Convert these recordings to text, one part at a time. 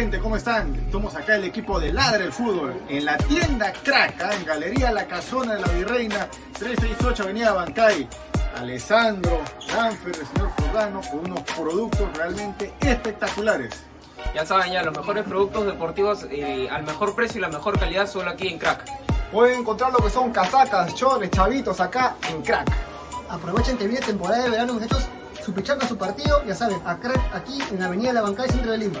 Gente? ¿Cómo están? Estamos acá el equipo de Ladre el Fútbol en la tienda Crack, ¿ah? en Galería La Casona de la Virreina, 368 Avenida Bancay. Alessandro, Danfer, el señor Fordano, con unos productos realmente espectaculares. Ya saben, ya los mejores productos deportivos eh, al mejor precio y la mejor calidad solo aquí en Crack. Pueden encontrar lo que son casacas, chores, chavitos acá en Crack. Aprovechen que viene temporada de verano, muchachos, su su partido, ya saben, a Crack aquí en Avenida La Bancay, centro de Lima.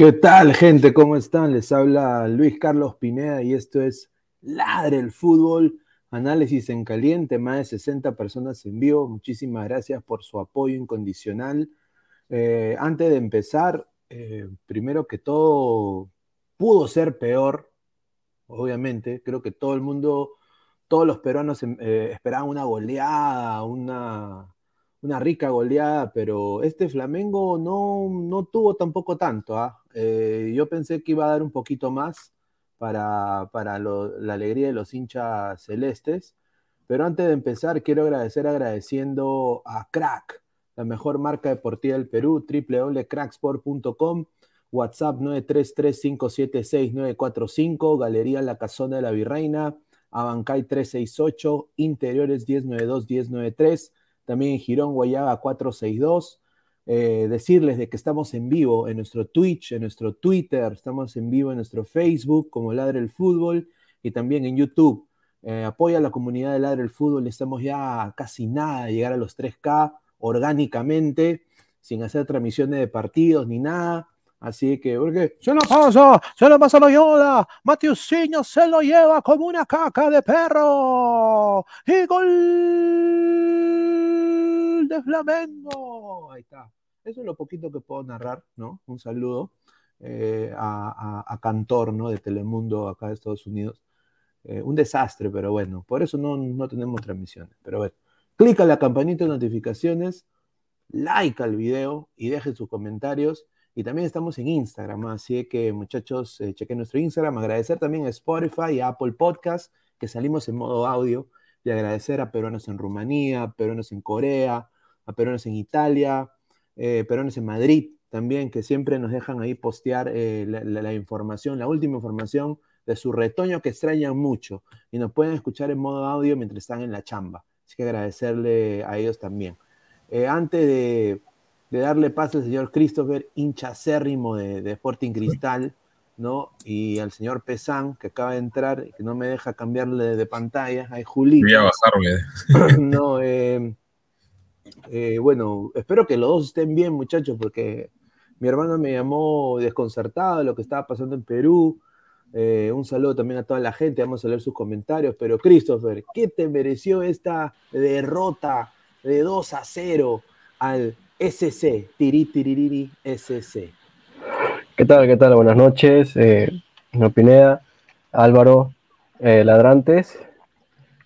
¿Qué tal, gente? ¿Cómo están? Les habla Luis Carlos Pineda y esto es Ladre el Fútbol, análisis en caliente, más de 60 personas en vivo. Muchísimas gracias por su apoyo incondicional. Eh, antes de empezar, eh, primero que todo, pudo ser peor, obviamente. Creo que todo el mundo, todos los peruanos em, eh, esperaban una goleada, una, una rica goleada, pero este Flamengo no, no tuvo tampoco tanto. ¿ah? Eh, yo pensé que iba a dar un poquito más para, para la alegría de los hinchas celestes, pero antes de empezar quiero agradecer agradeciendo a Crack, la mejor marca deportiva del Perú, www.cracksport.com, WhatsApp 933576945, Galería La Casona de la Virreina, Abancay 368, Interiores 1092-1093, también en Girón, Guayaba 462. Eh, decirles de que estamos en vivo en nuestro Twitch, en nuestro Twitter, estamos en vivo en nuestro Facebook como Ladre el Fútbol y también en YouTube. Eh, apoya a la comunidad de Ladre el Fútbol, estamos ya casi nada de llegar a los 3K orgánicamente, sin hacer transmisiones de partidos ni nada. Así que, porque se lo pasa, se lo pasa Loyola, Matiusinho se lo lleva como una caca de perro. Y gol de Flamengo. Ahí está. Eso es lo poquito que puedo narrar, ¿no? Un saludo eh, a, Cantor, ¿no? De Telemundo acá de Estados Unidos. Eh, un desastre, pero bueno, por eso no, no tenemos transmisiones. Pero bueno, clica la campanita de notificaciones, like al video y dejen sus comentarios. Y también estamos en Instagram, así que muchachos, eh, chequen nuestro Instagram. Agradecer también a Spotify y a Apple Podcast, que salimos en modo audio. Y agradecer a peruanos en Rumanía, peruanos en Corea, a peruanos en Italia, eh, peruanos en Madrid también, que siempre nos dejan ahí postear eh, la, información, la última información de su retoño que extrañan mucho. Y nos pueden escuchar en modo audio mientras están en la chamba. Así que agradecerle a ellos también. Eh, antes de de darle paso al señor Christopher, hincha acérrimo de, de, Sporting Cristal, ¿no? Y al señor Pesán, que acaba de entrar y que no me deja cambiarle de, pantalla. Hay Julito. Voy a bajarme. no, eh, eh, bueno, espero que los dos estén bien, muchachos, porque mi hermano me llamó desconcertado de lo que estaba pasando en Perú. Eh, un saludo también a toda la gente, vamos a leer sus comentarios. Pero, Christopher, ¿qué te mereció esta derrota de 2 a 0 al SC, tiri tiririri SC. ¿Qué tal? ¿Qué tal? Buenas noches, eh, Pineda, Álvaro, eh, Ladrantes.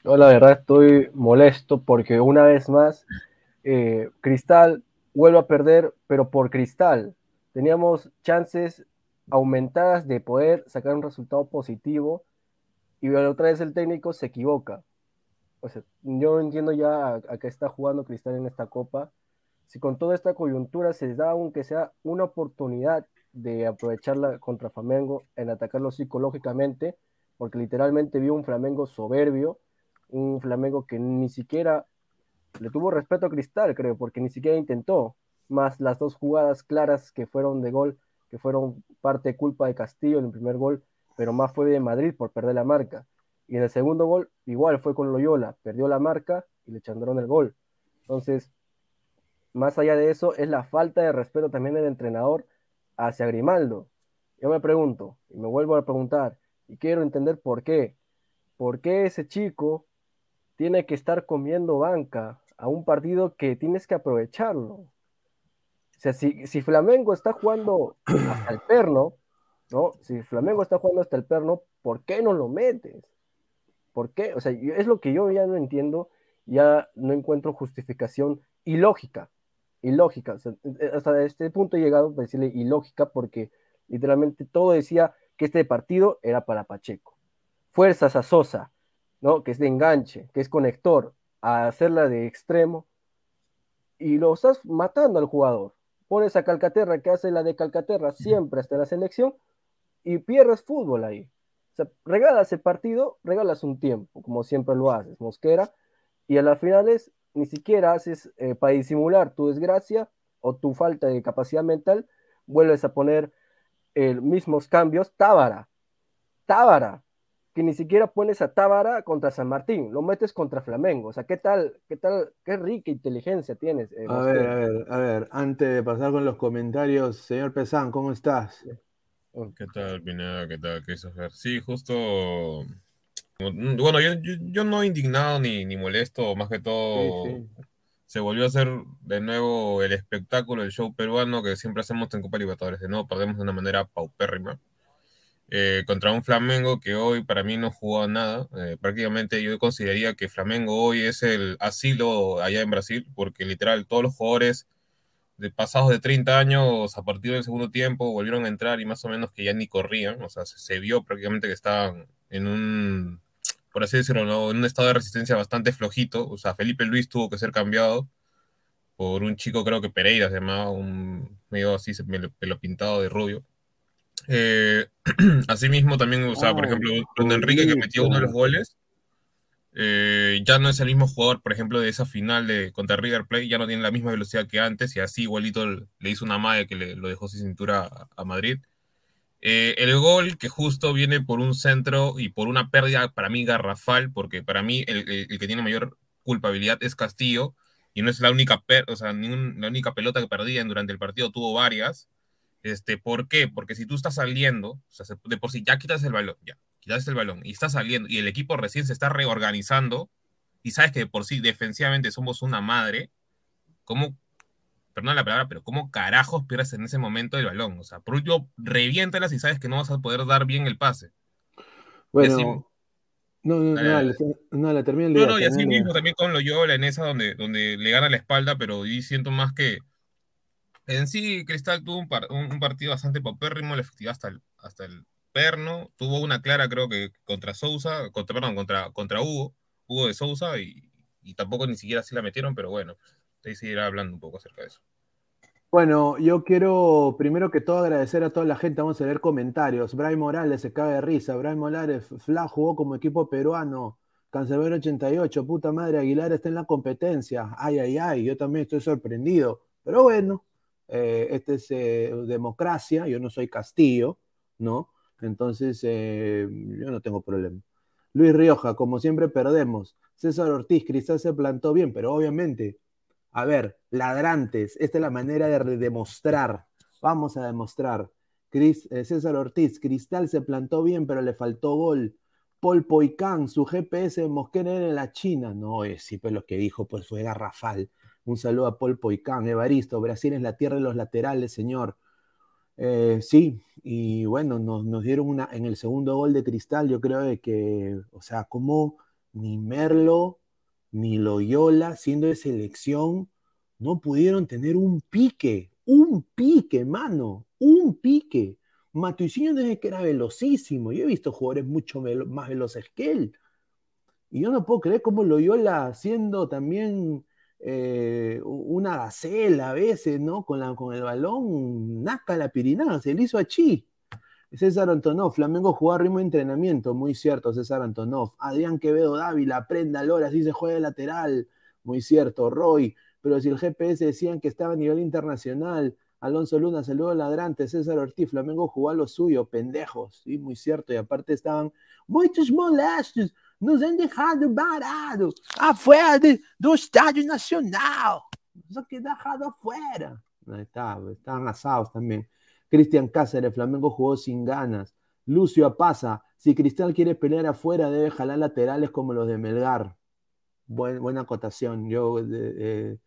Yo la verdad estoy molesto porque una vez más eh, Cristal vuelve a perder, pero por Cristal. Teníamos chances aumentadas de poder sacar un resultado positivo y otra vez el técnico se equivoca. O sea, yo entiendo ya a qué está jugando Cristal en esta copa si con toda esta coyuntura se les da aunque sea una oportunidad de aprovecharla contra Flamengo en atacarlo psicológicamente, porque literalmente vio un Flamengo soberbio, un Flamengo que ni siquiera le tuvo respeto a Cristal, creo, porque ni siquiera intentó, más las dos jugadas claras que fueron de gol, que fueron parte culpa de Castillo en el primer gol, pero más fue de Madrid por perder la marca. Y en el segundo gol, igual fue con Loyola, perdió la marca y le echaron el gol. Entonces, más allá de eso, es la falta de respeto también del entrenador hacia Grimaldo. Yo me pregunto, y me vuelvo a preguntar, y quiero entender por qué. ¿Por qué ese chico tiene que estar comiendo banca a un partido que tienes que aprovecharlo? O sea, si, si Flamengo está jugando hasta el perno, ¿no? Si Flamengo está jugando hasta el perno, ¿por qué no lo metes? ¿Por qué? O sea, es lo que yo ya no entiendo, ya no encuentro justificación ilógica ilógica. Eh, hasta este punto he llegado a decirle ilógica porque literalmente todo decía que este partido era para Pacheco. Fuerzas a Sosa, ¿no? que es de enganche, que es conector, a hacerla de extremo, y lo estás matando al jugador. Pones a Calcaterra, que hace la de Calcaterra siempre hasta la selección, y pierdes fútbol ahí. O sea, regalas el partido, regalas un tiempo, como siempre lo haces, Mosquera, y a las finales ni siquiera haces eh, para disimular tu desgracia o tu falta de capacidad mental, vuelves a poner eh, mismos cambios. Tábara, Tábara, que ni siquiera pones a Tábara contra San Martín, lo metes contra Flamengo. O sea, ¿qué tal, qué tal, qué rica inteligencia tienes? Eh, a ver, a ver, a ver, antes de pasar con los comentarios, señor Pesán, ¿cómo estás? ¿Qué tal, Pineda? ¿Qué tal, Christopher? Sí, justo. Bueno, yo, yo, no indignado ni, ni molesto, más que todo. Se volvió a hacer de nuevo el espectáculo, el show peruano que siempre hacemos en Copa Libertadores. De nuevo, perdemos de una manera paupérrima. Eh, contra un Flamengo que hoy para mí no jugó nada. Eh, prácticamente yo consideraría que Flamengo hoy es el asilo allá en Brasil, porque literal todos los jugadores de pasados de 30 años a partir del segundo tiempo volvieron a entrar y más o menos que ya ni corrían, o sea, se, vio prácticamente que estaban en un, por así decirlo, en un estado de resistencia bastante flojito, o sea, Felipe Luis tuvo que ser cambiado por un chico, creo que Pereira se llamaba, un medio así, pelo pintado de rubio. Eh, asimismo, también, o sea, por oh, ejemplo, Bruno Enrique que metió uno de los goles, eh, ya no es el mismo jugador, por ejemplo, de esa final de contra River Plate, ya no tiene la misma velocidad que antes y así igualito le hizo una madre que le, lo dejó sin cintura a, Madrid. Eh, el gol que justo viene por un centro y por una pérdida para mí garrafal, porque para mí el, que tiene mayor culpabilidad es Castillo y no es la única, o sea, la única pelota que perdían durante el partido, tuvo varias. Este, ¿Por qué? Porque si tú estás saliendo, o sea, de por sí ya quitas el balón, ya, quitas el balón y está saliendo y el equipo recién se está reorganizando y sabes que de por sí defensivamente somos una madre, ¿cómo, perdón la palabra, pero cómo carajos pierdes en ese momento el balón? O sea, por último, reviéntalas y sabes que no vas a poder dar bien el pase. Bueno, no, no, no, no, la termina. No, no, y así mismo también con Loyola en esa donde, donde le gana la espalda, pero y siento más que en sí, Cristal tuvo un, partido bastante popérrimo, la efectividad hasta el, hasta el perno. Tuvo una clara, creo que contra Sousa, contra, perdón, contra, contra Hugo, Hugo de Sousa, y, tampoco ni siquiera así la metieron, pero bueno, ahí seguirá hablando un poco acerca de eso. Bueno, yo quiero primero que todo agradecer a toda la gente. Vamos a leer comentarios. Brian Morales se cae de risa. Brian Morales, Fla jugó como equipo peruano. Cancelero 88, puta madre, Aguilar está en la competencia. Ay, ay, ay, yo también estoy sorprendido. Pero bueno, eh, este es eh, democracia, yo no soy Castillo, ¿no? Entonces, eh, yo no tengo problema. Luis Rioja, como siempre perdemos. César Ortiz, Cristal se plantó bien, pero obviamente, a ver, ladrantes, esta es la manera de demostrar. Vamos a demostrar. César Ortiz, Cristal se plantó bien, pero le faltó gol. Paul Poicán, su GPS de Mosquera en la China. No, sí, pero lo que dijo pues fue garrafal. Un saludo a Paul Poicán, Evaristo, Brasil es la tierra de los laterales, señor. Eh, sí, y bueno, nos, dieron una, en el segundo gol de Cristal, yo creo que, o sea, como ni Merlo ni Loyola, siendo de selección, no pudieron tener un pique, un pique, mano, un pique. Matuicinho desde que era velocísimo, yo he visto jugadores mucho más veloces que él. Y yo no puedo creer cómo Loyola, siendo también eh, una gacela a veces, ¿no? Con, el balón, naca la pirinada, se le hizo a Chi. César Antonov, Flamengo jugó a ritmo de entrenamiento, muy cierto, César Antonov. Adrián Quevedo Dávila, prenda Lora, así se juega de lateral, muy cierto. Roy, pero si el GPS decían que estaba a nivel internacional, Alonso Luna, saludo ladrante, César Ortiz, Flamengo jugó a lo suyo, pendejos, sí, muy cierto, y aparte estaban muchos molestos, nos han dejado varado afuera de, do Estádio Nacional. Nos han dejado afuera. Ahí estaban asados también. Cristian Cáceres, Flamengo jugó sin ganas. Lucio Apaza, si Cristal quiere pelear afuera, debe jalar laterales como los de Melgar. buena acotación, yo eh,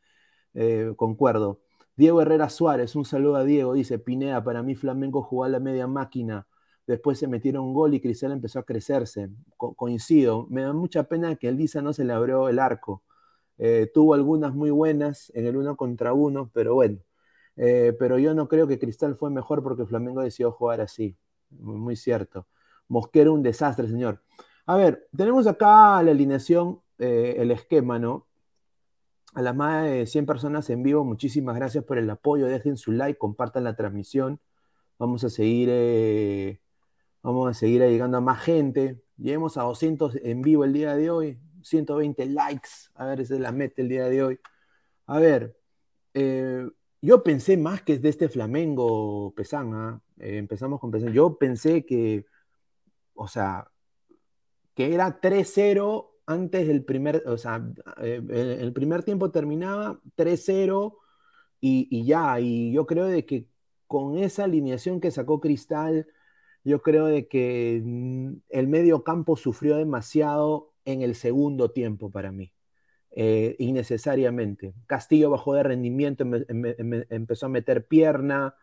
eh, concuerdo. Diego Herrera Suárez, un saludo a Diego, dice Pineda, para mí Flamengo jugó a la media máquina Después se metieron un gol y Cristal empezó a crecerse. coincido. Me da mucha pena que el Lisa no se le abrió el arco. Eh, tuvo algunas muy buenas en el uno contra uno, pero bueno. Eh, pero yo no creo que Cristal fue mejor porque Flamengo decidió jugar así. Muy, cierto. Mosquero un desastre, señor. A ver, tenemos acá la alineación, eh, el esquema, ¿no? A las más de 100 personas en vivo, muchísimas gracias por el apoyo. Dejen su like, compartan la transmisión. Vamos a seguir Vamos a seguir llegando a más gente. Lleguemos a 200 en vivo el día de hoy. 120 likes. A ver, esa es la meta el día de hoy. A ver, eh, yo pensé más que es de este Flamengo Pesán. ¿ah? Eh, empezamos con Pesán. Yo pensé que, o sea, que era 3-0 antes del primer, o sea, eh, el, primer tiempo terminaba 3-0 y, ya. Y yo creo de que con esa alineación que sacó Cristal Yo creo de que mm, el medio campo sufrió demasiado en el segundo tiempo para mí. Eh, innecesariamente. Castillo bajó de rendimiento, empezó a meter pierna,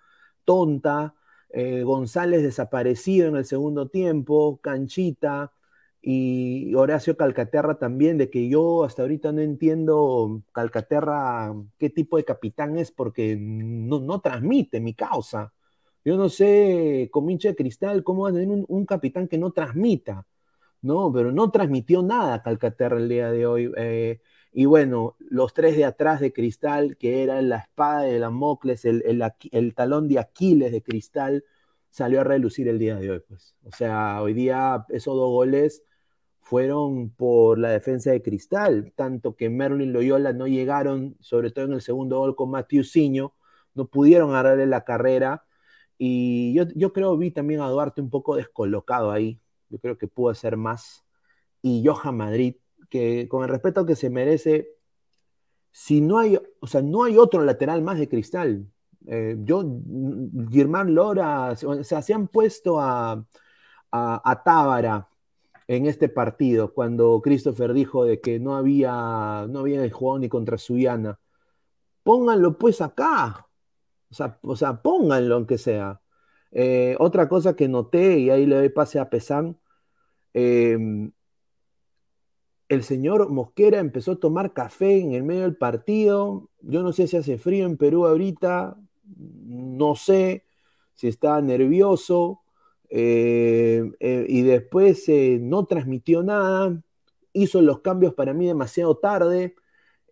tonta. Eh, González desaparecido en el segundo tiempo, Canchita y Horacio Calcaterra también, de que yo hasta ahorita no entiendo Calcaterra qué tipo de capitán es porque no, no transmite mi causa. Yo no sé, con de cristal, cómo va a tener un, capitán que no transmita, ¿no? Pero no transmitió nada Calcaterra el día de hoy. Eh, y bueno, los tres de atrás de cristal, que eran la espada de Damocles, el, el, el talón de Aquiles de cristal, salió a relucir el día de hoy, pues. O sea, hoy día esos dos goles fueron por la defensa de Cristal, tanto que Merlin Loyola no llegaron, sobre todo en el segundo gol con Siño, no pudieron agarrarle la carrera. Y yo, yo creo vi también a Duarte un poco descolocado ahí. Yo creo que pudo hacer más. Y Johan Madrid, con el respeto que se merece, si no hay, o sea, no hay otro lateral más de Cristal. Eh, yo, Germán Lora, o sea, se han puesto a, a, a Tábara, en este partido, cuando Christopher dijo de que no había, no había jugado ni contra Suyana. Pónganlo pues acá. O sea, o sea pónganlo aunque sea. Eh, otra cosa que noté, y ahí le doy pase a Pesán, em, el señor Mosquera empezó a tomar café en el medio del partido. Yo no sé si hace frío en Perú ahorita, no sé si está nervioso, eh, eh, y después eh, no transmitió nada, hizo los cambios para mí demasiado tarde.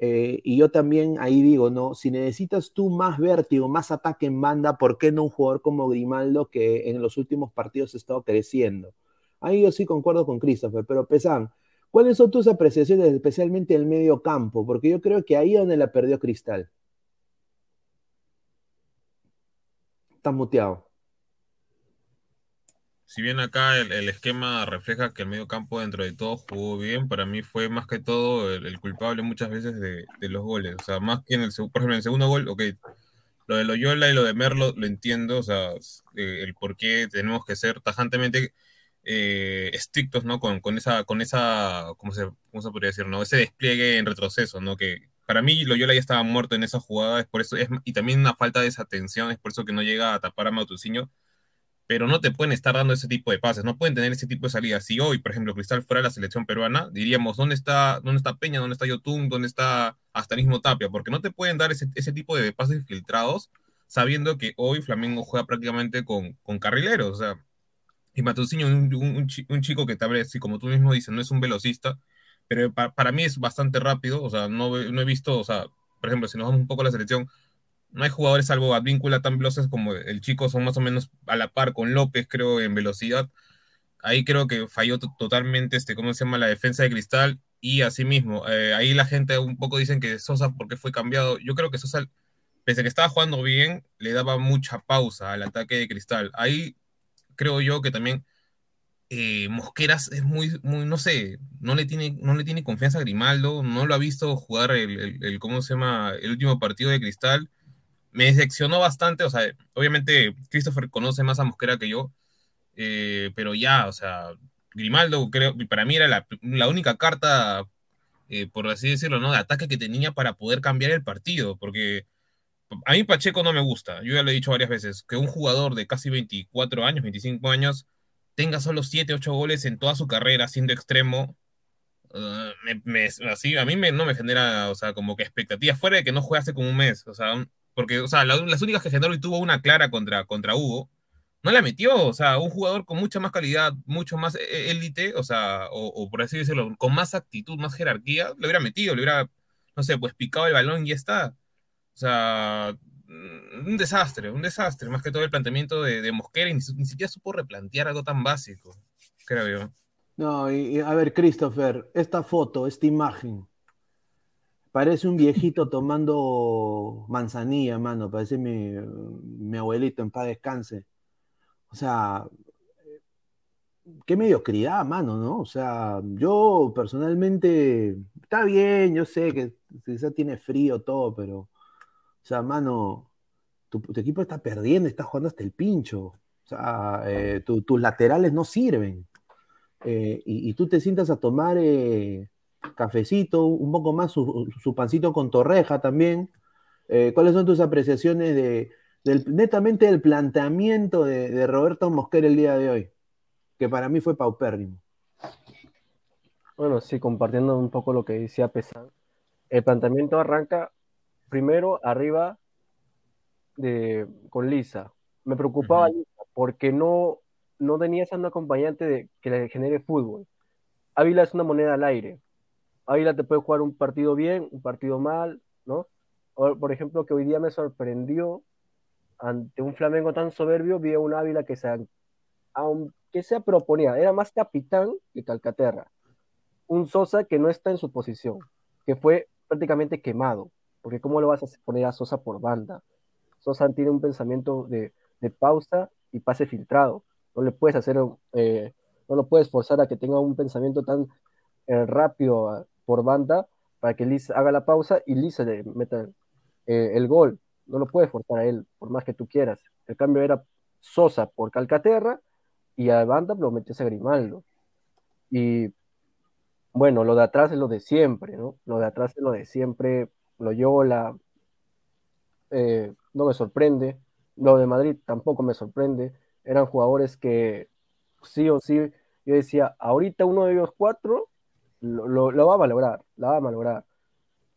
y yo también ahí digo, ¿no? Si necesitas tú más vértigo, más ataque en banda, ¿por qué no un jugador como Grimaldo que en los últimos partidos ha estado creciendo? Ahí yo sí concuerdo con Christopher, pero Pesan, ¿cuáles son tus apreciaciones, especialmente el medio campo? Porque yo creo que ahí es donde la perdió Cristal. Está muteado si bien acá el, esquema refleja que el medio campo dentro de todo jugó bien, para mí fue más que todo el, culpable muchas veces de, los goles. O sea, más que en el, por ejemplo, en el segundo gol, ok, lo de Loyola y lo de Merlo lo entiendo, o sea, eh, el por qué tenemos que ser tajantemente eh, estrictos, ¿no? Con, esa, con esa, ¿cómo se, cómo se podría decir, no? Ese despliegue en retroceso, ¿no? Que para mí Loyola ya estaba muerto en esa jugada, es por eso, es, y también una falta de esa tensión, es por eso que no llega a tapar a Matuciño pero no te pueden estar dando ese tipo de pases, no pueden tener ese tipo de salidas. Si hoy, por ejemplo, Cristal fuera la selección peruana, diríamos, ¿dónde está, dónde está Peña, dónde está Yotun, dónde está hasta mismo Tapia? Porque no te pueden dar ese, tipo de pases filtrados sabiendo que hoy Flamengo juega prácticamente con, con carrileros, o sea, y Matucinho, un, un, chico que tal vez, si como tú mismo dices, no es un velocista, pero para, mí es bastante rápido, o sea, no, no he visto, o sea, por ejemplo, si nos vamos un poco a la selección, no hay jugadores salvo Advíncula tan veloces como el chico, son más o menos a la par con López, creo, en velocidad. Ahí creo que falló totalmente, este, ¿cómo se llama? La defensa de Cristal. Y asimismo, eh, ahí la gente un poco dicen que Sosa, porque fue cambiado? Yo creo que Sosa, pese a que estaba jugando bien, le daba mucha pausa al ataque de Cristal. Ahí creo yo que también eh, Mosqueras es muy, muy, no sé, no le tiene, no le tiene confianza a Grimaldo, no lo ha visto jugar el, el, ¿cómo se llama? El último partido de Cristal me decepcionó bastante, o sea, obviamente Christopher conoce más a Mosquera que yo, eh, pero ya, o sea, Grimaldo creo, para mí era la, única carta, eh, por así decirlo, ¿no? De ataque que tenía para poder cambiar el partido, porque a mí Pacheco no me gusta, yo ya lo he dicho varias veces, que un jugador de casi 24 años, 25 años, tenga solo 7, 8 goles en toda su carrera siendo extremo, uh, así, a mí no me genera, o sea, como que expectativas, fuera de que no juegue hace como un mes, o sea, porque, o sea, las únicas que generó y tuvo una clara contra, contra Hugo, no la metió, o sea, un jugador con mucha más calidad, mucho más e, e, élite, o sea, o, por así decirlo, con más actitud, más jerarquía, lo hubiera metido, le hubiera, no sé, pues picado el balón y ya está. O sea, mm, un desastre, un desastre, más que todo el planteamiento de, Mosquera, y ni, siquiera supo replantear algo tan básico, creo yo. No, y a ver, Christopher, esta foto, esta imagen, Parece un viejito tomando manzanilla, mano. Parece mi, abuelito en paz descanse. O sea, qué mediocridad, mano, ¿no? O sea, yo personalmente, está bien, yo sé que quizá tiene frío todo, pero, o sea, mano, tu, equipo está perdiendo, está jugando hasta el pincho. O sea, eh, tus laterales no sirven. Eh, y, tú te sientas a tomar eh, cafecito, un poco más, su, pancito con torreja también. ¿Cuáles son tus apreciaciones de, del, netamente del planteamiento de, Roberto Mosquera el día de hoy? Que para mí fue paupérrimo. Bueno, sí, compartiendo un poco lo que decía Pesan. El planteamiento arranca primero arriba de, con Lisa. Me preocupaba porque no, no tenía esa acompañante de, que le genere fútbol. Ávila es una moneda al aire. Ávila te puede jugar un partido bien, un partido mal, ¿no? por ejemplo, que hoy día me sorprendió ante un Flamengo tan soberbio, vi a un Ávila que se, aunque se proponía, era más capitán que Calcaterra. Un Sosa que no está en su posición, que fue prácticamente quemado, porque ¿cómo lo vas a poner a Sosa por banda? Sosa tiene un pensamiento de, pausa y pase filtrado. No le puedes hacer, eh, no lo puedes forzar a que tenga un pensamiento tan eh, rápido ah, por banda para que Liz haga la pausa y Liz le meta eh, el gol. No lo puedes forzar a él, por más que tú quieras. El cambio era Sosa por Calcaterra y a banda lo metes a Grimaldo. Y bueno, lo de atrás es lo de siempre, ¿no? Lo de atrás es lo de siempre. Loyola, eh, no me sorprende. Lo de Madrid tampoco me sorprende. Eran jugadores que sí o sí, yo decía, ahorita uno de ellos cuatro lo, va a malograr, la va a malograr.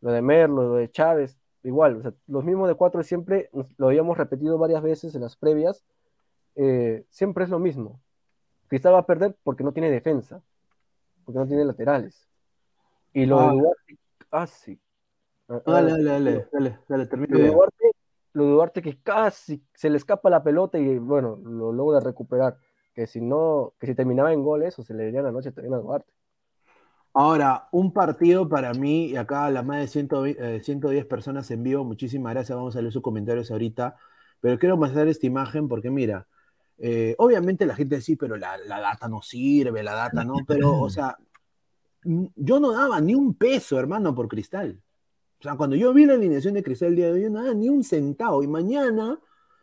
Lo de Merlo, lo de Chávez, igual, los mismos de cuatro siempre, lo habíamos repetido varias veces en las previas, eh, siempre es lo mismo. Cristal va a perder porque no tiene defensa, porque no tiene laterales. Y lo de ah. Duarte, ah, sí. Ah, dale, dale, dale, dale, dale, termina lo de Duarte que casi se le escapa la pelota y bueno, lo logra recuperar. Que si no, que si terminaba en goles o se le diría la noche también a Duarte. Ahora, un partido para mí, y acá las más de 110 eh, personas en vivo, muchísimas gracias, vamos a leer sus comentarios ahorita, pero quiero mostrar esta imagen porque mira, eh, obviamente la gente dice, pero la, la, data no sirve, la data no, pero, o sea, yo no daba ni un peso, hermano, por Cristal. O sea, cuando yo vi la alineación de Cristal el día de hoy, nada, ni un centavo. Y mañana,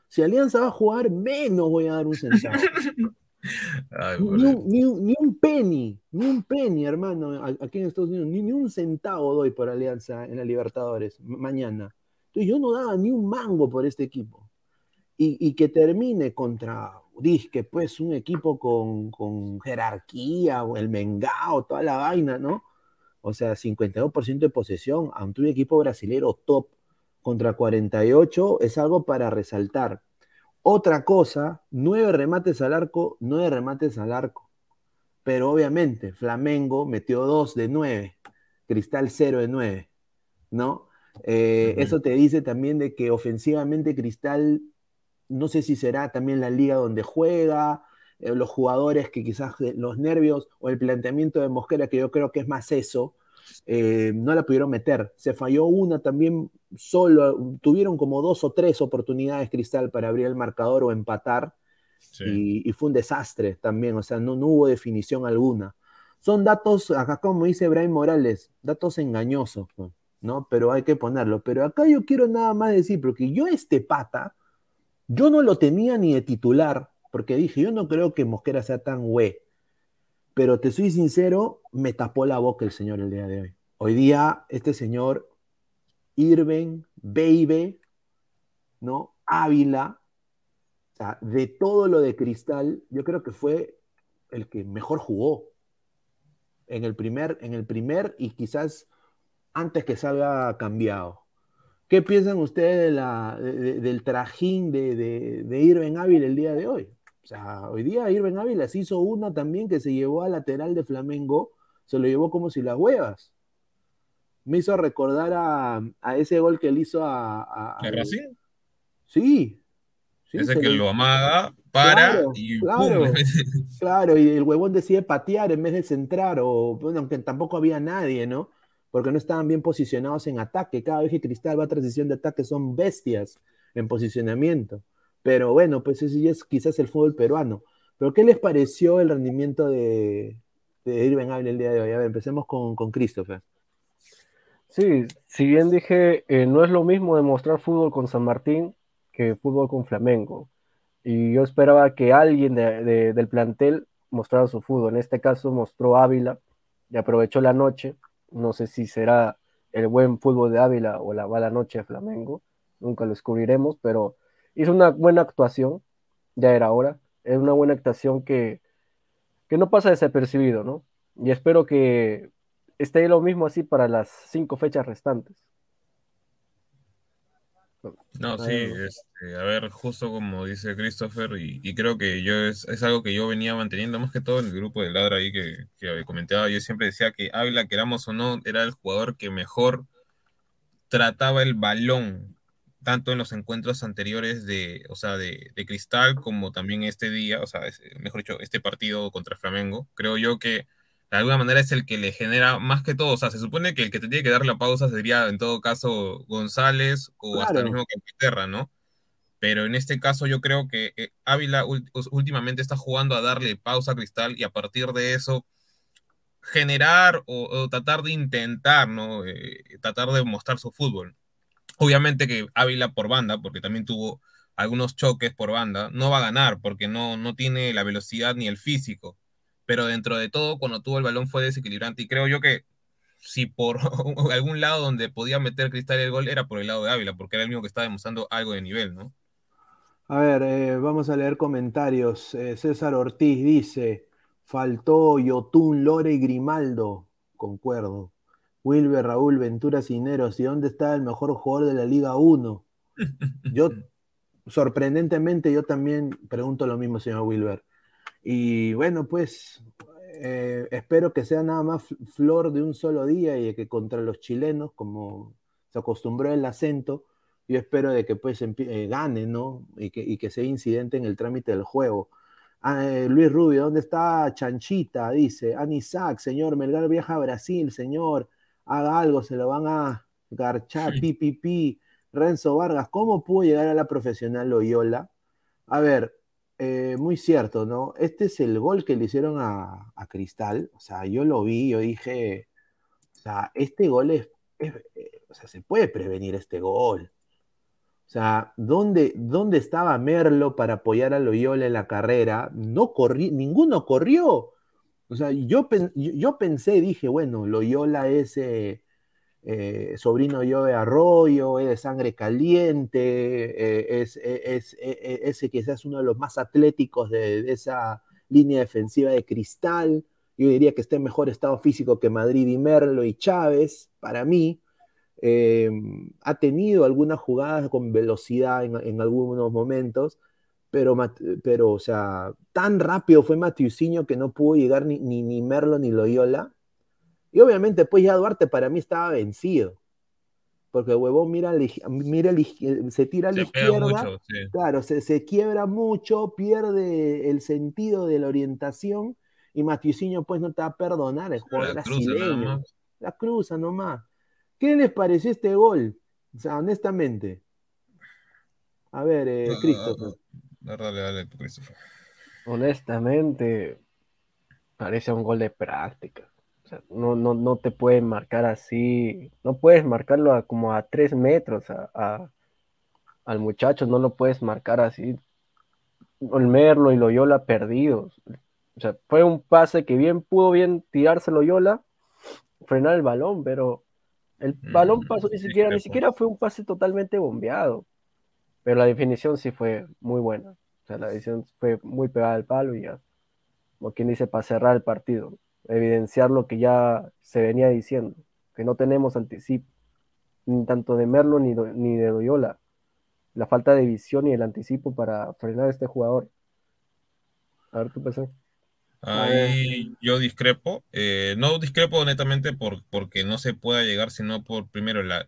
si Alianza va a jugar, menos voy a dar un centavo. ni, un, penny, ni un penny, hermano, aquí en Estados Unidos, ni, un centavo doy por Alianza en la Libertadores mañana. Entonces yo no daba ni un mango por este equipo. Y, que termine contra, disque, pues un equipo con, con jerarquía, o el Mengao, toda la vaina, ¿no? O sea, 52% de posesión ante un equipo brasilero top contra 48 es algo para resaltar. Otra cosa, nueve remates al arco, nueve remates al arco. Pero obviamente, Flamengo metió dos de nueve, Cristal cero de nueve, ¿no? Eh, eso te dice también de que ofensivamente Cristal, no sé si será también la liga donde juega, eh, los jugadores que quizás los nervios o el planteamiento de Mosquera, que yo creo que es más eso, eh, no la pudieron meter. Se falló una también solo, tuvieron como dos o tres oportunidades Cristal para abrir el marcador o empatar. Y, fue un desastre también, o sea, no, no, hubo definición alguna. Son datos, acá como dice Brian Morales, datos engañosos, ¿no? Pero hay que ponerlo. Pero acá yo quiero nada más decir, porque yo este pata, yo no lo tenía ni de titular porque dije, yo no creo que Mosquera sea tan güey. Pero te soy sincero, me tapó la boca el señor el día de hoy. Hoy día, este señor Irving, Baby, ¿no? Ávila, o sea, de todo lo de Cristal, yo creo que fue el que mejor jugó en el primer, en el primer y quizás antes que salga cambiado. ¿Qué piensan ustedes de la, del trajín de, de Irving Ávila el día de hoy? O sea, hoy día Irving Ávila se hizo una también que se llevó al lateral de Flamengo, se lo llevó como si las huevas. Me hizo recordar a, ese gol que él hizo a. ¿A, Brasil? Sí. Ese que lo amaga, para y claro, claro, y el huevón decide patear en vez de centrar, o bueno, aunque tampoco había nadie, ¿no? Porque no estaban bien posicionados en ataque. Cada vez que Cristal va a transición de ataque son bestias en posicionamiento. Pero bueno, pues ese es quizás el fútbol peruano. Pero ¿qué les pareció el rendimiento de, de Irving Ávila el día de hoy? A ver, empecemos con, con Christopher. Sí, si bien dije, eh, no es lo mismo demostrar fútbol con San Martín que fútbol con Flamengo. Y yo esperaba que alguien del plantel mostrara su fútbol. En este caso mostró Ávila y aprovechó la noche. No sé si será el buen fútbol de Ávila o la mala noche de Flamengo. Nunca lo descubriremos, pero hizo una buena actuación. Ya era hora. Es una buena actuación que, que no pasa desapercibido, ¿no? Y espero que esté lo mismo así para las cinco fechas restantes. No, sí, este, a ver, justo como dice Christopher, y, creo que yo es, algo que yo venía manteniendo más que todo en el grupo de Ladra ahí que, que comentaba, yo siempre decía que Ávila, queramos o no, era el jugador que mejor trataba el balón, tanto en los encuentros anteriores de, o sea, de, de Cristal como también este día, o sea, mejor dicho, este partido contra Flamengo. Creo yo que de alguna manera es el que le genera más que todo. O sea, se supone que el que te tiene que dar la pausa sería en todo caso González o hasta el mismo Capiterra, ¿no? Pero en este caso yo creo que eh, Ávila últimamente está jugando a darle pausa a Cristal y a partir de eso generar o, tratar de intentar, ¿no? Eh, tratar de mostrar su fútbol. Obviamente que Ávila por banda, porque también tuvo algunos choques por banda, no va a ganar porque no, no tiene la velocidad ni el físico pero dentro de todo, cuando tuvo el balón fue desequilibrante. Y creo yo que si por algún lado donde podía meter Cristal el gol era por el lado de Ávila, porque era el único que estaba demostrando algo de nivel, ¿no? A ver, eh, vamos a leer comentarios. Eh, César Ortiz dice: faltó Yotun, Lore y Grimaldo. Concuerdo. Wilber, Raúl, Ventura, Cineros. ¿Y dónde está el mejor jugador de la Liga 1? Yo, sorprendentemente, yo también pregunto lo mismo, señor Wilber. Y bueno, pues eh, espero que sea nada más flor de un solo día y que contra los chilenos, como se acostumbró el acento, yo espero de que pues eh, gane, ¿no? Y que, sea incidente en el trámite del juego. Ah, eh, Luis Rubio, ¿dónde está Chanchita? Dice, Anisac, señor, Melgar viaja a Brasil, señor, haga algo, se lo van a garchar, pipipi. Renzo Vargas, ¿cómo pudo llegar a la profesional Loyola? A ver, eh, muy cierto, ¿no? Este es el gol que le hicieron a, Cristal. O sea, yo lo vi, yo dije, o sea, este gol es, eh, o sea, se puede prevenir este gol. O sea, ¿dónde, ¿dónde estaba Merlo para apoyar a Loyola en la carrera? No corrí, ninguno corrió. O sea, yo, yo pensé, dije, bueno, Loyola es eh, eh, sobrino yo de Arroyo, es de sangre caliente, eh, es, e, es, e, e, ese quizás uno de los más atléticos de, esa línea defensiva de cristal. Yo diría que está en mejor estado físico que Madrid y Merlo y Chávez, para mí. Eh, ha tenido algunas jugadas con velocidad en, algunos momentos, pero, pero, o sea, tan rápido fue Matiusinho que no pudo llegar ni, ni, ni Merlo ni Loyola y obviamente, pues ya Duarte para mí estaba vencido. Porque huevón mira, mira se tira a la izquierda, claro, se, quiebra mucho, pierde el sentido de la orientación y Matiusinho pues no te va a perdonar, el jugador brasileño. La cruza nomás. ¿Qué les pareció este gol? O sea, honestamente. A ver, eh, Christopher. Dale, dale, Christopher. Honestamente, parece un gol de práctica no, no, no te pueden marcar así, no puedes marcarlo como a tres metros al muchacho, no lo puedes marcar así. Olmerlo y Loyola perdidos. O sea, fue un pase que bien pudo bien tirarse Loyola, frenar el balón, pero el mm, balón pasó ni siquiera, ni siquiera fue un pase totalmente bombeado. Pero la definición sí fue muy buena. O sea, la definición fue muy pegada al palo y ya, como quien dice, para cerrar el partido evidenciar lo que ya se venía diciendo, que no tenemos anticipo, ni tanto de Merlo ni, ni de Doyola, la falta de visión y el anticipo para frenar a este jugador. A ver, tú pensás. Ahí yo discrepo, eh, no discrepo netamente por, porque no se pueda llegar, sino por primero la,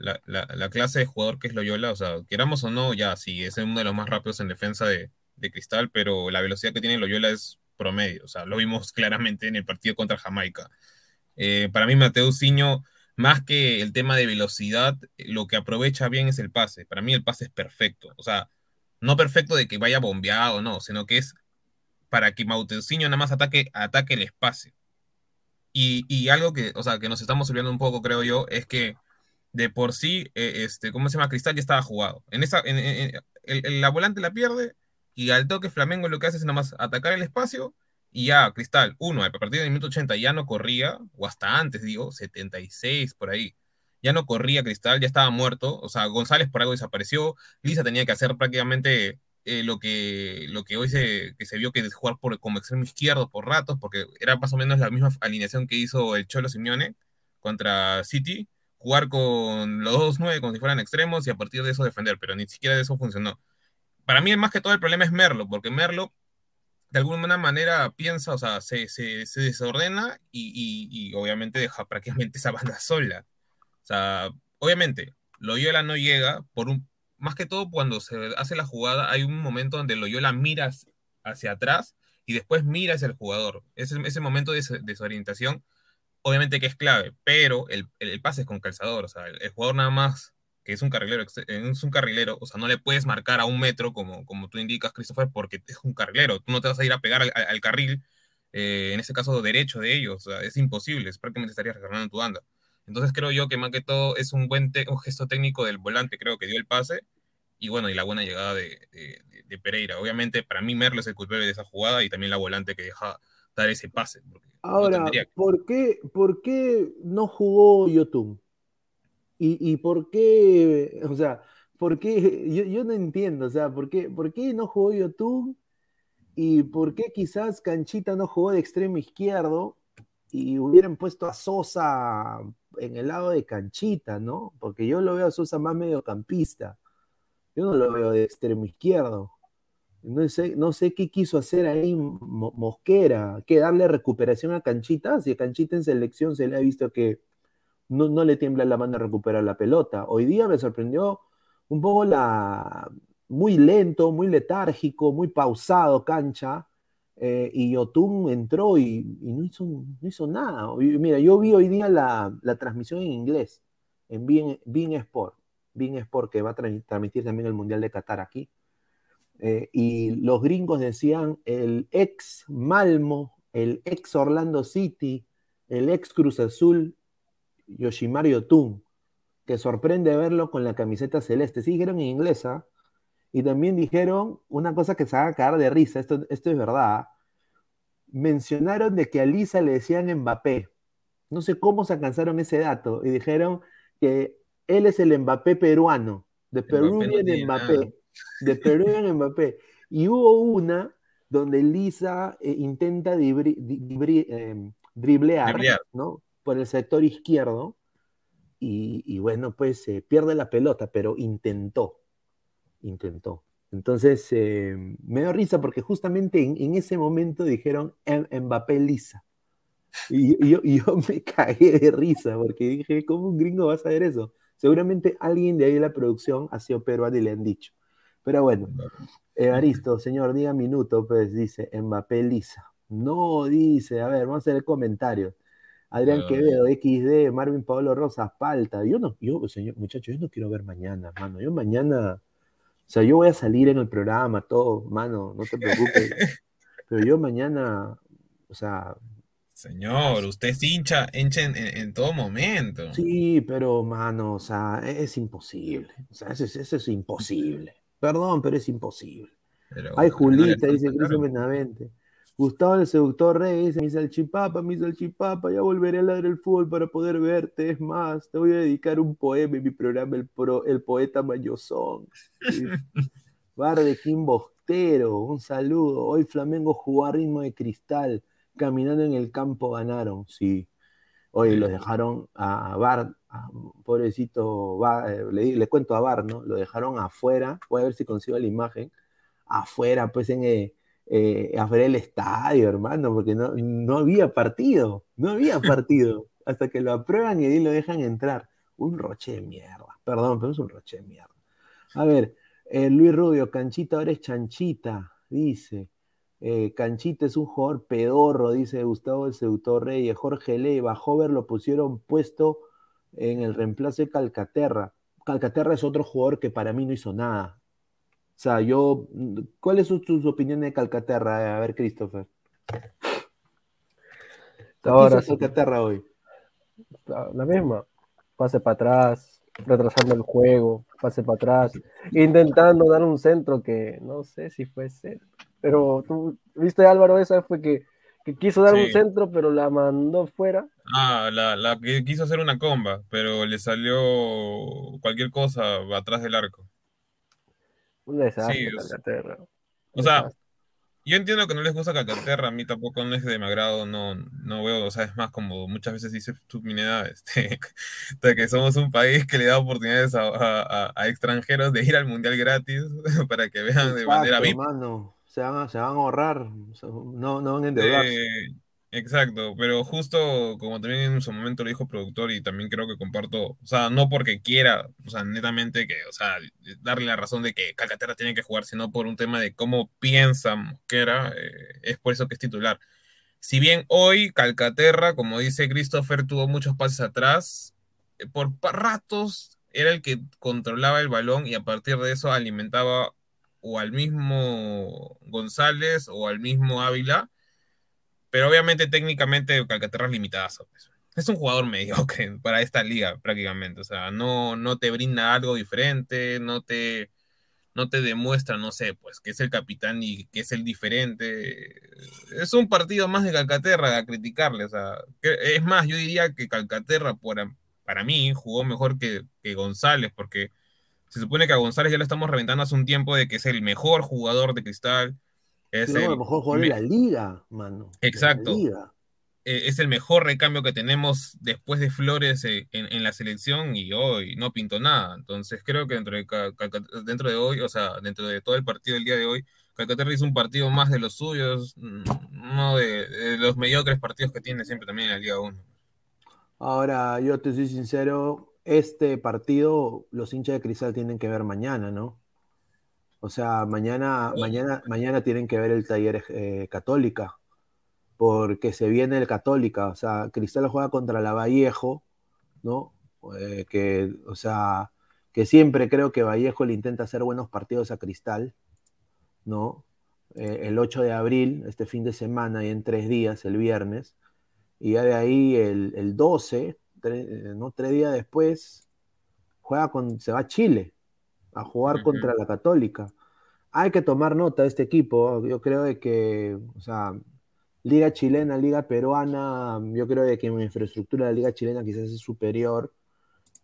clase de jugador que es Loyola, o sea, queramos o no, ya sí, es uno de los más rápidos en defensa de, de Cristal, pero la velocidad que tiene Loyola es promedio. O sea, lo vimos claramente en el partido contra Jamaica. Eh, para mí, Mateo Ciño, más que el tema de velocidad, lo que aprovecha bien es el pase. Para mí, el pase es perfecto. O sea, no perfecto de que vaya bombeado, no, sino que es para que Mauteusinho nada más ataque, ataque el espacio. Y, algo que, o sea, que nos estamos olvidando un poco, creo yo, es que de por sí, eh, este, ¿cómo se llama? Cristal ya estaba jugado. En esa, en, la volante la pierde, y al toque Flamengo lo que hace es nada más atacar el espacio y ya, Cristal, uno, a partir del minuto 80 ya no corría, o hasta antes, digo, 76 por ahí, ya no corría Cristal, ya estaba muerto, o sea, González por algo desapareció, Lisa tenía que hacer prácticamente eh, lo, que, lo que hoy se, que se vio que es jugar por, como extremo izquierdo por ratos, porque era más o menos la misma alineación que hizo el Cholo Simeone contra City, jugar con los dos nueve como si fueran extremos y a partir de eso defender, pero ni siquiera de eso funcionó. Para mí, más que todo, el problema es Merlo, porque Merlo de alguna manera piensa, o sea, se, se, se desordena y, y, obviamente deja prácticamente esa banda sola. O sea, obviamente, Loyola no llega por un, más que todo cuando se hace la jugada, hay un momento donde Loyola mira hacia atrás y después mira hacia el jugador. Ese, ese momento de desorientación, obviamente que es clave, pero el, el, pase es con calzador, o sea, el, jugador nada más, que es un carrilero, es un carrilero, o sea, no le puedes marcar a un metro como, como tú indicas, Christopher, porque es un carrilero, tú no te vas a ir a pegar al, carril, eh, en este caso derecho de ellos, o sea, es imposible, es prácticamente estarías recargando tu banda. Entonces creo yo que más que todo es un buen un gesto técnico del volante, creo que dio el pase, y bueno, y la buena llegada de, de, de, Pereira. Obviamente para mí Merlo es el culpable de esa jugada y también la volante que deja dar ese pase. Ahora, no que... ¿por, qué, ¿por qué no jugó Yotun? ¿Y, ¿Y por qué, o sea, por qué, yo, yo no entiendo, o sea, ¿por qué, por qué no jugó Yotun? ¿Y por qué quizás Canchita no jugó de extremo izquierdo? y hubieran puesto a Sosa en el lado de canchita, ¿no? Porque yo lo veo a Sosa más mediocampista. Yo no lo veo de extremo izquierdo. No sé, no sé qué quiso hacer ahí Mosquera, que darle recuperación a Canchita. Si a Canchita en selección se le ha visto que no, no le tiembla la mano a recuperar la pelota. Hoy día me sorprendió un poco la muy lento, muy letárgico, muy pausado cancha eh, y Yotun entró y, no, hizo, nada. Mira, yo vi hoy día la, transmisión en inglés, en Bean, Bean Sport, Bean Sport que va a tra transmitir también el Mundial de Qatar aquí. Eh, y los gringos decían el ex Malmo, el ex Orlando City, el ex Cruz Azul, Yoshimar Yotun, que sorprende verlo con la camiseta celeste. Sí, dijeron en inglesa, y también dijeron una cosa que se va a caer de risa, esto, esto es verdad. Mencionaron de que a Lisa le decían Mbappé. No sé cómo se alcanzaron ese dato. Y dijeron que él es el Mbappé peruano, de Peruvian no Mbappé. De Peruvian Mbappé. Y hubo una donde Lisa eh, intenta dibri, dibri, eh, driblear, driblear, ¿no? Por el sector izquierdo. Y, y bueno, pues eh, pierde la pelota, pero intentó intentó. Entonces, eh, me dio risa porque justamente en, en ese momento dijeron Mbappé Lisa. Y, y, yo, y, yo, me cagué de risa porque dije, ¿cómo un gringo va a saber eso? Seguramente alguien de ahí de la producción ha sido peruano y le han dicho. Pero bueno, Evaristo, señor, diga minuto, pues dice Mbappé Lisa. No, dice, a ver, vamos a hacer el comentario. Adrián no, Quevedo, XD, Marvin Pablo Rosas, Palta. Yo no, yo, señor, muchachos, yo no quiero ver mañana, mano. Yo mañana o sea, yo voy a salir en el programa, todo, mano, no te preocupes. pero yo mañana, o sea. Señor, usted es hincha, hincha en, en, en, todo momento. Sí, pero, mano, o sea, es, es imposible. O sea, eso es, eso es, imposible. Perdón, pero es imposible. Pero, Ay, Julita, dice Cristian Benavente. Gustavo el seductor rey dice, mi salchipapa, mi salchipapa, ya volveré a ladrar el fútbol para poder verte. Es más, te voy a dedicar un poema en mi programa, el, pro, el poeta Mayosón. Sí. Bar de Kim Bostero, un saludo. Hoy Flamengo jugó a ritmo de cristal, caminando en el campo ganaron, sí. Hoy los dejaron a Bar, a, pobrecito, Bar, eh, le, le, cuento a Bar, ¿no? Lo dejaron afuera, voy a ver si consigo la imagen, afuera, pues en... Eh, eh, a ver el estadio, hermano, porque no, no había partido, no había partido, hasta que lo aprueban y ahí lo dejan entrar. Un roche de mierda, perdón, pero es un roche de mierda. A ver, eh, Luis Rubio, Canchita ahora es Chanchita, dice. Eh, Canchita es un jugador pedorro, dice Gustavo el Seductor Reyes. Jorge Leiva, Hover lo pusieron puesto en el reemplazo de Calcaterra. Calcaterra es otro jugador que para mí no hizo nada. O sea, yo, ¿cuáles son tus opiniones de Calcaterra? A ver, Christopher. Ahora Calcaterra hoy? La misma. Pase para atrás, retrasando el juego, pase para atrás, intentando dar un centro que no sé si fue centro. Pero tú viste Álvaro, esa fue que, quiso dar un centro, pero la mandó fuera. Ah, la, que quiso hacer una comba, pero le salió cualquier cosa atrás del arco. Un desastre, o sea, yo entiendo que no les gusta Calcaterra, a mí tampoco no es de mi agrado, no, no veo, o sea, es más como muchas veces dice tu Mineda, este, de que somos un país que le da oportunidades a, extranjeros de ir al mundial gratis para que vean de manera VIP. se, van a, se van a ahorrar, no, no van a endeudarse. Eh, Exacto, pero justo como también en su momento lo dijo el productor y también creo que comparto, o sea, no porque quiera, o sea, netamente que, o sea, darle la razón de que Calcaterra tiene que jugar, sino por un tema de cómo piensa Mosquera, eh, es por eso que es titular. Si bien hoy Calcaterra, como dice Christopher, tuvo muchos pases atrás, eh, por ratos era el que controlaba el balón y a partir de eso alimentaba o al mismo González o al mismo Ávila pero obviamente técnicamente Calcaterra es limitada. Pues. Es un jugador mediocre para esta liga prácticamente. O sea, no, no te brinda algo diferente, no te, no te demuestra, no sé, pues que es el capitán y que es el diferente. Es un partido más de Calcaterra a criticarle. Es más, yo diría que Calcaterra para mí jugó mejor que, que González, porque se supone que a González ya lo estamos reventando hace un tiempo de que es el mejor jugador de cristal es el mejor jugador de la liga, mano. Exacto. E, es el mejor recambio que tenemos después de Flores eh, en, la selección y hoy no pintó nada. Entonces creo que dentro de, dentro de hoy, o sea, dentro de todo el partido del día de hoy, Calcaterra hizo un partido más de los suyos, mm, no de, los mediocres partidos que tiene siempre también en la Liga 1. Ahora, yo te soy sincero, este partido los hinchas de Cristal tienen que ver mañana, ¿no? O sea, mañana, mañana, mañana tienen que ver el taller eh, Católica, porque se viene el Católica. O sea, Cristal juega contra la Vallejo, ¿no? Eh, que, o sea, que siempre creo que Vallejo le intenta hacer buenos partidos a Cristal, ¿no? Eh, el 8 de abril, este fin de semana, y en tres días, el viernes. Y ya de ahí el, 12, ¿no? tres días después, juega con, se va a Chile a jugar contra la Católica. Hay que tomar nota de este equipo. Yo creo de que, o sea, Liga chilena, Liga peruana, yo creo de que en infraestructura de la Liga chilena quizás es superior,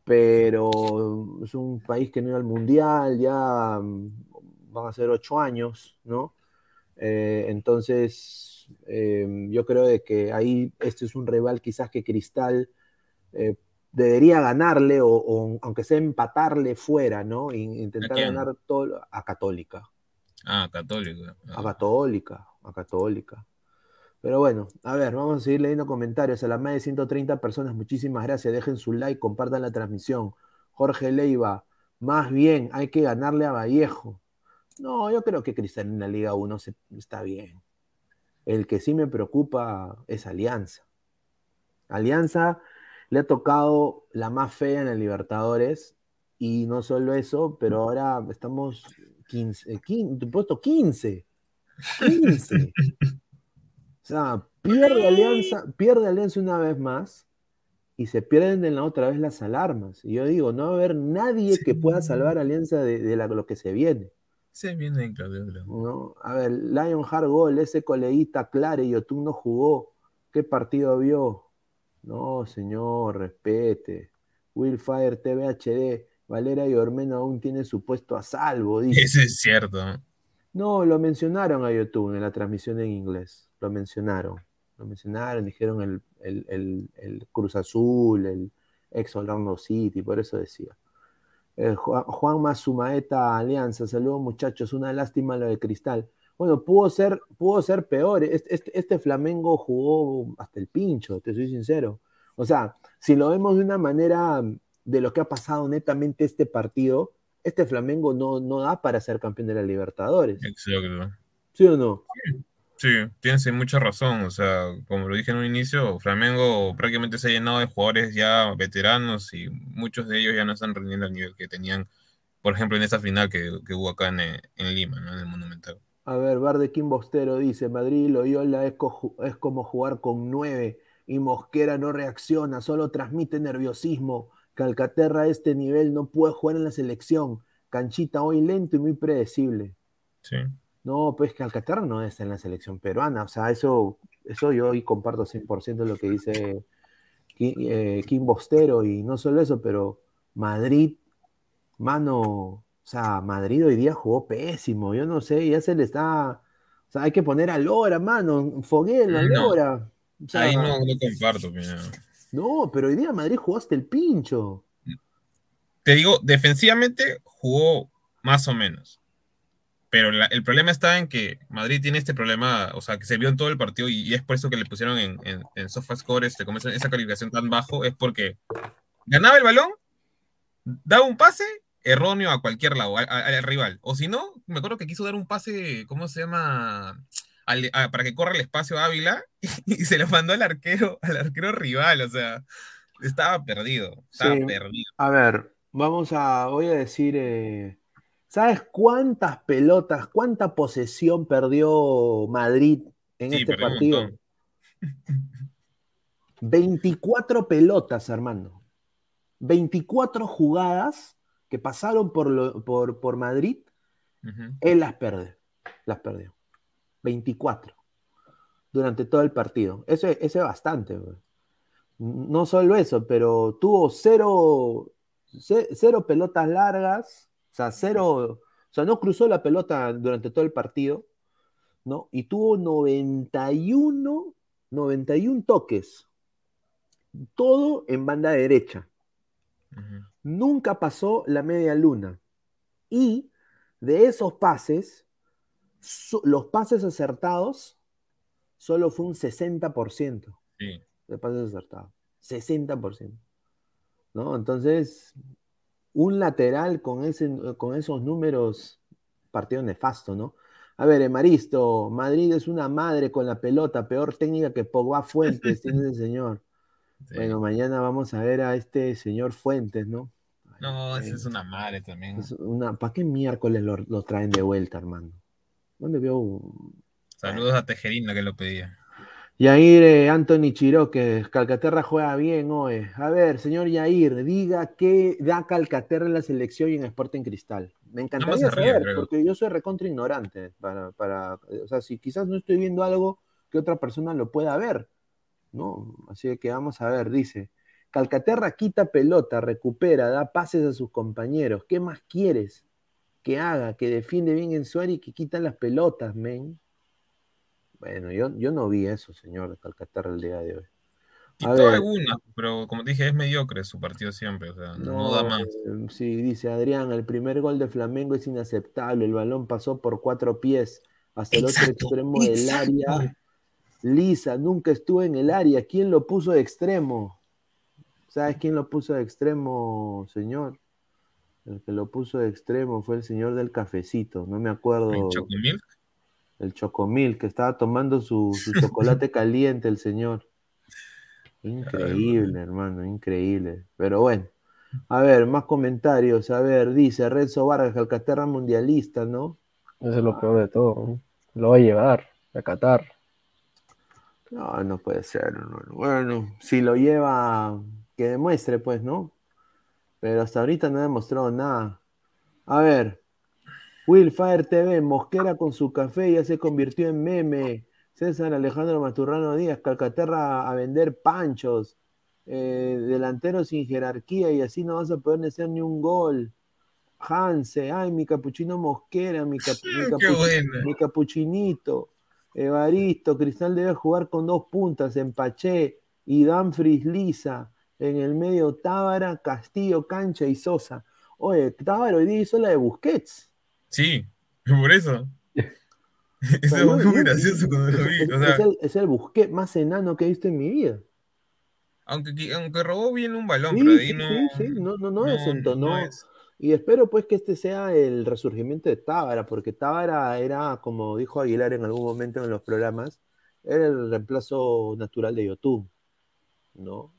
pero es un país que no iba al mundial, ya van a ser ocho años, ¿no? Eh, entonces, eh, yo creo de que ahí este es un rival quizás que Cristal eh, debería ganarle o, aunque sea empatarle fuera, ¿no? Intentar ganar todo a Católica. Ah, Católica. A ah. Católica, a Católica. Pero bueno, a ver, vamos a seguir leyendo comentarios. A las más de 130 personas, muchísimas gracias. Dejen su like, compartan la transmisión. Jorge Leiva, más bien hay que ganarle a Vallejo. No, yo creo que Cristal en la Liga 1 está bien. El que sí me preocupa es Alianza. Alianza le ha tocado la más fea en el Libertadores y no solo eso, pero ahora estamos 15, 15 puesto 15. 15. o sea, pierde Alianza, pierde Alianza una vez más y se pierden en la otra vez las alarmas. Y yo digo, no va a haber nadie que pueda salvar a Alianza de, lo que se viene. Se viene, Claudio. ¿No? A ver, Lion Hard Goal, ese coleguita Clare, Yotun no jugó. ¿Qué partido vio? No, señor, respete. Willfire TVHD, Valera y Ormeno aún tienen su puesto a salvo, dice. Eso es cierto. No, lo mencionaron a YouTube en la transmisión en inglés. Lo mencionaron. Lo mencionaron, dijeron el, Cruz Azul, el ex Orlando City, por eso decía. Juan, Juan Mazumaeta Alianza, saludos muchachos, una lástima lo de Cristal. Bueno, pudo ser, pudo ser peor. Este, este, Flamengo jugó hasta el pincho, te soy sincero. O sea, si lo vemos de una manera de lo que ha pasado netamente este partido, este Flamengo no, no da para ser campeón de la Libertadores. Exacto. ¿Sí o no? Sí, tienes mucha razón. O sea, como lo dije en un inicio, Flamengo prácticamente se ha llenado de jugadores ya veteranos y muchos de ellos ya no están rindiendo al nivel que tenían, por ejemplo, en esa final que, hubo acá en, en Lima, ¿no? en el Monumental. A ver, Bar de Kim Bostero dice, Madrid Loyola es, es como jugar con nueve y Mosquera no reacciona, solo transmite nerviosismo. Calcaterra a este nivel no puede jugar en la selección. Canchita hoy lento y muy predecible. Sí. No, pues Calcaterra no está en la selección peruana. O sea, eso, eso yo hoy comparto 100% lo que dice eh, Kim Bostero. Y no solo eso, pero Madrid, mano, sea, Madrid hoy día jugó pésimo. Yo no sé, ya se le está. O sea, hay que poner a Lora, mano. Foguel, a Lora. Ahí no, no comparto, mira. No, pero hoy día Madrid jugó hasta el pincho. Te digo, defensivamente jugó más o menos. Pero el problema está en que Madrid tiene este problema, o sea, que se vio en todo el partido y, es por eso que le pusieron en, en, en SofaScore este, esa calificación tan bajo, es porque ganaba el balón, daba un pase erróneo a cualquier lado, al rival. O si no, me acuerdo que quiso dar un pase, ¿cómo se llama? para que corra el espacio Ávila y, se lo mandó al arquero, al arquero rival, o sea, estaba perdido, estaba perdido. A ver, vamos a, voy a decir, eh, ¿sabes cuántas pelotas, cuánta posesión perdió Madrid en este partido? 24 pelotas, Armando. 24 jugadas que pasaron por, por, por Madrid, él las perdió. Las perdió. 24 durante todo el partido. Eso, es bastante. No solo eso, pero tuvo cero, cero pelotas largas, o sea, cero, o sea, no cruzó la pelota durante todo el partido, ¿no? Y tuvo 91, 91 toques, todo en banda derecha. Nunca pasó la media luna. Y de esos pases, los pases acertados solo fue un 60% de pases acertados. 60%. ¿No? Entonces, un lateral con, ese, con esos números, partido nefasto, ¿no? A ver, Emaristo, Madrid es una madre con la pelota, peor técnica que Pogba Fuentes, tiene ese señor. Bueno, mañana vamos a ver a este señor Fuentes, ¿no? No, ese es una madre también. una, ¿Para qué miércoles lo, lo, traen de vuelta, hermano? ¿Dónde vio? Saludos a Tejerina que lo pedía. Yair eh, Anthony Chiroque, Calcaterra juega bien hoy. A ver, señor Yair, diga qué da Calcaterra en la selección y en Sporting Cristal. Me encantaría saber, porque yo soy recontra ignorante. Para, para, o sea, si quizás no estoy viendo algo que otra persona lo pueda ver. ¿No? Así que vamos a ver, dice. Calcaterra quita pelota, recupera, da pases a sus compañeros. ¿Qué más quieres? que haga, que defiende bien en su área y que quita las pelotas, men. Bueno, yo, yo no vi eso, señor de Calcaterra, el día de hoy. Quitó alguna, pero como dije, es mediocre su partido siempre, o sea, no, da más. Eh, sí, dice Adrián, el primer gol de Flamengo es inaceptable, el balón pasó por cuatro pies hasta el otro extremo del área. Lisa, nunca estuvo en el área, ¿quién lo puso de extremo? ¿Sabes quién lo puso de extremo, señor? El que lo puso de extremo fue el señor del cafecito, no me acuerdo. ¿El Chocomil? El Chocomil, que estaba tomando su, chocolate caliente el señor. Increíble, hermano, increíble. Pero bueno, a ver, más comentarios. A ver, dice Renzo Vargas, Calcaterra mundialista, ¿no? Eso es lo peor de todo. Lo va a llevar a Qatar. No, no puede ser. Bueno, si lo lleva, que demuestre, pues, ¿no? Pero hasta ahorita no ha demostrado nada. A ver, Willfire TV, Mosquera con su café ya se convirtió en meme. César Alejandro Maturrano Díaz, Calcaterra a vender panchos. Eh, delantero sin jerarquía y así no vas a poder hacer ni un gol. Hanse, ay, mi capuchino Mosquera, mi, mi, capuchinito. Evaristo, Cristal debe jugar con dos puntas, Empaché y Danfris Lisa. En el medio Tábara, Castillo, Cancha y Sosa. Oye, Tábara hoy día hizo la de Busquets. Sí, por eso. Eso es muy gracioso cuando lo vi. es, el, es, el, Busquets más enano que he visto en mi vida. Aunque, aunque robó bien un balón, pero ahí no. Sí, sí, no, no, no, desentonó. Y espero pues que este sea el resurgimiento de Tábara, porque Tábara era, como dijo Aguilar en algún momento en los programas, era el reemplazo natural de YouTube, ¿no?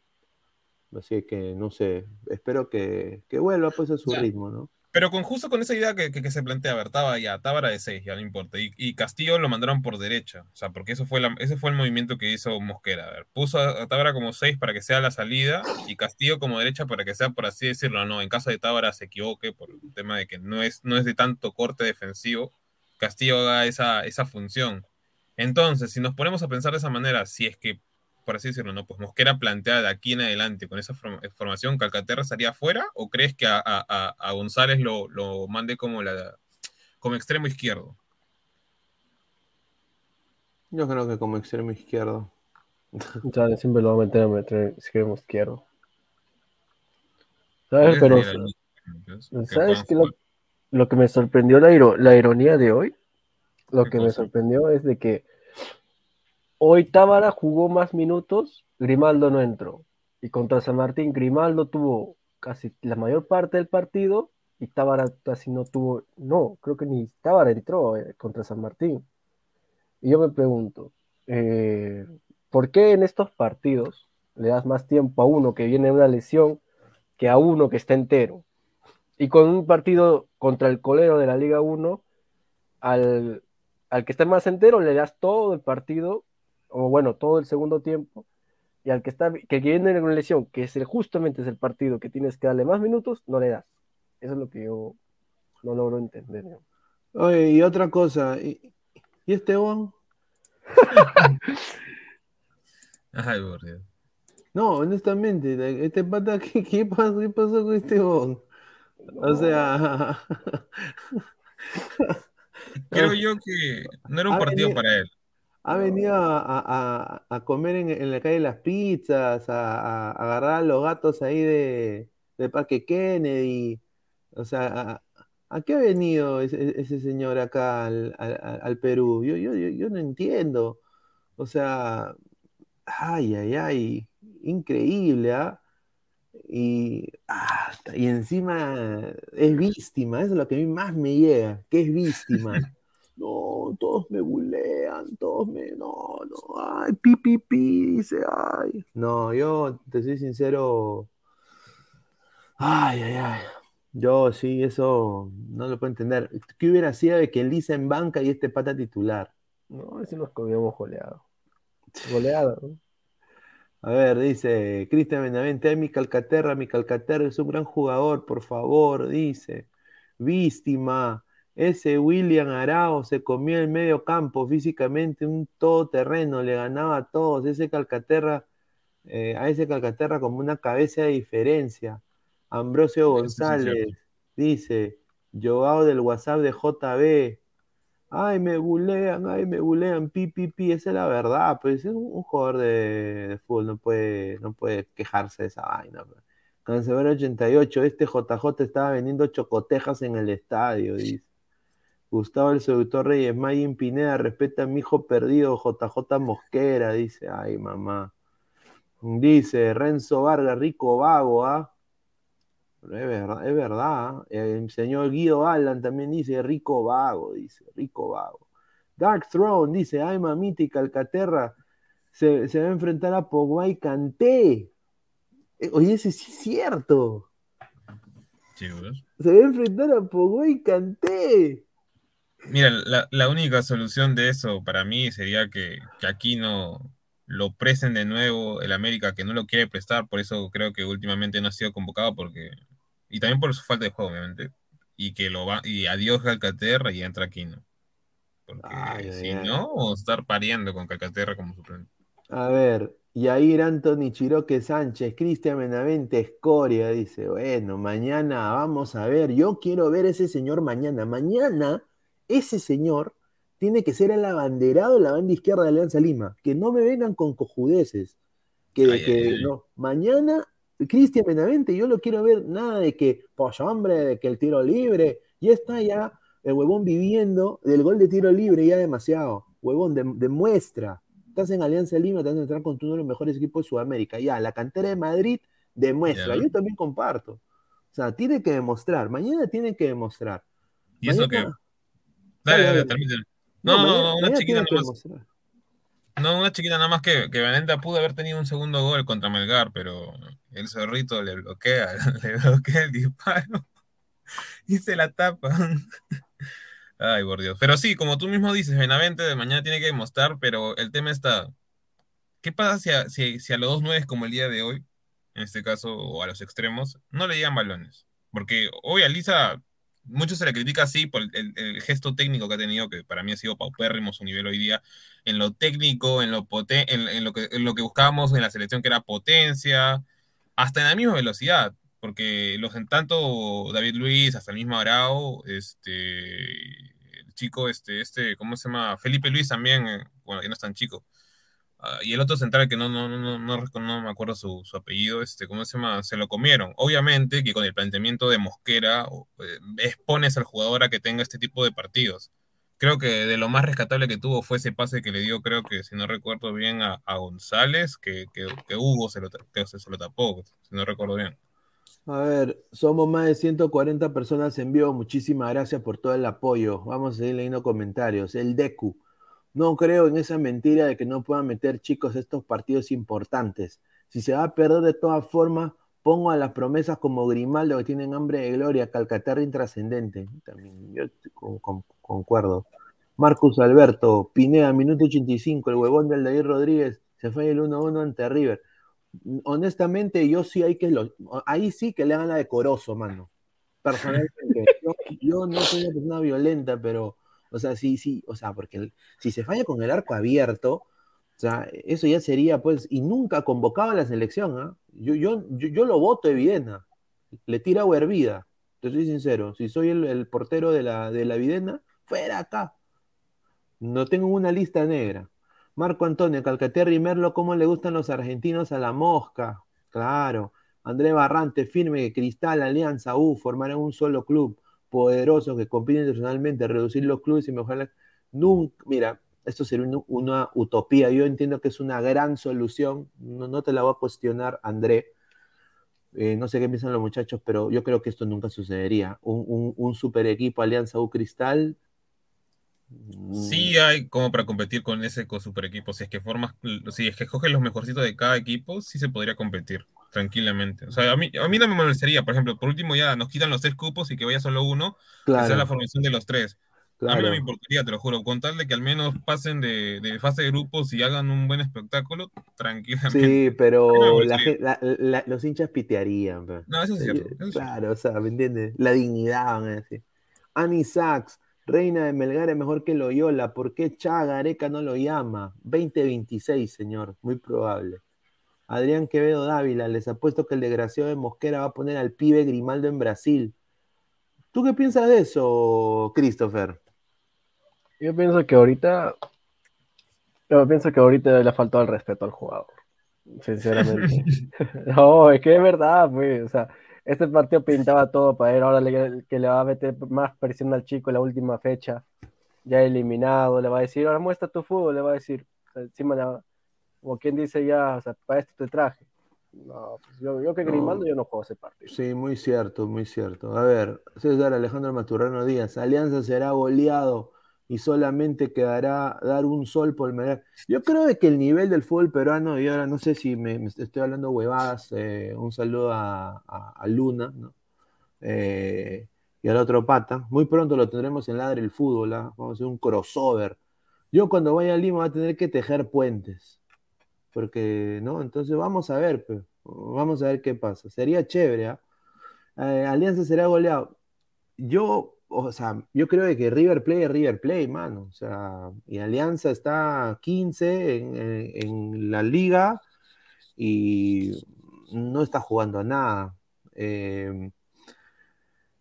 Así que no sé, espero que, vuelva pues a su ritmo, ¿no? Pero con justo con esa idea que, que, se plantea, a ver, Tábara ya, Tábara de 6, ya no importa. Y, y, Castillo lo mandaron por derecha. O sea, porque eso fue la, ese fue el movimiento que hizo Mosquera. A ver, puso a, Tábara como 6 para que sea la salida y Castillo como derecha para que sea, por así decirlo, no. En caso de Tábara se equivoque por el tema de que no es, no es de tanto corte defensivo, Castillo haga esa, esa función. Entonces, si nos ponemos a pensar de esa manera, si es que por así decirlo, ¿no? Pues Mosquera plantea de aquí en adelante con esa formación, ¿Calcaterra estaría fuera o crees que a, a, a González lo, lo, mande como, la, como extremo izquierdo? Yo creo que como extremo izquierdo. Ya, siempre lo va a meter a meter extremo izquierdo. ¿Sabes? Pero, ¿sabes que lo, lo, que me sorprendió la, la ironía de hoy? Lo que me sorprendió es de que Hoy Tábara jugó más minutos, Grimaldo no entró. Y contra San Martín, Grimaldo tuvo casi la mayor parte del partido y Tábara casi no tuvo, no, creo que ni Tábara entró eh, contra San Martín. Y yo me pregunto, eh, ¿por qué en estos partidos le das más tiempo a uno que viene de una lesión que a uno que está entero? Y con un partido contra el colero de la Liga 1, al, al que está más entero le das todo el partido o bueno, todo el segundo tiempo, y al que está que viene en una lesión, que es el, justamente es el partido que tienes que darle más minutos, no le das. Eso es lo que yo no logro entender. Oye, y otra cosa, ¿y, ¿y Esteban? Ay, No, honestamente, este pata, ¿qué, qué, pasó, qué pasó con Esteban? O sea. Creo yo que no era un partido para él ha venido a, comer en, la calle las pizzas, a, agarrar a los gatos ahí de, Parque Kennedy. O sea, ¿a, qué ha venido ese, señor acá al, Perú? Yo, yo, yo, no entiendo. O sea, ay, ay, ay, increíble, ¿ah? Y, y encima es víctima, eso es lo que a mí más me llega, que es víctima. no, todos me bulean, todos me, no, no, ay, pi, pi, pi, dice, ay. No, yo te soy sincero, ay, ay, ay. Yo sí, eso no lo puedo entender. ¿Qué hubiera sido de que Lisa en banca y este pata titular? No, si nos habíamos goleado. Goleado. A ver, dice Cristian Benavente, mi Calcaterra, mi Calcaterra es un gran jugador, por favor, dice. Víctima. Ese William Arao se comió el medio campo físicamente, un todoterreno, le ganaba a todos. Ese Calcaterra, eh, a ese Calcaterra como una cabeza de diferencia. Ambrosio González dice, Joao del WhatsApp de JB. Ay, me bulean, ay, me bulean, pi, pi, pi. Esa es la verdad, pues es un, jugador de, fútbol, no puede, no puede quejarse de esa vaina. Pues. Cancelero 88, este JJ estaba vendiendo chocotejas en el estadio, dice. Gustavo el Seductor Reyes, Mayin Pineda, respeta a mi hijo perdido, JJ Mosquera, dice, ay mamá. Dice Renzo Vargas, rico vago, ¿ah? Es verdad, es verdad. El señor Guido Alan también dice, rico vago, dice, rico vago. Dark Throne dice, ay mamita y Calcaterra se, va a enfrentar a Pogba y Canté. Eh, oye, ese sí es cierto. se va a enfrentar a Pogba y Canté. Mira, la, única solución de eso para mí sería que, aquí no lo presten de nuevo el América, que no lo quiere prestar, por eso creo que últimamente no ha sido convocado, porque y también por su falta de juego, obviamente, y que lo va, y adiós Calcaterra y entra Aquino. Porque si no, o estar pariendo con Calcaterra como suplente. A ver, Yair Anthony Chiroque Sánchez, Cristian Benavente Escoria, dice, bueno, mañana vamos a ver, yo quiero ver ese señor mañana. Mañana ese señor tiene que ser el abanderado de la banda izquierda de Alianza Lima. Que no me vengan con cojudeces. Que, no. Mañana, Cristian Benavente, yo lo quiero ver nada de que, pues hombre, de que el tiro libre. Ya está ya el huevón viviendo del gol de tiro libre ya demasiado. Huevón, demuestra. Estás en Alianza Lima, te vas a entrar con uno de los mejores equipos de Sudamérica. Ya, la cantera de Madrid demuestra. Yo también comparto. O sea, tiene que demostrar. Mañana tiene que demostrar. ¿Y eso qué? Dale, dale, No, no, no, una chiquita nada más. No, una chiquita nada más que, que pudo haber tenido un segundo gol contra Melgar, pero el zorrito le bloquea, le bloquea el disparo. y se la tapa. Ay, por Dios. Pero sí, como tú mismo dices, Benavente de mañana tiene que demostrar, pero el tema está, ¿qué pasa si a, los dos nueve como el día de hoy, en este caso, o a los extremos, no le llegan balones? Porque hoy a Lisa, mucho se le critica así por el, gesto técnico que ha tenido, que para mí ha sido paupérrimo su nivel hoy día, en lo técnico, en lo, en, lo, que, en lo que buscábamos en la selección, que era potencia, hasta en la misma velocidad porque los en tanto David Luis, hasta el mismo Arao, este, el chico, este, este, ¿cómo se llama? Felipe Luis también, eh, bueno, ya no es tan chico. Ah, y el otro central que no, no, no, no, no me acuerdo su, su, apellido, este, ¿cómo se llama? Se lo comieron. Obviamente que con el planteamiento de Mosquera eh, expones al jugador a que tenga este tipo de partidos. Creo que de lo más rescatable que tuvo fue ese pase que le dio, creo que si no recuerdo bien, a, González, que, que, Hugo se lo, que se lo tapó, si no recuerdo bien. A ver, somos más de 140 personas en vivo. Muchísimas gracias por todo el apoyo. Vamos a seguir leyendo comentarios. El Deku. No creo en esa mentira de que no puedan meter chicos estos partidos importantes. Si se va a perder de todas formas, pongo a las promesas como Grimaldo que tienen hambre de gloria, Calcaterra intrascendente. También yo concuerdo. Marcus Alberto, Pineda, minuto 85, el huevón del David Rodríguez, se fue el 1-1 ante River honestamente, yo sí hay que lo, ahí sí que le hagan la decoroso, mano. Personalmente, yo, no soy una persona violenta, pero, o sea, sí, sí, o sea, porque si se falla con el arco abierto, o sea, eso ya sería, pues, y nunca convocaba a la selección, ¿ah? Yo, yo, yo, lo voto Evidena, le tira agua hervida, te soy sincero, si soy el, portero de la, de la Videna, fuera acá. No tengo una lista negra. Marco Antonio, Calcaterra y Merlo, ¿cómo le gustan los argentinos a la mosca? Claro. André Barrante, firme Cristal, Alianza, U, formarán un solo club poderoso que compite internacionalmente, reducir los clubes y mejorar Nunca, mira, esto sería una, utopía. Yo entiendo que es una gran solución. No, te la voy a cuestionar, André. Eh, no sé qué piensan los muchachos, pero yo creo que esto nunca sucedería. Un, super equipo Alianza U Cristal Sí hay como para competir con ese super equipo. Si es que formas, si es que coges los mejorcitos de cada equipo, sí se podría competir tranquilamente. O sea, a mí, a mí no me molestaría, por ejemplo, por último ya nos quitan los tres cupos y que vaya solo uno, claro. la formación de los tres. A mí no me importaría, te lo juro, con tal de que al menos pasen de, de fase de grupos y hagan un buen espectáculo, tranquilamente. Sí, pero los hinchas pitearían. No, eso es cierto. claro, o sea, ¿me entiendes? La dignidad, van a decir. Annie Sachs, Reina de Melgar es mejor que Loyola. ¿Por qué Chagareca no lo llama? 2026, señor. Muy probable. Adrián Quevedo Dávila, les apuesto que el desgraciado de Mosquera va a poner al pibe Grimaldo en Brasil. ¿Tú qué piensas de eso, Christopher? Yo pienso que ahorita. Yo pienso que ahorita le ha faltado el respeto al jugador. Sinceramente. no, es que es verdad, pues. O sea, este partido pintaba todo para él, ahora le, que le va a meter más presión al chico en la última fecha, ya eliminado, le va a decir, ahora muestra tu fútbol, le va a decir, encima, como quien dice ya, o sea, para esto te traje. No, pues yo, yo que Grimaldo yo no juego ese partido. Sí, muy cierto, muy cierto. A ver, César Alejandro Maturrano Díaz, Alianza será goleado y solamente quedará dar un sol por Melgar. Yo creo que el nivel del fútbol peruano, y ahora no sé si me, estoy hablando huevadas, eh, un saludo a, Luna, ¿no? Eh, y al otro pata. Muy pronto lo tendremos en Ladre el Fútbol, ¿ah? vamos a hacer un crossover. Yo cuando vaya a Lima voy a tener que tejer puentes, porque, ¿no? Entonces vamos a ver, pues, vamos a ver qué pasa. Sería chévere, ¿ah? ¿eh? Alianza será goleado. Yo o sea, yo creo que River Play es River Play, mano. O sea, y Alianza está 15 en, la liga y no está jugando a nada. Em,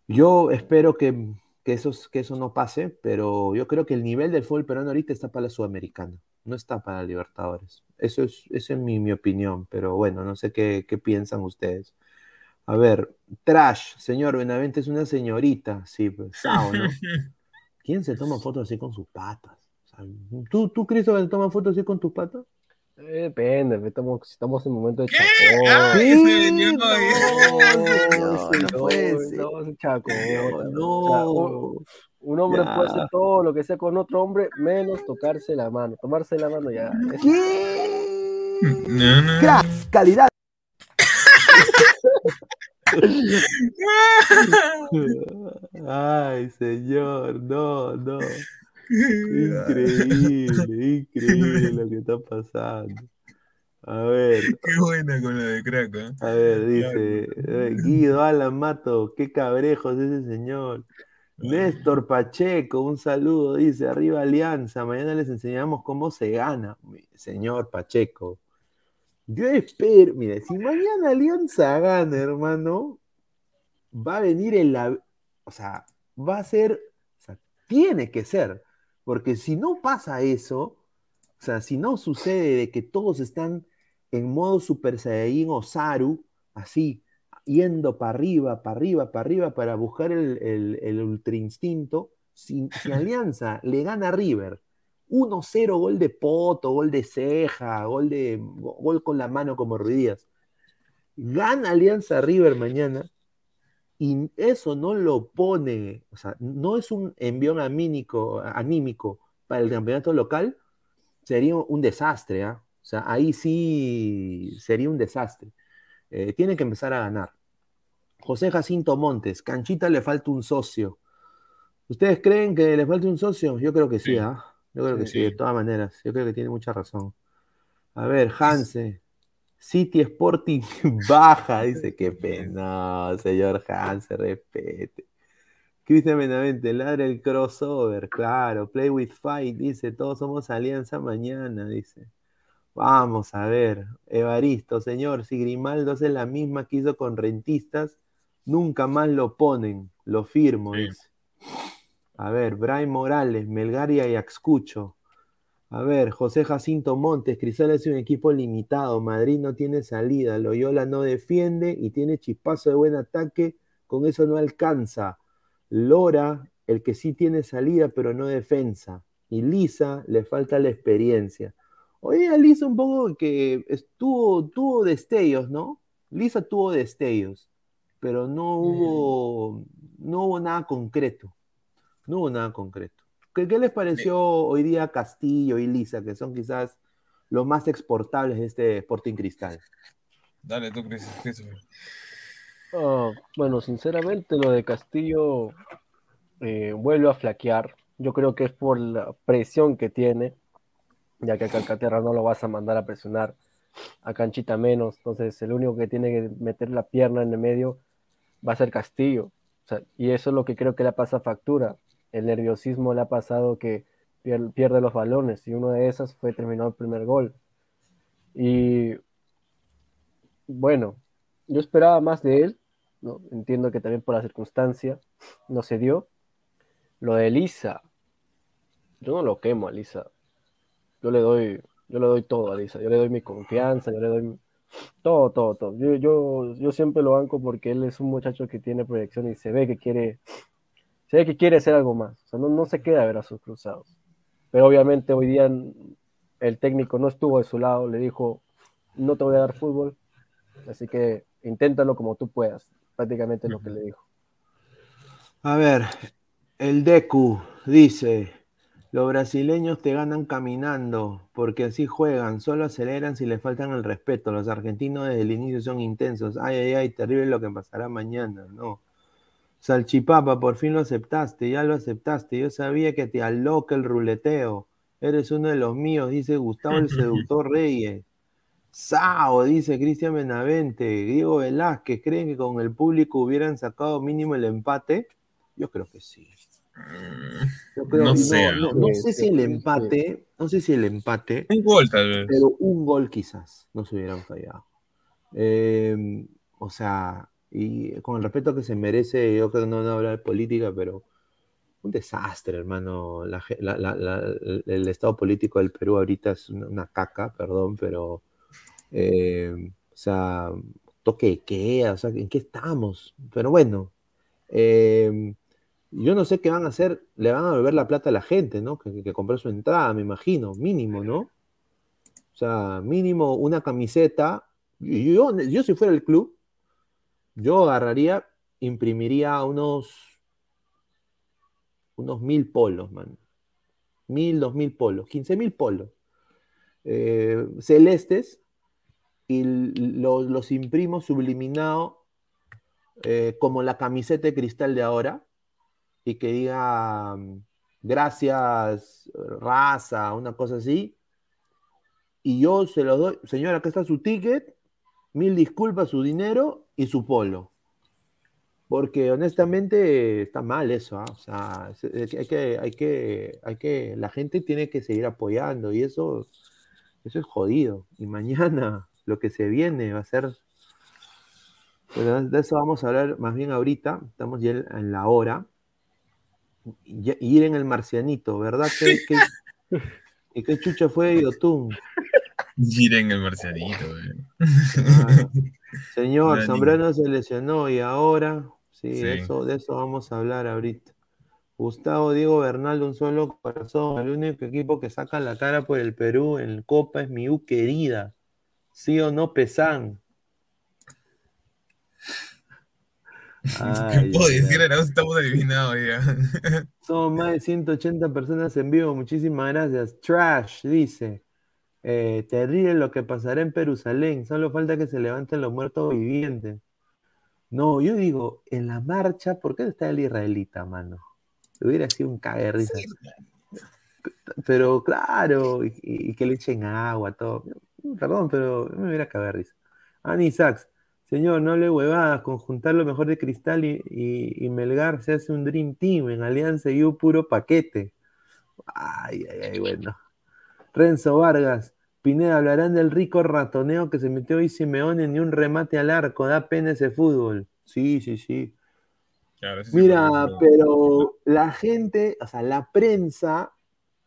yo espero que, que eso no pase, pero yo creo que el nivel del fútbol peruano ahorita está para la Sudamericana, no está para Libertadores. Eso es, esa es mi, opinión, pero bueno, no sé qué, qué piensan ustedes. A ver, Trash, señor Benavente es una señorita, sí, pues, ¿no? ¿Quién se toma fotos así con sus patas? ¿Tú, tú, Cristo, te tomas fotos así con tus patas? Eh, depende, estamos, estamos en momento de chacón. ¿Sí? No, no, un hombre puede hacer todo lo que sea con otro hombre, menos tocarse la mano. Tomarse la mano ya. ¿Qué? Calidad. Ay, señor, no, no. Increíble, increíble lo que está pasando. A ver. Qué buena con la de crack. ¿eh? A ver, dice eh, Guido Alan Mato, qué cabrejos ese señor. Néstor Pacheco, un saludo, dice, arriba Alianza, mañana les enseñamos cómo se gana. Señor Pacheco, yo espero, mira, si mañana Alianza gana, hermano, va a venir en la, o sea, va a ser, tiene que ser, porque si no pasa eso, o sea, si no sucede de que todos están en modo Super Saiyajin o Saru, así, yendo para arriba, para arriba, para arriba, para buscar el, el, ultra instinto, si, Alianza le gana a River, 1-0, gol de Poto, gol de Ceja, gol, de, gol con la mano como Ruidías, gana Alianza River mañana, y eso no lo pone, o sea, no es un envión anímico, anímico para el campeonato local, sería un desastre, ¿ah? O sea, ahí sí sería un desastre. Eh, tiene que empezar a ganar. José Jacinto Montes, Canchita le falta un socio. ¿Ustedes creen que le falta un socio? Yo creo que sí, ¿ah? Yo creo que sí, de todas maneras. Yo creo que tiene mucha razón. A ver, Hanse. City Sporting baja, dice, qué pena, señor Hanse, respete. Cristian Benavente, ladra el crossover, claro. Play with Fight, dice, todos somos alianza mañana, dice. Vamos a ver, Evaristo, señor, si Grimaldo hace la misma que hizo con rentistas, nunca más lo ponen, lo firmo, dice. A ver, Brian Morales, Melgaria y Axcucho. A ver, José Jacinto Montes, Cristal es un equipo limitado, Madrid no tiene salida, Loyola no defiende y tiene chispazo de buen ataque, con eso no alcanza. Lora, el que sí tiene salida pero no defensa. Y Lisa, le falta la experiencia. Oye, Lisa un poco que estuvo, tuvo destellos, ¿no? Lisa tuvo destellos, pero no hubo, no hubo nada concreto. No hubo nada concreto. ¿Qué, les pareció hoy día Castillo y Lisa, que son quizás los más exportables de este Sporting Cristal? Dale tú, Christopher. Oh, bueno, sinceramente lo de Castillo eh, vuelve a flaquear. Yo creo que es por la presión que tiene ya que a Calcaterra no lo vas a mandar a presionar, a Canchita menos, entonces el único que tiene que meter la pierna en el medio va a ser Castillo, y eso es lo que creo que le pasa factura, el nerviosismo le ha pasado que pierde los balones, y uno de esas fue terminar el primer gol, y bueno, yo esperaba más de él, ¿no? entiendo que también por la circunstancia no se dio, lo de Elisa, yo no lo quemo a Elisa, yo le doy, yo le doy todo a Lisa, yo le doy mi confianza, yo le doy todo, todo, todo. Yo, yo, yo siempre lo banco porque él es un muchacho que tiene proyección y se ve que quiere, se ve que quiere hacer algo más. O sea, no, no se queda a ver a sus cruzados. Pero obviamente hoy día el técnico no estuvo de su lado, le dijo, no te voy a dar fútbol, así que inténtalo como tú puedas. Prácticamente es lo que le dijo. A ver, el Deku dice, los brasileños te ganan caminando, porque así juegan, solo aceleran si le faltan el respeto. Los argentinos desde el inicio son intensos. Ay, ay, ay, terrible lo que pasará mañana, ¿no? Salchipapa, por fin lo aceptaste, ya lo aceptaste. Yo sabía que te aloca el ruleteo. Eres uno de los míos, dice Gustavo el seductor Reyes. Sao, dice Cristian Benavente. Diego Velázquez, ¿creen que con el público hubieran sacado mínimo el empate? Yo creo que sí no, sé, no, sé si el empate, no sé si el empate. Un gol tal vez. Pero un gol quizás no se hubieran fallado. Em, o sea, y con el respeto que se merece, yo creo que no hablar de política, pero un desastre, hermano. el estado político del Perú ahorita es una, caca, perdón, pero, em, o sea, toque que o sea, ¿en qué estamos? Pero bueno, eh, yo no sé qué van a hacer, le van a devolver la plata a la gente, ¿no? Que, que, compró su entrada, me imagino, mínimo, ¿no? O sea, mínimo una camiseta. Yo, yo si fuera el club, yo agarraría, imprimiría unos, unos mil polos, man. Mil, dos mil polos, quince mil polos. Eh, celestes y los imprimo subliminado eh, como la camiseta de cristal de ahora, y que diga mm, gracias, raza, una cosa así, y yo se lo doy, señora, acá está su ticket, mil disculpas, su dinero y su polo. Porque honestamente está mal eso, ¿ah? o sea, hay que, hay que, hay que, la gente tiene que seguir apoyando y eso, eso es jodido. Y mañana lo que se viene va a ser, de eso vamos a hablar más bien ahorita, estamos ya en la hora, y, ir en el marcianito, ¿verdad? ¿Y qué chucha fue Yotun? Ir en el marcianito, Señor, Zambrano se lesionó y ahora Sí, Eso, de eso vamos a hablar ahorita. Gustavo Diego Bernal, un solo corazón. El único equipo que saca la cara por el Perú en Copa es mi U querida. ¿Sí o no, Pesan? ¿Qué puedo decir? Ahora estamos adivinados ya. Somos más de 180 personas en vivo. Muchísimas gracias. Trash dice: eh, Terrible lo que pasará en Perusalén. Solo falta que se levanten los muertos vivientes. No, yo digo, en la marcha, ¿por qué está el israelita, mano? Hubiera sido un cague risa. Pero claro, y, que le echen agua, todo. Perdón, pero me hubiera cagado risa. Ani Sachs, señor, no le huevadas, con juntar lo mejor de Cristal y, Melgar se hace un Dream Team en Alianza y un puro paquete. Ay, ay, ay, bueno. Renzo Vargas, Pineda, hablarán del rico ratoneo que se metió hoy Simeone ni un remate al arco, da pena ese fútbol. Sí, sí, sí. Mira, pero la gente, o sea, la prensa,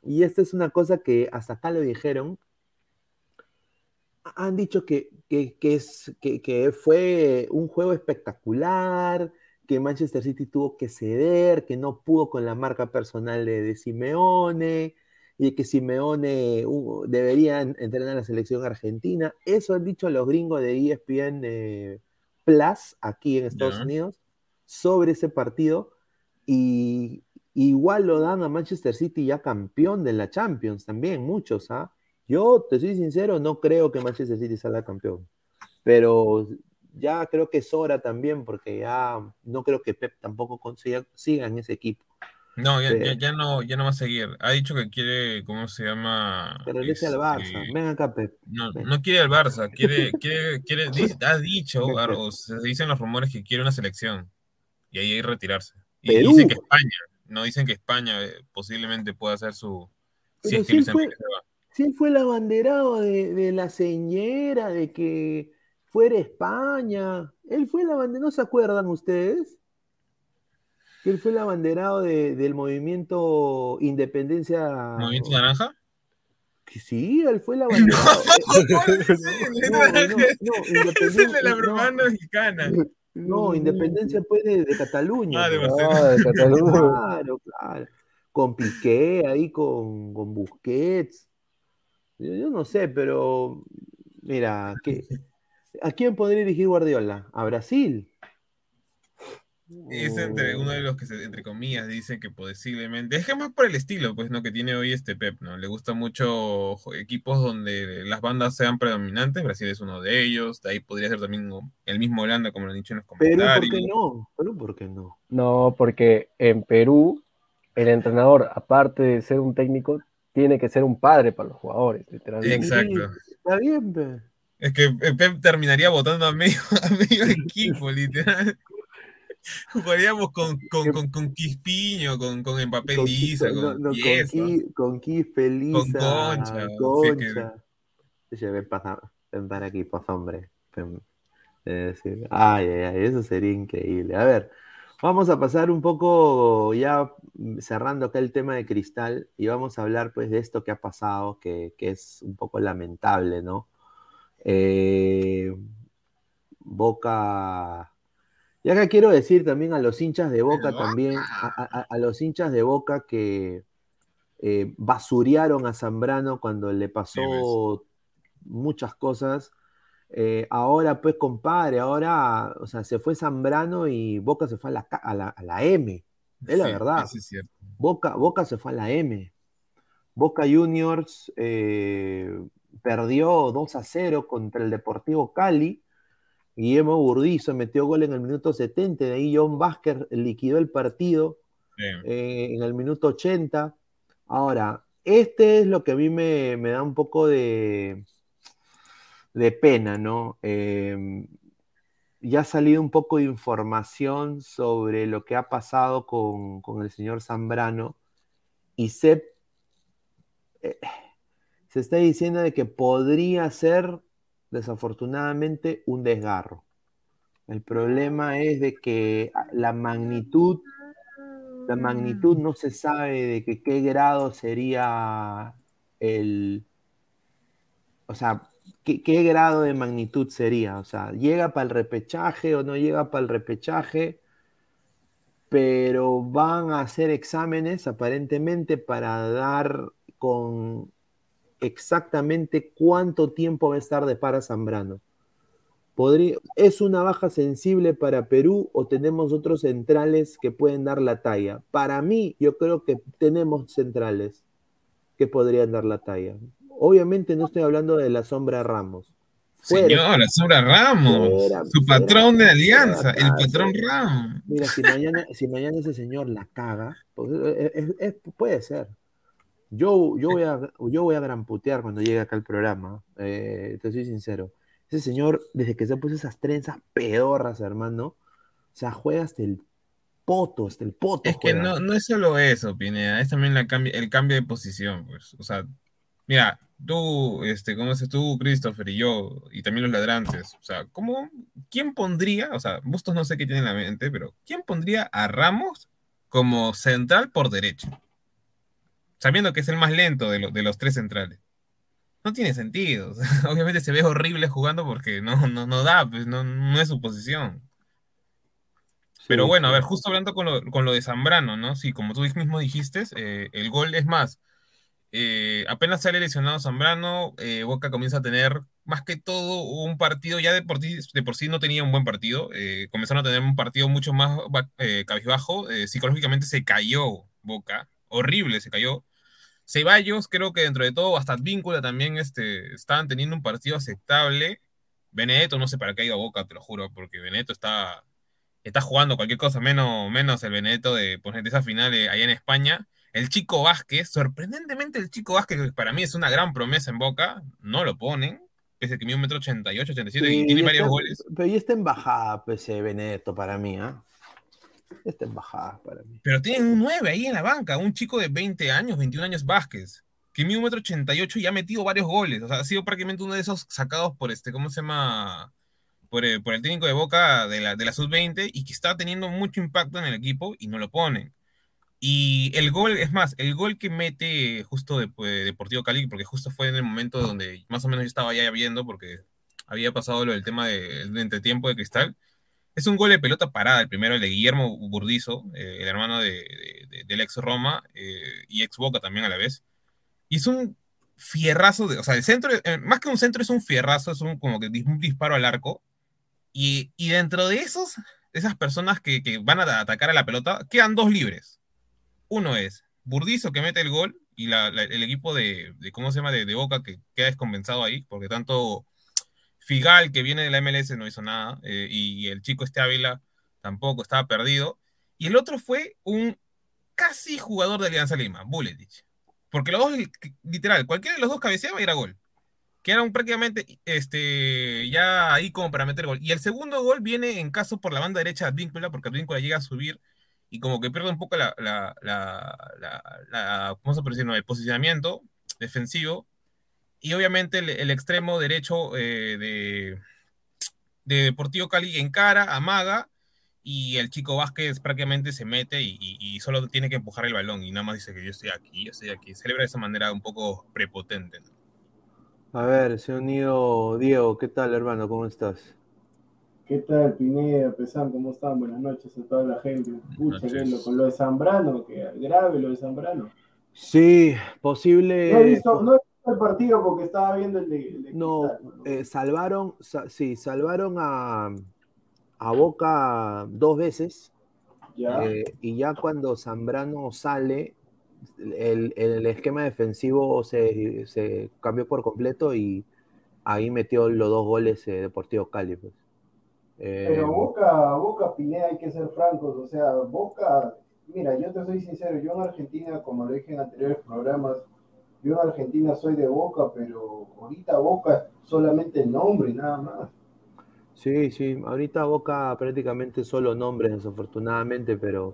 y esta es una cosa que hasta acá lo dijeron, han dicho que, es, que, fue un juego espectacular, que Manchester City tuvo que ceder, que no pudo con la marca personal de, de Simeone, y que Simeone uh, debería entrenar a la selección argentina. Eso han dicho los gringos de ESPN eh, Plus aquí en Estados Unidos sobre ese partido. Y igual lo dan a Manchester City ya campeón de la Champions también, muchos. ¿ah? Yo, te soy sincero, no creo que Manchester City salga campeón. Pero ya creo que es hora también, porque ya no creo que Pep tampoco consiga, siga en ese equipo. No, ya, no, ya no va a seguir. Ha dicho que quiere, ¿cómo se llama? Que regrese al Barça. Este, Venga acá, Pep. No, no quiere al Barça, quiere, quiere, quiere, ha dicho, o se dicen los rumores que quiere una selección y ahí retirarse. Y dicen que España, no dicen que España eh, posiblemente pueda ser su. si, es que él fue, si él fue el abanderado de, de la señera, de que fuera España. Él fue el abanderado, ¿no se acuerdan ustedes? Él fue el abanderado del movimiento Independencia. ¿Movimiento Naranja? Que sí, él fue el abanderado. no, no, no, es el de la propaganda mexicana. No, Independencia fue de, Cataluña. Ah, de ah, Cataluña. Claro, claro. Con Piqué, ahí con, con Busquets. Yo, no sé, pero mira, ¿a quién podría dirigir Guardiola? ¿A Brasil? Es entre uno de los que, entre comillas, dicen que posiblemente. Es que más por el estilo, pues, ¿no? Que tiene hoy este Pep, ¿no? Le gusta mucho equipos donde las bandas sean predominantes. Brasil es uno de ellos. De ahí podría ser también el mismo Holanda, como lo han dicho en los comentarios. Perú, ¿por qué no? ¿por qué no? No, porque en Perú, el entrenador, aparte de ser un técnico, tiene que ser un padre para los jugadores, literalmente. Exacto. está bien, Es que Pep terminaría votando a medio, a medio equipo, literal. Jugaríamos con, con, con, con Quispiño, con, con Mbappé con, Lisa, con, no, con, Quispe, Lisa, con Concha. Concha. Sí, ven, para aquí, pues, hombre. ay, ay, ay, eso sería increíble. A ver, vamos a pasar un poco ya cerrando acá el tema de Cristal y vamos a hablar pues de esto que ha pasado, que, que es un poco lamentable, ¿no? Eh, Boca y acá quiero decir también a los hinchas de Boca también, a, los hinchas de Boca que eh, basurearon a Zambrano cuando le pasó muchas cosas. Eh, ahora, pues, compadre, ahora, o sea, se fue Zambrano y Boca se fue a la, M. Es la verdad. Boca, Boca se fue a la M. Boca Juniors eh, perdió 2 a 0 contra el Deportivo Cali Guillermo Burdizo metió gol en el minuto 70, de ahí John Vázquez liquidó el partido eh, en el minuto 80. Ahora, este es lo que a mí me, da un poco de, de pena, ¿no? Em, ya ha salido un poco de información sobre lo que ha pasado con, el señor Zambrano y se, eh, se está diciendo de que podría ser desafortunadamente un desgarro. El problema es de que la magnitud, la magnitud no se sabe de qué grado sería el, o sea, qué, grado de magnitud sería, o sea, llega para el repechaje o no llega para el repechaje, pero van a hacer exámenes aparentemente para dar con exactamente cuánto tiempo va a estar de para Zambrano. Podría, ¿Es una baja sensible para Perú o tenemos otros centrales que pueden dar la talla? Para mí, yo creo que tenemos centrales que podrían dar la talla. Obviamente no estoy hablando de la sombra Ramos. Señor, la sombra Ramos, su patrón de alianza, el patrón Ramos. Mira, si mañana, si mañana ese señor la caga, pues, puede ser. Yo, yo, voy a, yo voy a gramputear cuando llegue acá el programa, eh, te soy sincero. Ese señor, desde que se puso esas trenzas pedorras, hermano, o sea, juega hasta el poto, hasta el poto. Es que no, no es solo eso, Pineda, es también la el cambio de posición, pues. O sea, mira, tú, este, ¿cómo dices tú, Christopher y yo, y también los ladrantes? O sea, ¿cómo, quién pondría, o sea, Bustos no sé qué tiene en la mente, pero ¿quién pondría a Ramos como central por derecha? Sabiendo que es el más lento de, de los tres centrales. No tiene sentido. obviamente se ve horrible jugando porque no, no, no da, pues no, no es su posición. Pero bueno, a ver, justo hablando con lo, con lo, de Zambrano, ¿no? Sí, como tú mismo dijiste, eh, el gol es más. Eh, apenas sale lesionado Zambrano, eh, Boca comienza a tener más que todo un partido, ya de por, de por sí no tenía un buen partido, comenzaron a tener un partido mucho más cabizbajo, psicológicamente se cayó Boca, horrible se cayó, Ceballos, creo que dentro de todo, hasta Víncula también este, estaban teniendo un partido aceptable. Benedetto, no sé para qué ha ido a Boca, te lo juro, porque Benedetto está, está jugando cualquier cosa, menos, menos el Benedetto de, pues, esa final allá en España. El Chico Vázquez, sorprendentemente el Chico Vázquez, que para mí es una gran promesa en Boca, no lo ponen, pese que mide un metro 88, 87 y tiene varios goles. Pero y está en bajada, pese Benedetto, para mí, ¿ah? Esta embajada para mí. Pero tienen un 9 ahí en la banca, un chico de 20 años, 21 años Vázquez, que mide un metro 88 y ha metido varios goles. O sea, ha sido prácticamente uno de esos sacados por este, ¿cómo se llama? Por el, técnico de Boca de la, de la sub-20 y que está teniendo mucho impacto en el equipo y no lo ponen. Y el gol, es más, el gol que mete justo de, de Deportivo Cali, porque justo fue en el momento donde más o menos yo estaba ya viendo, porque había pasado lo del tema del entretiempo de cristal, es un gol de pelota parada, el primero, el de Guillermo Burdizo, eh, el hermano de, del ex Roma eh, y ex Boca también a la vez. Y es un fierrazo, de, o sea, el centro, eh, más que un centro, es un fierrazo, es un como que un disparo al arco. Y, y dentro de esos, esas personas que, que, van a atacar a la pelota, quedan dos libres. Uno es Burdizo que mete el gol y la, el equipo de, ¿cómo se llama?, de Boca que queda descompensado ahí, porque tanto Figal, que viene de la MLS, no hizo nada. Eh, y el chico este Ávila tampoco, estaba perdido. Y el otro fue un casi jugador de Alianza Lima, Buletich. Porque los dos, literal, cualquiera de los dos cabeceaba y era gol. Que eran prácticamente este, ya ahí como para meter gol. Y el segundo gol viene en caso por la banda derecha de Advíncula, porque Advíncula llega a subir y como que pierde un poco la, ¿cómo se puede decir? el posicionamiento defensivo y obviamente el, extremo derecho eh, de, de, Deportivo Cali encara, amaga, y el chico Vázquez prácticamente se mete y, solo tiene que empujar el balón y nada más dice que yo estoy aquí, yo estoy aquí. Celebra de esa manera un poco prepotente. A ver, se ha unido Diego. ¿Qué tal, hermano? ¿Cómo estás? ¿Qué tal, Pineda, Pesán? ¿Cómo están? Buenas noches a toda la gente. Escucha, lo, con lo de Zambrano, que grave lo de Zambrano. Sí, posible. No he visto, no el partido porque estaba viendo el de. no, eh, salvaron, sí, salvaron a, a Boca dos veces. Eh, y ya cuando Zambrano sale, el, el esquema defensivo se, se, cambió por completo y ahí metió los dos goles eh, Deportivo Cali. Pues. Pero Boca, Boca Pineda hay que ser francos, o sea, Boca, mira, yo te soy sincero, yo en Argentina, como lo dije en anteriores programas, yo en Argentina soy de Boca, pero ahorita Boca es solamente el nombre, nada más. Sí, sí, ahorita Boca prácticamente solo nombres, desafortunadamente, pero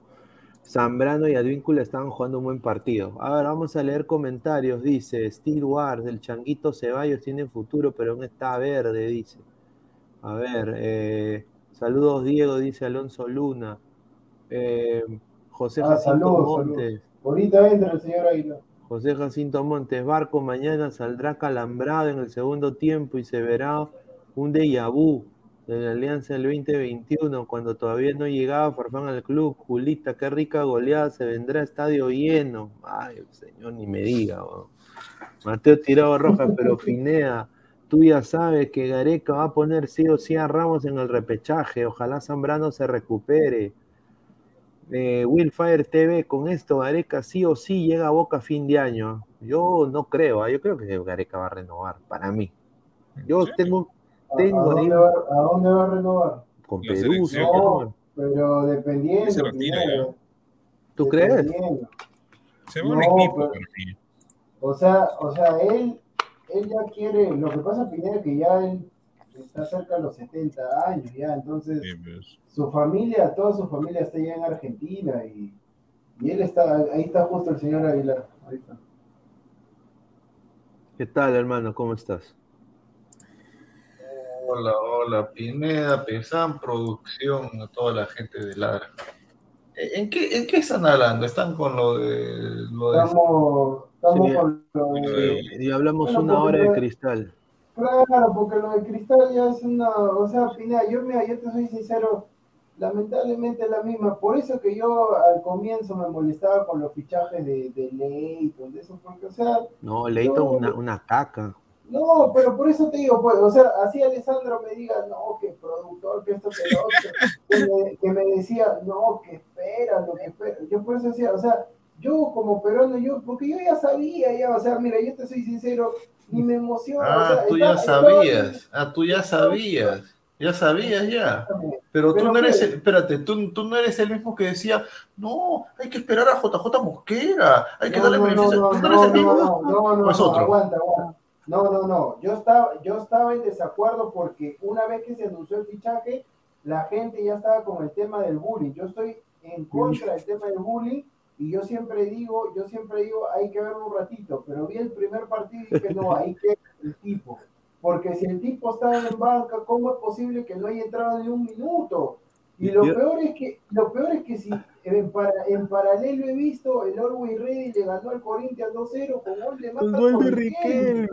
Zambrano y Advíncula estaban jugando un buen partido. Ahora vamos a leer comentarios. Dice Steve Ward, el Changuito Ceballos tiene futuro, pero aún está verde, dice. A ver, eh, saludos Diego, dice Alonso Luna. Eh, José Ah, Jacinto saludos, Montes. Ahorita entra el señor Aguilar. José Jacinto Montes, Barco mañana saldrá calambrado en el segundo tiempo y se verá un déjà vu de la Alianza del 2021 cuando todavía no llegaba Farfán al club. Julita, qué rica goleada, se vendrá a estadio lleno. Ay, señor, ni me diga. Mateo tirado roja, pero Pinea, tú ya sabes que Gareca va a poner sí o sí a Ramos en el repechaje. Ojalá Zambrano se recupere. Eh, Willfire TV, con esto Gareca sí o sí llega a Boca a fin de año. Yo no creo, ¿ah? yo creo que Gareca va a renovar, para mí. Yo tengo, ¿A, a tengo ahí dónde va, ¿A dónde va a renovar? con La Perú, señor. Pero Se dependiendo. retira ¿Tú crees? Se va un No, equipo, pero-. O sea, o sea, él, él ya quiere, lo que pasa Pineda es que ya él está cerca de los 70 años ya, entonces Sí, pues. su familia, toda su familia está ya en Argentina y, y él está, ahí está justo el señor Aguilar. Ahí está. ¿Qué tal, hermano? ¿Cómo estás? Hola, hola, Pineda, Pesan, producción, a toda la gente de Ladra. ¿En qué, ¿En qué están hablando? ¿Están con lo de... Lo de... Estamos, estamos Sí, con lo de, Eh, y hablamos Bueno, una hora de cristal. Claro, porque lo de Cristal ya es una, o sea, Pineda, yo, mira, yo te soy sincero, lamentablemente es la misma, por eso que yo al comienzo me molestaba con los fichajes de, de Leighton, de eso, porque, o sea, No, Leito una, una caca. no, pero por eso te digo, pues, o sea, así Alessandro me diga, no, que productor, que esto, que lo otro, que me, que me decía, no, que espera, lo que espera, yo por eso decía, o sea, yo como peruano, yo, porque yo ya sabía, ya, o sea, mira, yo te soy sincero, ni me emociona, o Ah, sea, tú ya sabías. Ah, tú ya sabías. Ya sabías ya. Pero tú no eres, el- espérate, tú, tú no eres el mismo que decía, no, hay que esperar a JJ Mosquera, hay que No, darle no, no, beneficio. no, ¿Tú no no, no, no, no, no, ¿O es no, aguanta, aguanta. No, no, no. Yo estaba, yo estaba en desacuerdo porque una vez que se anunció el fichaje, la gente ya estaba con el tema del bullying. Yo estoy en contra del tema del bullying y yo siempre digo, yo siempre digo, hay que ver un ratito, pero vi el primer partido y dije, no, hay que ver el tipo. Porque si el tipo estaba en banca, ¿cómo es posible que no haya entrado ni un minuto? Y lo Yo- peor es que, lo peor es que si en, para- en paralelo he visto el Orwell Ready le ganó al Corinthians 2-0 con gol de Con Marco gol de Riquelme.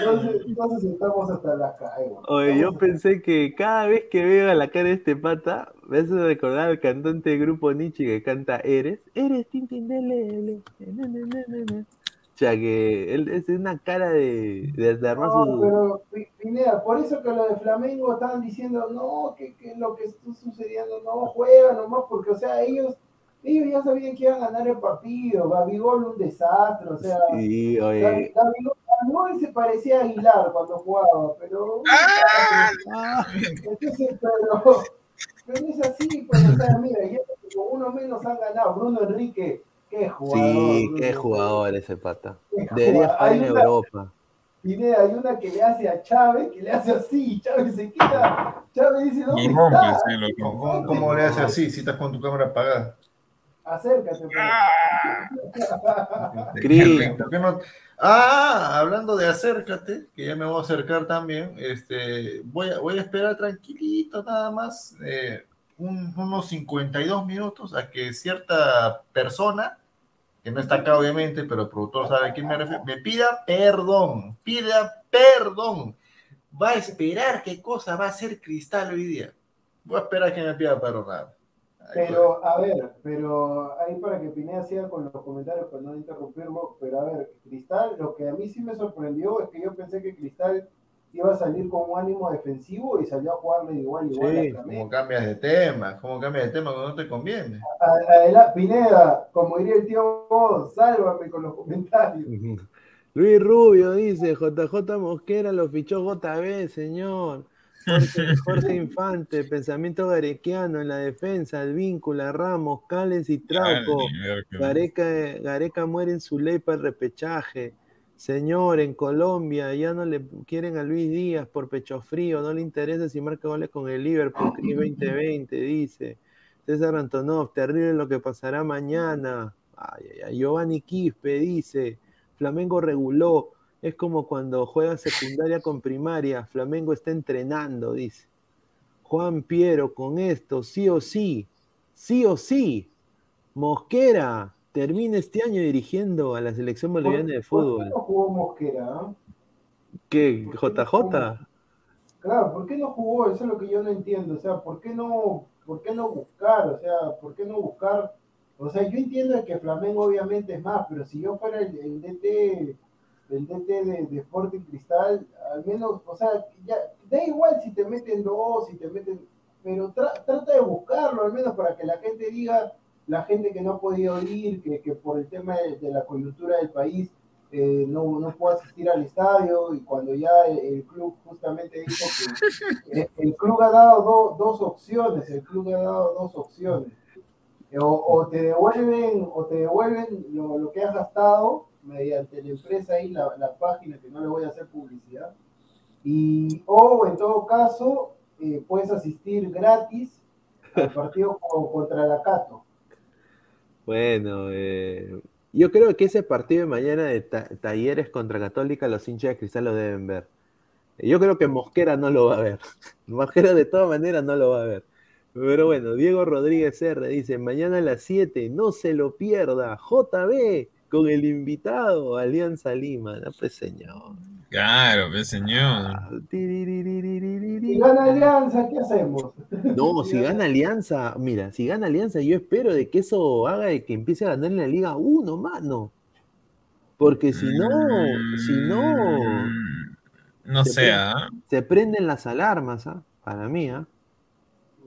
Entonces, entonces estamos hasta la calle. Oye, yo pensé que cada vez que veo la cara de este pata, me hace recordar al cantante del grupo Nietzsche que canta Eres, Eres Tintin de Lele. na, na, na, na, na. O sea que él es una cara de, de, de No, su. pero Pi- Pineda, por eso que lo de Flamengo estaban diciendo, no, que, que lo que está sucediendo, no, juega nomás, porque, o sea, ellos, ellos ya sabían que iban a ganar el partido, Gabigol un desastre, o sea, Sí, Gabi- oye. Gabigol, Gabigol se parecía a Aguilar cuando jugaba, pero... Ah, Entonces, pero, pero es así, pues, o sea, mira, ya con uno menos han ganado. Bruno Enrique, qué jugador. sí, Bruno qué jugador ese pata. Debería jugar en Hay una- Europa. Pineda, hay una que le hace a Chávez, que le hace así, Chávez se queda, Chávez dice, ¿dónde está? sí, lo ¿Cómo, cómo- cómo le haces así si estás con tu cámara apagada? Acércate. pues. Cris. ¿Por qué no? Ah, hablando de acércate, que ya me voy a acercar también, este, voy, a, voy a esperar tranquilito nada más, eh, un- unos 52 minutos a que cierta persona, que no está acá obviamente, pero el productor sabe a quién me refiero, me pida perdón, pida perdón. Va a esperar qué cosa va a hacer Cristal hoy día. Voy a esperar que me pida perdón. Pero, a ver, pero ahí para que Pineda siga con los comentarios, para no interrumpirlo, pero a ver, Cristal, lo que a mí sí me sorprendió es que yo pensé que Cristal iba a salir con un ánimo defensivo y salió a jugarle igual, igual Sí. ¿Cómo cambias de tema? ¿Cómo cambias de tema cuando no te conviene? Adela- Pineda, como diría el tío Bob, sálvame con los comentarios. Luis Rubio dice, JJ Mosquera lo fichó JB, señor. Jorge, Infante, pensamiento garequiano en la defensa, el vínculo, Ramos, Cales y Trauco. Gareca, Gareca muere en su ley para el repechaje. Señor, en Colombia ya no le quieren a Luis Díaz por pecho frío, no le interesa si marca goles con el Liverpool, que 2020, dice. César Antonov, terrible lo que pasará mañana. Ay, ay, ay. Giovanni Quispe dice, Flamengo reguló, es como cuando juega secundaria con primaria, Flamengo está entrenando, dice. Juan Piero, con esto, sí o sí, sí o sí, Mosquera termina este año dirigiendo a la selección boliviana de fútbol. ¿Por qué no jugó Mosquera? ¿Qué? ¿JJ? Claro, ¿por qué no jugó? Eso es lo que yo no entiendo. O sea, ¿por qué no, por qué no buscar? O sea, ¿por qué no buscar? O sea, yo entiendo que Flamengo obviamente es más, pero si yo fuera el, el DT el DT de, de, Sporting Cristal, al menos, o sea, ya, da igual si te meten dos, si te meten, pero trata de buscarlo, al menos para que la gente diga, la gente que no ha podido ir, que, que por el tema de, la coyuntura del país eh, no, no puede asistir al estadio, y cuando ya el, club justamente dijo que el, club ha dado dos opciones, el club ha dado dos opciones. O, o te devuelven, o te devuelven lo, lo que has gastado, mediante la empresa ahí, la, la, página, que no le voy a hacer publicidad. Y, o en todo caso, eh, puedes asistir gratis al partido contra la Cato. Bueno, eh, yo creo que ese partido de mañana de Talleres contra Católica, los hinchas de Cristal lo deben ver. Yo creo que Mosquera no lo va a ver. Mosquera de todas maneras no lo va a ver. Pero bueno, Diego Rodríguez R dice, mañana a las 7, no se lo pierda, JB, con el invitado, Alianza Lima, no pues señor. Claro, pues señor. Ah, si gana Alianza, ¿qué hacemos? No, si gana Alianza, mira, si gana Alianza, yo espero de que eso haga de que empiece a ganar en la Liga 1, mano. Porque si no, si no. Mm, no sea. ¿ah? Se prenden las alarmas, ¿ah? Para mí, ¿ah?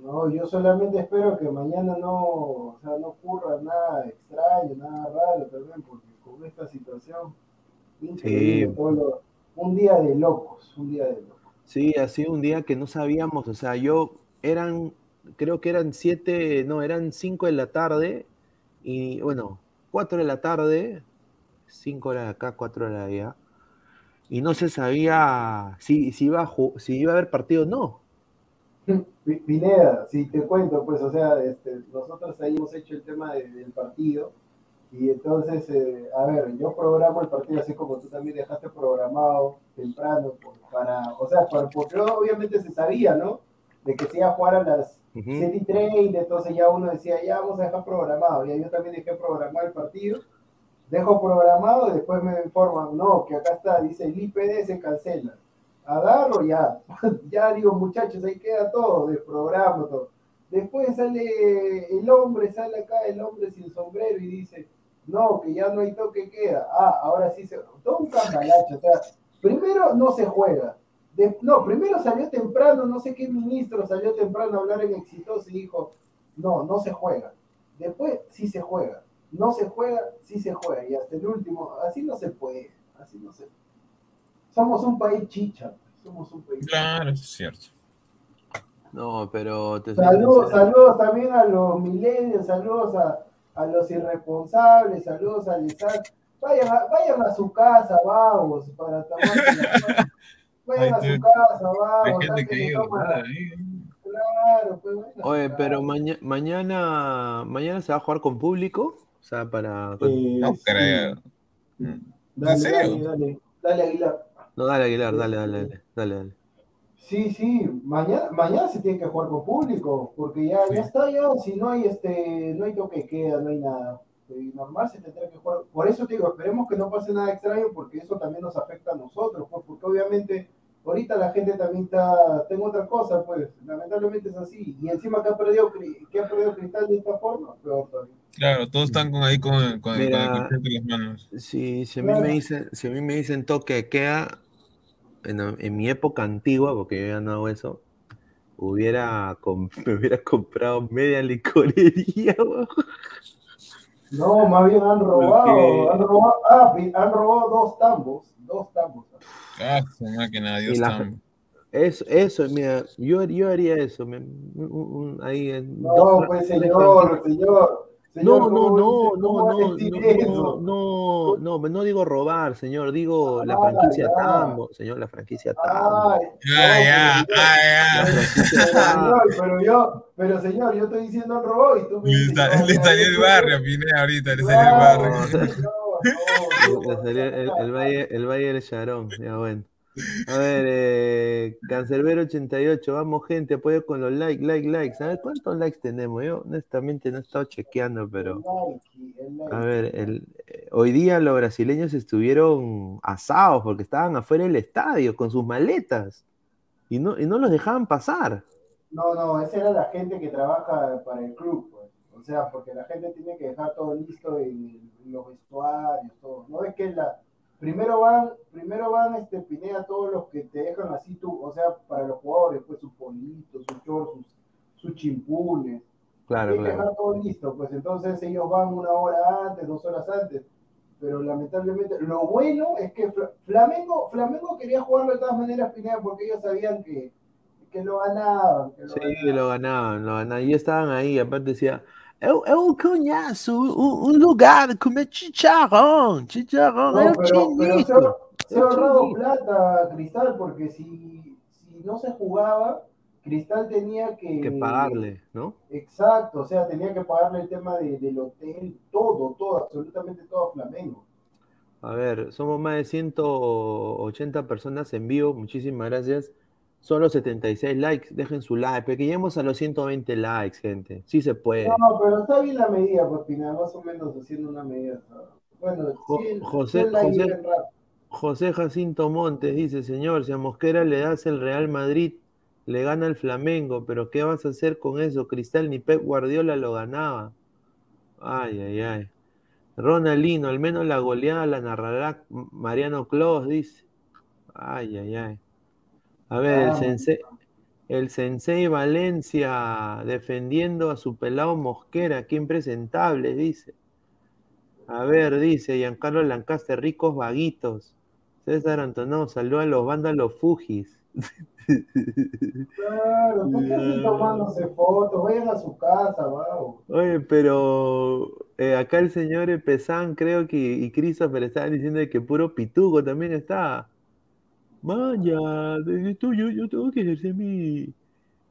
No, yo solamente espero que mañana no, o sea, no ocurra nada extraño, nada raro también, porque con esta situación, un día de locos, un día de locos. Sí, ha sido un día que no sabíamos, o sea, yo eran, creo que eran siete, no, eran cinco de la tarde, y bueno, cuatro de la tarde, cinco horas de acá, cuatro horas de allá, y no se sabía si, si, iba, a, si iba a haber partido o no. Pineda, si te cuento, pues, o sea, este, nosotros ahí hemos hecho el tema del partido y entonces, eh, a ver, yo programo el partido así como tú también dejaste programado temprano para, o sea, porque obviamente se sabía, ¿no? De que se iba a jugar a las uh 7 y 30, entonces ya uno decía, ya vamos a dejar programado, y yo también dejé programado el partido, dejo programado y después me informan, no, que acá está, dice el IPD se cancela agarro ya, ya digo muchachos, ahí queda todo, de programa, todo. Después sale el hombre, sale acá el hombre sin sombrero y dice, no, que ya no hay toque queda. Ah, ahora sí se... Todo un cambalacho, o sea, primero no se juega. no, primero salió temprano, no sé qué ministro salió temprano a hablar en Exitoso y dijo, no, no se juega. Después sí se juega. No se juega, sí se juega. Y hasta el último, así no se puede, así no se puede somos un país chicha. Somos un país claro, es cierto. No, pero... saludos, saludos también a los milenios, saludos a, a, los irresponsables, saludos a Lizard. Vayan a, vayan a su casa, vamos, para tomar Vayan a su casa, vamos. Claro, pues bueno. Oye, pero mañana, mañana se va a jugar con público, o sea, para... Eh, no creo. Dale, dale, dale, dale, Aguilar. No, dale, Aguilar, dale, dale, dale, dale, dale. Sí, sí, mañana, mañana se tiene que jugar con público, porque ya, ya está, ya, si no hay este, no hay toque queda, no hay nada. Y normal se tendrá que jugar. Por eso te digo, esperemos que no pase nada extraño, porque eso también nos afecta a nosotros, pues, porque obviamente ahorita la gente también está, tengo otra cosa, pues, lamentablemente es así. Y encima que ha perdido, que ha perdido cristal de esta forma, peor todavía. Claro, todos están con, ahí con, con, Mira, con las manos. Sí, si a mí me dicen, si a mí me dicen toque queda, en, mi época antigua, porque yo ya no hago eso, hubiera me hubiera comprado media licorería. No, más bien han robado, han robado, ah, han robado dos tambos, dos tambos. Ah, su máquina, Dios Y la- tam- Eso, eso, mira, yo, yo haría eso. me- un- un- ahí en No, dos- pues señor, señor. No, señor, no, ¿cómo no, no, no, no, no, no, no, no digo robar, señor, digo la franquicia ya. Tambo, señor, la franquicia Tambo. Ay, pero yo, pero señor, yo estoy diciendo robado y tú me Le, dices, le salió el barrio, Pineda, ahorita, le salió el barrio. no, no, Le no, salió el, el valle, el valle del Charón, ya bueno. A ver, eh, Cancerbero 88, vamos gente, apoyo con los likes, like, likes. A ver, ¿cuántos likes tenemos? Yo honestamente no he estado chequeando, pero... A ver, el, eh, hoy día los brasileños estuvieron asados porque estaban afuera del estadio con sus maletas y no, y no los dejaban pasar. No, no, esa era la gente que trabaja para el club, pues. O sea, porque la gente tiene que dejar todo listo en los vestuarios, todo. No es que la primero van, primero van este Pineda todos los que te dejan así tú, o sea, para los jugadores, pues sus politos, sus shorts, sus, chimpunes. Claro, Tienen que claro. dejar todo listo, pues entonces ellos van una hora antes, dos horas antes. Pero lamentablemente, lo bueno es que Fla- Flamengo, Flamengo quería jugarlo de todas maneras, Pineda, porque ellos sabían que, que lo ganaban. Que lo Sí, ganaban. lo ganaban, lo ganaban. Y estaban ahí, aparte decía, eu, eu conheço un, un lugar de comer No, pero, pero se, chinito. ha- se ha ahorrado chinito". plata Cristal, porque si, si no se jugaba, Cristal tenía que, Que pagarle, ¿no? Exacto, o sea, tenía que pagarle el tema de- del hotel, todo, todo, absolutamente todo a Flamengo. A ver, somos más de 180 personas en vivo, muchísimas gracias. Solo 76 likes, dejen su like, que lleguemos a los 120 likes, gente. Sí se puede. No, pero está bien la medida, pues, Pina, más o menos haciendo una medida. Bueno, Jo- 100, José- 100 likes José- Jacinto Montes dice, señor, si a Mosquera le das el Real Madrid, le gana el Flamengo, pero ¿qué vas a hacer con eso? Cristal ni Pep Guardiola lo ganaba. Ay, ay, ay. Ronaldinho, al menos la goleada la narrará Mariano Clos, dice. Ay, ay, ay. A ver, el Ah. sensei, el sensei Valencia defendiendo a su pelado Mosquera, qué impresentable, dice. A ver, dice Giancarlo Lancaster, ricos vaguitos. César Antonó, saluda a los vándalos Fujis. Claro, ¿por qué así tomándose fotos? Vayan a su casa, vamos. Oye, pero eh, acá el señor Pesán, creo que, y Christopher estaban diciendo que puro pituco también está. Maña, yo, yo, yo tengo que ejercer mi,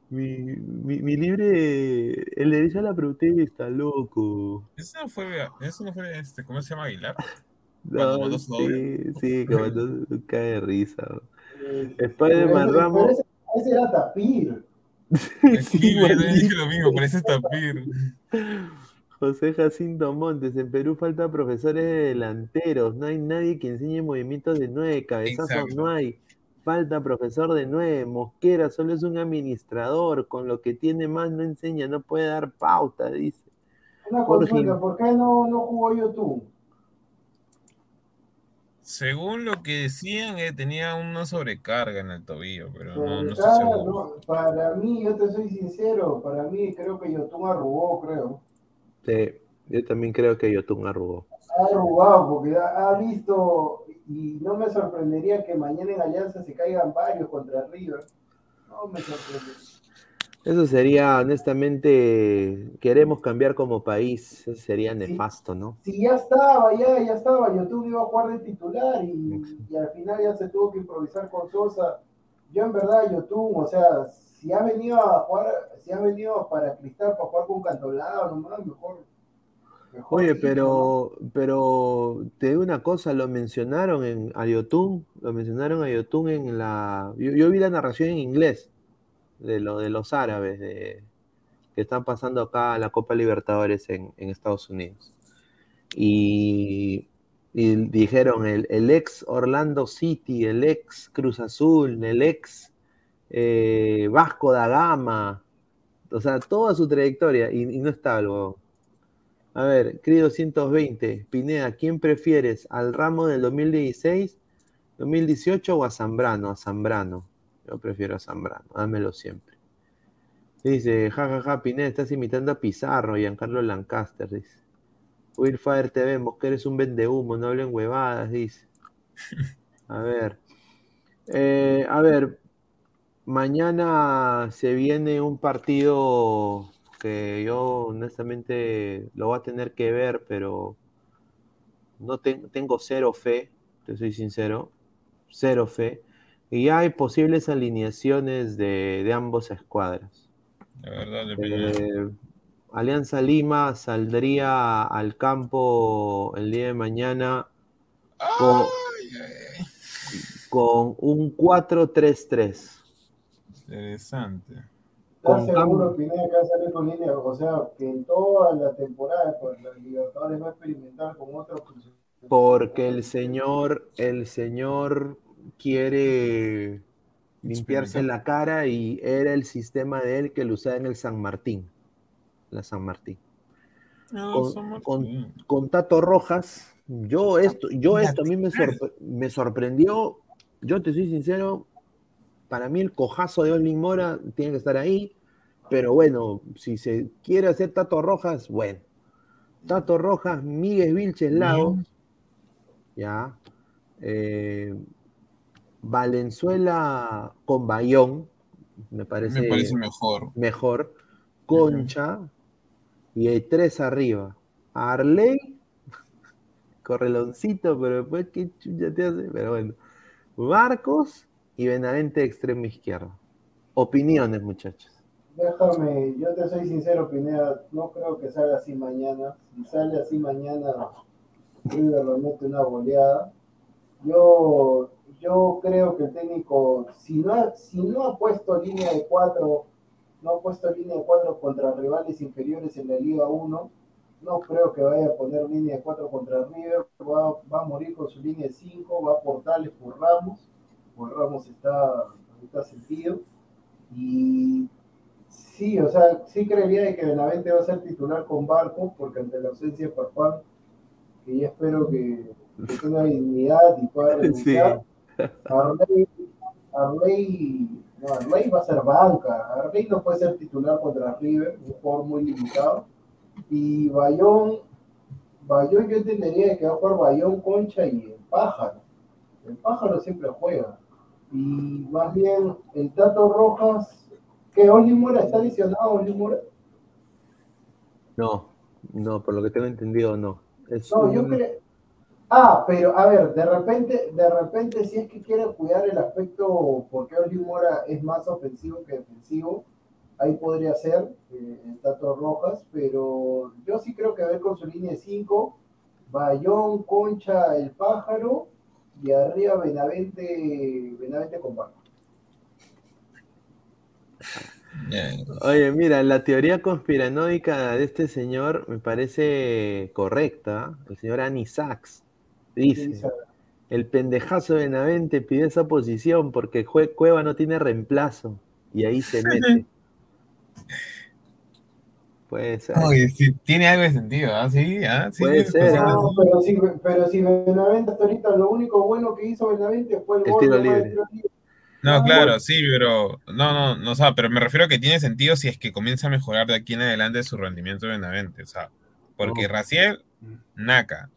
mi, mi, mi libre, el derecho a la protesta, loco. Eso no fue, eso no fue, este, ¿cómo se llama Aguilar? No, Cuando sí, sí, que mandó cae de risa. Eh, Spider-Man Ramos. ese, ese era Tapir. Sí, Sí, yo igualito. dije lo mismo, parece tapir. José Jacinto Montes, en Perú falta profesores de delanteros, no hay nadie que enseñe movimientos de nueve, cabezazos Exacto. no hay, falta profesor de nueve, Mosquera solo es un administrador, con lo que tiene más no enseña, no puede dar pauta, dice. Una Jorge. consulta, ¿por qué no, no jugó YouTube? Según lo que decían, eh, tenía una sobrecarga en el tobillo, pero no, no estoy seguro. no, para mí, yo te soy sincero, para mí creo que Yotun arrugó, creo. Sí, yo también creo que Yotun arrugó. Ha arrugado porque ha, ha visto, y no me sorprendería que mañana en Alianza se caigan varios contra River. No me sorprendería. Eso sería, honestamente, queremos cambiar como país, eso sería nefasto, ¿no? Si ya estaba, ya, ya estaba, Yotun iba a jugar de titular y, y al final ya se tuvo que improvisar con Sosa. Yo en verdad, Yotun, o sea, si ha venido a jugar, si ha venido para Cristal para jugar con Cantolao, nomás, mejor. mejor Oye, pero, pero te digo una cosa, lo mencionaron en a Yotun, lo mencionaron a Yotun en la. Yo, yo vi la narración en inglés de lo de los árabes de, que están pasando acá a la Copa Libertadores en, en Estados Unidos. Y, y dijeron el, el ex Orlando City, el ex Cruz Azul, el ex eh, Vasco da Gama, o sea, toda su trayectoria, y, y no está algo. A ver, Cri 220, Pineda, ¿quién prefieres? ¿Al Ramo del 2016, 2018 o a Zambrano? A Zambrano. Yo prefiero a Zambrano, dámelo siempre. Dice, jajaja, Pineda, estás imitando a Pizarro, Giancarlo Lancaster, dice. Willfire TV, Mosquera es un vende humo, no hablen huevadas, dice. A ver. Eh, a ver, mañana se viene un partido que yo honestamente lo voy a tener que ver, pero no tengo cero fe, te soy sincero, cero fe. Y hay posibles alineaciones de, de ambos escuadras. La verdad, eh, Alianza Lima saldría al campo el día de mañana con, con un 4-3-3. Interesante. ¿Estás seguro, que va a salir con línea? O sea, que en toda la temporada, pues, los Libertadores va a experimentar con otros. Porque el señor, el señor quiere limpiarse la cara y era el sistema de él que lo usaba en el San Martín. La San Martín. con, Tato Rojas, yo esto, yo esto a mí me, me sorprendió. Yo te soy sincero, para mí el cojazo de Olin Mora tiene que estar ahí, pero bueno, si se quiere hacer Tato Rojas, bueno. Tato Rojas, Miguel Vilches Lagos, ya. Eh, Valenzuela con Bayón, me parece, mejor. Mejor. Concha, y hay tres arriba. Arley, correloncito, pero después qué chucha te hace, pero bueno. Marcos y Benavente extremo izquierdo. Opiniones, muchachos. Déjame, yo te soy sincero, Pineda, no creo que salga así mañana. Si sale así mañana, River lo mete una goleada. Yo, yo creo que el técnico, si no, ha, si no ha puesto línea de cuatro, no ha puesto línea de cuatro contra rivales inferiores en la Liga 1, no creo que vaya a poner línea de cuatro contra River, va, va a morir con su línea de cinco, va a portarles por Ramos Ramos está, está sentido. Y sí, o sea, sí creería de que Benavente va a ser titular con Barco, porque ante la ausencia de Farfán, que ya espero que, que tenga dignidad y pueda renunciar. Sí. Arley, Arley, no, Arley va a ser banca. Arley no puede ser titular contra River, un jugador muy limitado. Y Bayón, Bayón yo entendería que va a jugar Bayón, Concha y el Pájaro. El Pájaro siempre juega. Y más bien, el Tato Rojas, que Oli Mora está lesionado, Oli Mora. No, no, por lo que tengo entendido, no. no, yo creo. Ah, pero a ver, de repente, de repente, si es que quiere cuidar el aspecto, porque Oli Mora es más ofensivo que defensivo, ahí podría ser eh, el Tato Rojas, pero yo sí creo que a ver con su línea de 5, Bayón, Concha, el pájaro, y arriba Benavente, Benavente con Oye, mira, la teoría conspiranoica de este señor me parece correcta. El señor Anisax dice: El pendejazo de Benavente pide esa posición porque Cueva no tiene reemplazo. Y ahí se mete. Puede ser. tiene algo de sentido, ¿ah? Sí, ¿ah? sí. Puede ser. No, pero si, pero si Benavente hasta ahorita lo único bueno que hizo Benavente fue el, el tiro libre. No, claro, sí, pero no, no, no, o sea, pero me refiero a que tiene sentido si es que comienza a mejorar de aquí en adelante su rendimiento de Benavente, o sea, porque Raciel, Naka,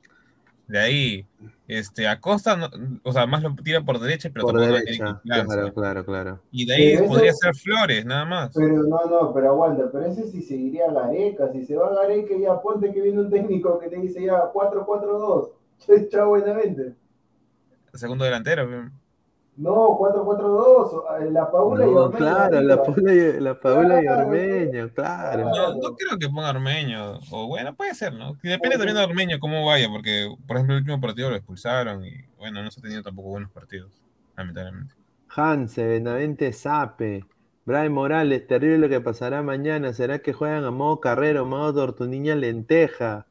de ahí, este, Acosta, o sea, más lo tira por derecha, pero por derecha, claro, claro, claro. Y de ahí podría ser Flores, nada más. Pero no, no, pero aguanta, pero ese sí seguiría Gareca, si se va Gareca ya ponte que viene un técnico que te dice ya 4-4-2, chao buenamente. Segundo delantero, no, 4-4-2, eh, la Paula y Ormeño. Claro, la Paula y, la Paula y Ormeño, claro. No, no, creo que ponga Ormeño, o bueno, puede ser, ¿no? Depende también de Ormeño cómo vaya, porque, por ejemplo, el último partido lo expulsaron y, bueno, no se ha tenido tampoco buenos partidos, lamentablemente. Hanse, Benavente, Sape, Brian Morales, terrible lo que pasará mañana, ¿será que juegan a modo carrero, modo tortuniña lenteja?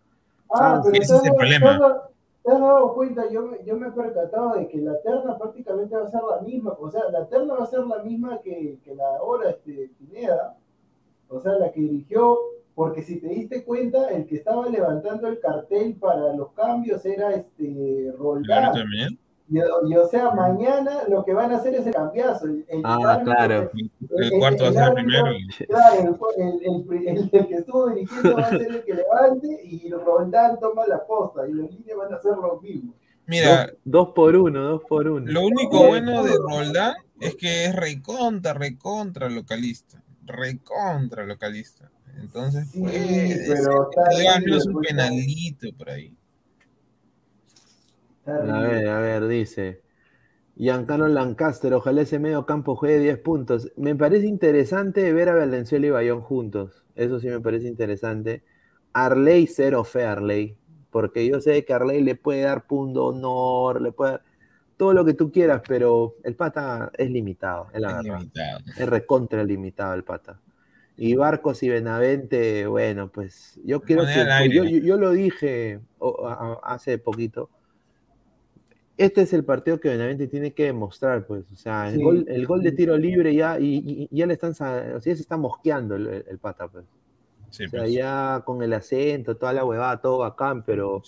Ah, pero ese es el problema te has dado cuenta, yo, yo me he percatado de que la terna prácticamente va a ser la misma, o sea, la terna va a ser la misma que, que la hora este, Pineda, o sea, la que dirigió, porque si te diste cuenta, el que estaba levantando el cartel para los cambios era este Roldán. Y, y, o sea, mañana lo que van a hacer es el cambiazo. El, el ah, árbitro- claro. El cuarto va a ser el primero. Claro, el, el- el- el que estuvo dirigiendo va a ser el que levante y Roldán toma la posta y los líneas van a hacer lo mismo. Mira, Dos, dos por uno, dos por uno. Lo único bueno de Roldán es que es recontra, recontra localista. Recontra localista. Entonces, Sí, pues, pero está que le haga al bien, menos un pues, penalito por ahí. A ver, a ver, dice. Giancarlo Lancaster, ojalá ese medio campo juegue 10 puntos. Me parece interesante ver a Valenzuela y Bayón juntos. Eso sí me parece interesante. Arley, cero fe Arley. Porque yo sé que Arley le puede dar punto honor, le puede dar todo lo que tú quieras, pero el pata es limitado, es la Es verdad. limitado. Es recontra limitado el pata. Y Barcos y Benavente, bueno, pues yo quiero que. Yo, yo- yo lo dije hace poquito. Este es el partido que Benavente tiene que demostrar, pues. O sea, el, Sí. gol, el gol de tiro libre ya, y, y- y ya le están, o sea, ya se está mosqueando el, el- el pata, pues. Sí, O sea, pues. ya con el acento, toda la huevada, todo bacán, pero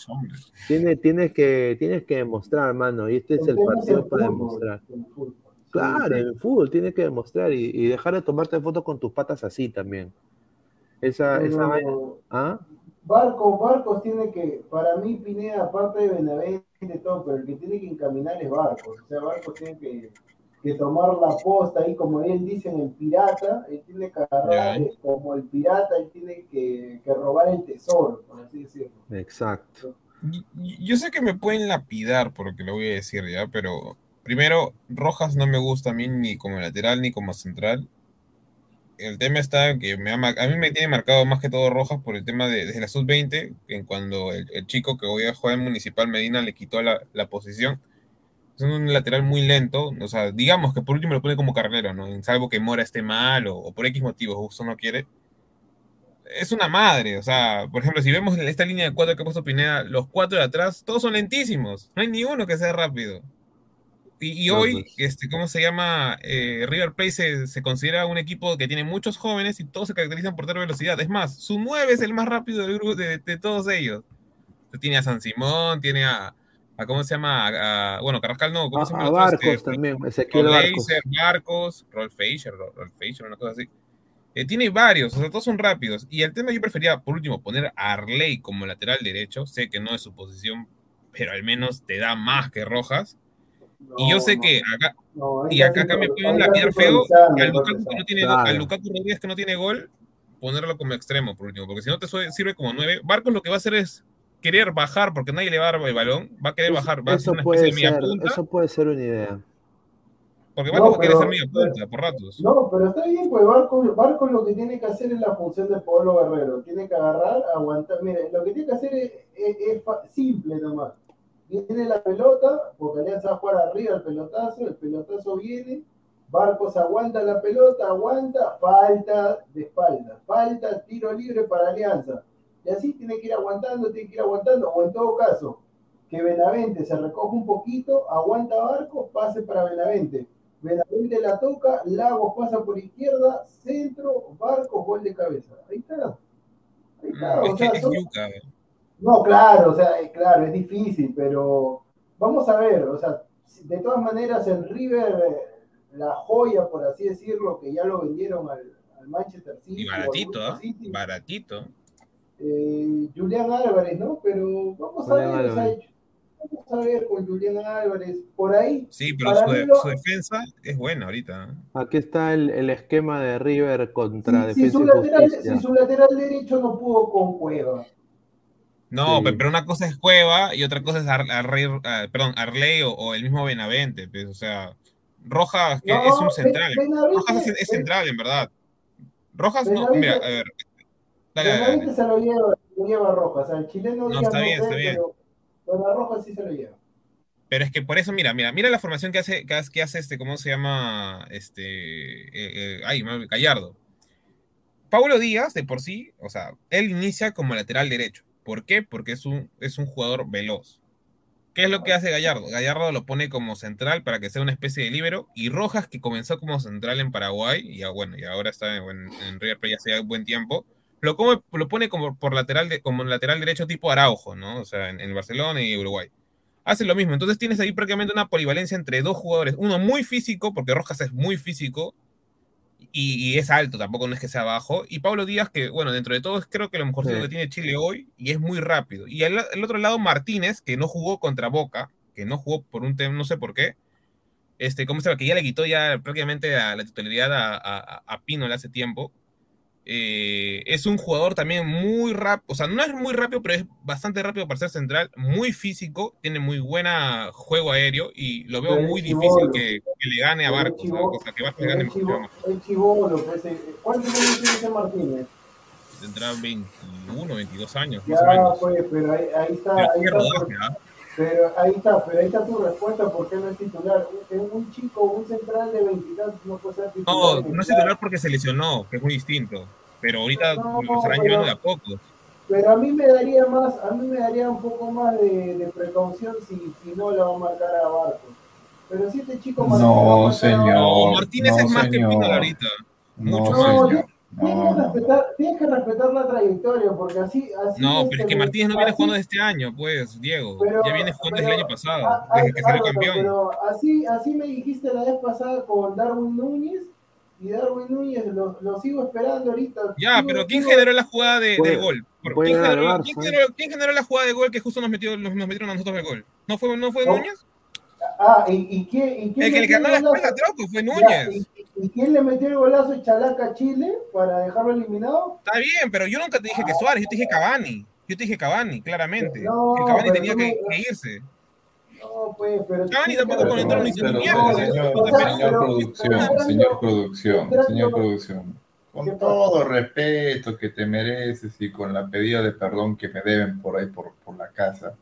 tiene, tienes, que, tienes que demostrar, hermano, y este es el partido el para demostrar. el. Claro, en fútbol tienes que demostrar y, y dejar de tomarte fotos con tus patas así también. Esa, esa vaina- ¿Ah? Barcos, Barcos tiene que, para mí Pineda, aparte de Benavente y todo, pero el que tiene que encaminar es Barcos. O sea, Barcos tiene que, que tomar la posta ahí, como él dice en el pirata, él tiene que agarrar eh, como el pirata, él tiene que, que robar el tesoro, por así decirlo. Exacto. Y- y- Yo sé que me pueden lapidar por lo voy a decir ya, pero primero, Rojas no me gusta a mí ni como lateral ni como central. El tema está que me ha a mí me tiene marcado más que todo Rojas por el tema de desde la sub-20, en cuando el, el chico que voy a jugar en Municipal Medina le quitó la, la posición. Es un lateral muy lento, o sea, digamos que por último lo pone como carrero, ¿no? Salvo que Mora esté mal o, o por X motivos justo no quiere. Es una madre, o sea, por ejemplo, si vemos esta línea de cuatro que ha puesto Pineda, los cuatro de atrás, todos son lentísimos, no hay ni uno que sea rápido. Y, hoy, este, ¿cómo se llama? Eh, River Plate se, se considera un equipo que tiene muchos jóvenes y todos se caracterizan por tener velocidad. Es más, su 9 es el más rápido del grupo de, de todos ellos. Tiene a San Simón, tiene a, a ¿cómo se llama? A- a- bueno, Carrascal no, ¿cómo se llama? otro? Barcos Este, también, Ezequiel Barcos. Marcos, Rolf Fischer, Ro- Rolf Fischer, una cosa así. Eh, tiene varios, o sea, todos son rápidos. Y el tema yo prefería, por último, poner a Arley como lateral derecho. Sé que no es su posición, pero al menos te da más que Rojas. Y yo sé no, que acá, no, y acá, acá me pueden lapidar feo, al Lukaku, que no tiene, Claro. al Lukaku Rodríguez que no tiene gol, ponerlo como extremo, por último, porque si no te sirve como nueve. Barcos lo que va a hacer es querer bajar, porque nadie le va a dar el balón, va a querer bajar, va a eso hacer una especie de media punta, eso puede ser una idea. porque No, Barcos quiere ser media punta por ratos. No, pero está bien, pues Barco, Barco lo que tiene que hacer es la función de Pablo Guerrero. Tiene que agarrar, aguantar. Mire, lo que tiene que hacer es, es- es simple nomás. Viene la pelota, porque Alianza va a jugar arriba el pelotazo, el pelotazo viene, Barcos aguanta la pelota, aguanta, falta de espalda, falta, tiro libre para Alianza. Y así tiene que ir aguantando, tiene que ir aguantando, o en todo caso, que Benavente se recoge un poquito, aguanta Barcos, pase para Benavente. Benavente la toca, Lagos pasa por izquierda, centro, Barcos, gol de cabeza. Ahí está. Ahí está. O es que sea, es son- yuca. No, claro, o sea, eh, claro, es difícil, pero vamos a ver, o sea, si- de todas maneras el River, eh, la joya, por así decirlo, que ya lo vendieron al, al Manchester City. Y baratito, ¿ah? City, Baratito. eh, Julián Álvarez, ¿no? Pero vamos a Julián ver, o sea, vamos a ver con Julián Álvarez, por ahí. Sí, pero su, mí de- lo- su defensa es buena ahorita. ¿eh? Aquí está el, el esquema de River contra Si, si Defensa su y lateral, si su lateral derecho no pudo con Cueva. No, Sí. pero una cosa es Cueva y otra cosa es Ar- ah, perdón, Arley o, o el mismo Benavente. pues, o sea, Rojas, que No, es un central. Benavente- Rojas es, central, en verdad. Rojas no, mira, a ver. Dale, Benavente dale. se lo lleva, lo lleva Rojas, o sea, el chileno No, está no bien, sé, está bien. pero bueno, a Rojas sí se lo lleva. Pero es que por eso, mira, mira, mira la formación que hace, que hace, este, ¿cómo se llama? Este, eh, eh, ay, Gallardo. Paulo Díaz, de por sí, o sea, él inicia como lateral derecho. ¿Por qué? Porque es un, es un jugador veloz. ¿Qué es lo que hace Gallardo? Gallardo lo pone como central para que sea una especie de líbero y Rojas, que comenzó como central en Paraguay y bueno, y ahora está en, en River Plate hace buen tiempo, lo, come- lo pone como por lateral de, como lateral derecho tipo Araujo, ¿no? O sea, en Barcelona y Uruguay. hace lo mismo. Entonces tienes ahí prácticamente una polivalencia entre dos jugadores. Uno muy físico, porque Rojas es muy físico y, es alto, tampoco no es que sea bajo. Y Pablo Díaz, que bueno, dentro de todo es creo que lo mejor que tiene Chile hoy y es muy rápido. Y el, otro lado, Martínez, que no jugó contra Boca, que no jugó por un tema, no sé por qué. Este, ¿cómo se llama? Que ya le quitó ya prácticamente a la titularidad a, a, a Pino hace tiempo. Eh, es un jugador también muy rápido, o sea, no es muy rápido, pero es bastante rápido para ser central, muy físico, tiene muy buena juego aéreo y lo veo muy difícil que, le gane a Barcos, o sea, que Barcos le gane El chivolo, pues, eh, ¿cuántos años tiene Martínez? Tendrá 21, 22 años. Ya, pues, pero ahí, ahí está. ahí está. Pero ahí está, pero ahí está tu respuesta, ¿por qué no es titular? Un chico, un central de 20 no puede ser titular. No, no es titular porque se lesionó, que es muy distinto. Pero ahorita no, lo estarán llevando de a pocos. Pero a mí me daría más, a mí me daría un poco más de, de precaución si, si no lo va a marcar a Barcos. Pero si este chico No, señor. Martínez es más que Pino ahorita. Mucho no, más. Tienes, que respetar, tienes que respetar la trayectoria, porque así. así no, pero es que Martínez no viene jugando desde este año, pues, Diego. ya viene jugando desde el año pasado, desde que salió campeón. Pero así, así me dijiste la vez pasada con Darwin Núñez, y Darwin Núñez lo, lo sigo esperando ahorita. Ya, pero ¿quién generó la jugada de, del gol? ¿Quién generó, ¿quién, generó, ¿quién generó, la jugada de gol que justo nos, metió, nos, nos metieron a nosotros el gol? ¿No fue, no fue Núñez? Ah, ¿y, y quién? Y quién el que le ganó la espalda a Trauco fue Núñez. Ya, ¿y, quién le metió el golazo de Chalaca a Chile para dejarlo eliminado? Está bien, pero yo nunca te dije que Suárez, yo te dije Cavani. Yo te dije Cavani, claramente. No, que Cavani tenía que, que, irse. No, pues, pero. Cavani tampoco conectó ni hizo mierda. Señor, señor producción, señor producción, señor producción. Con todo respeto que te mereces y con la pedida de perdón que me deben por ahí por, por la casa.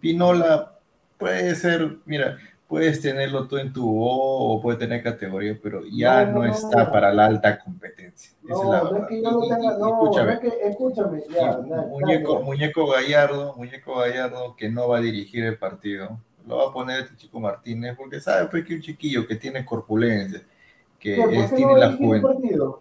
Pinola puede ser, mira, puedes tenerlo tú en tu O o puede tener categoría, pero ya no, está para la alta competencia. No, no es que yo no tenga, no, escúchame, es que, escúchame, ya, muñeco, muñeco Gallardo, muñeco Gallardo que no va a dirigir el partido, lo va a poner este chico Martínez, porque sabe pues que un chiquillo que tiene corpulencia, que es, tiene la juventud,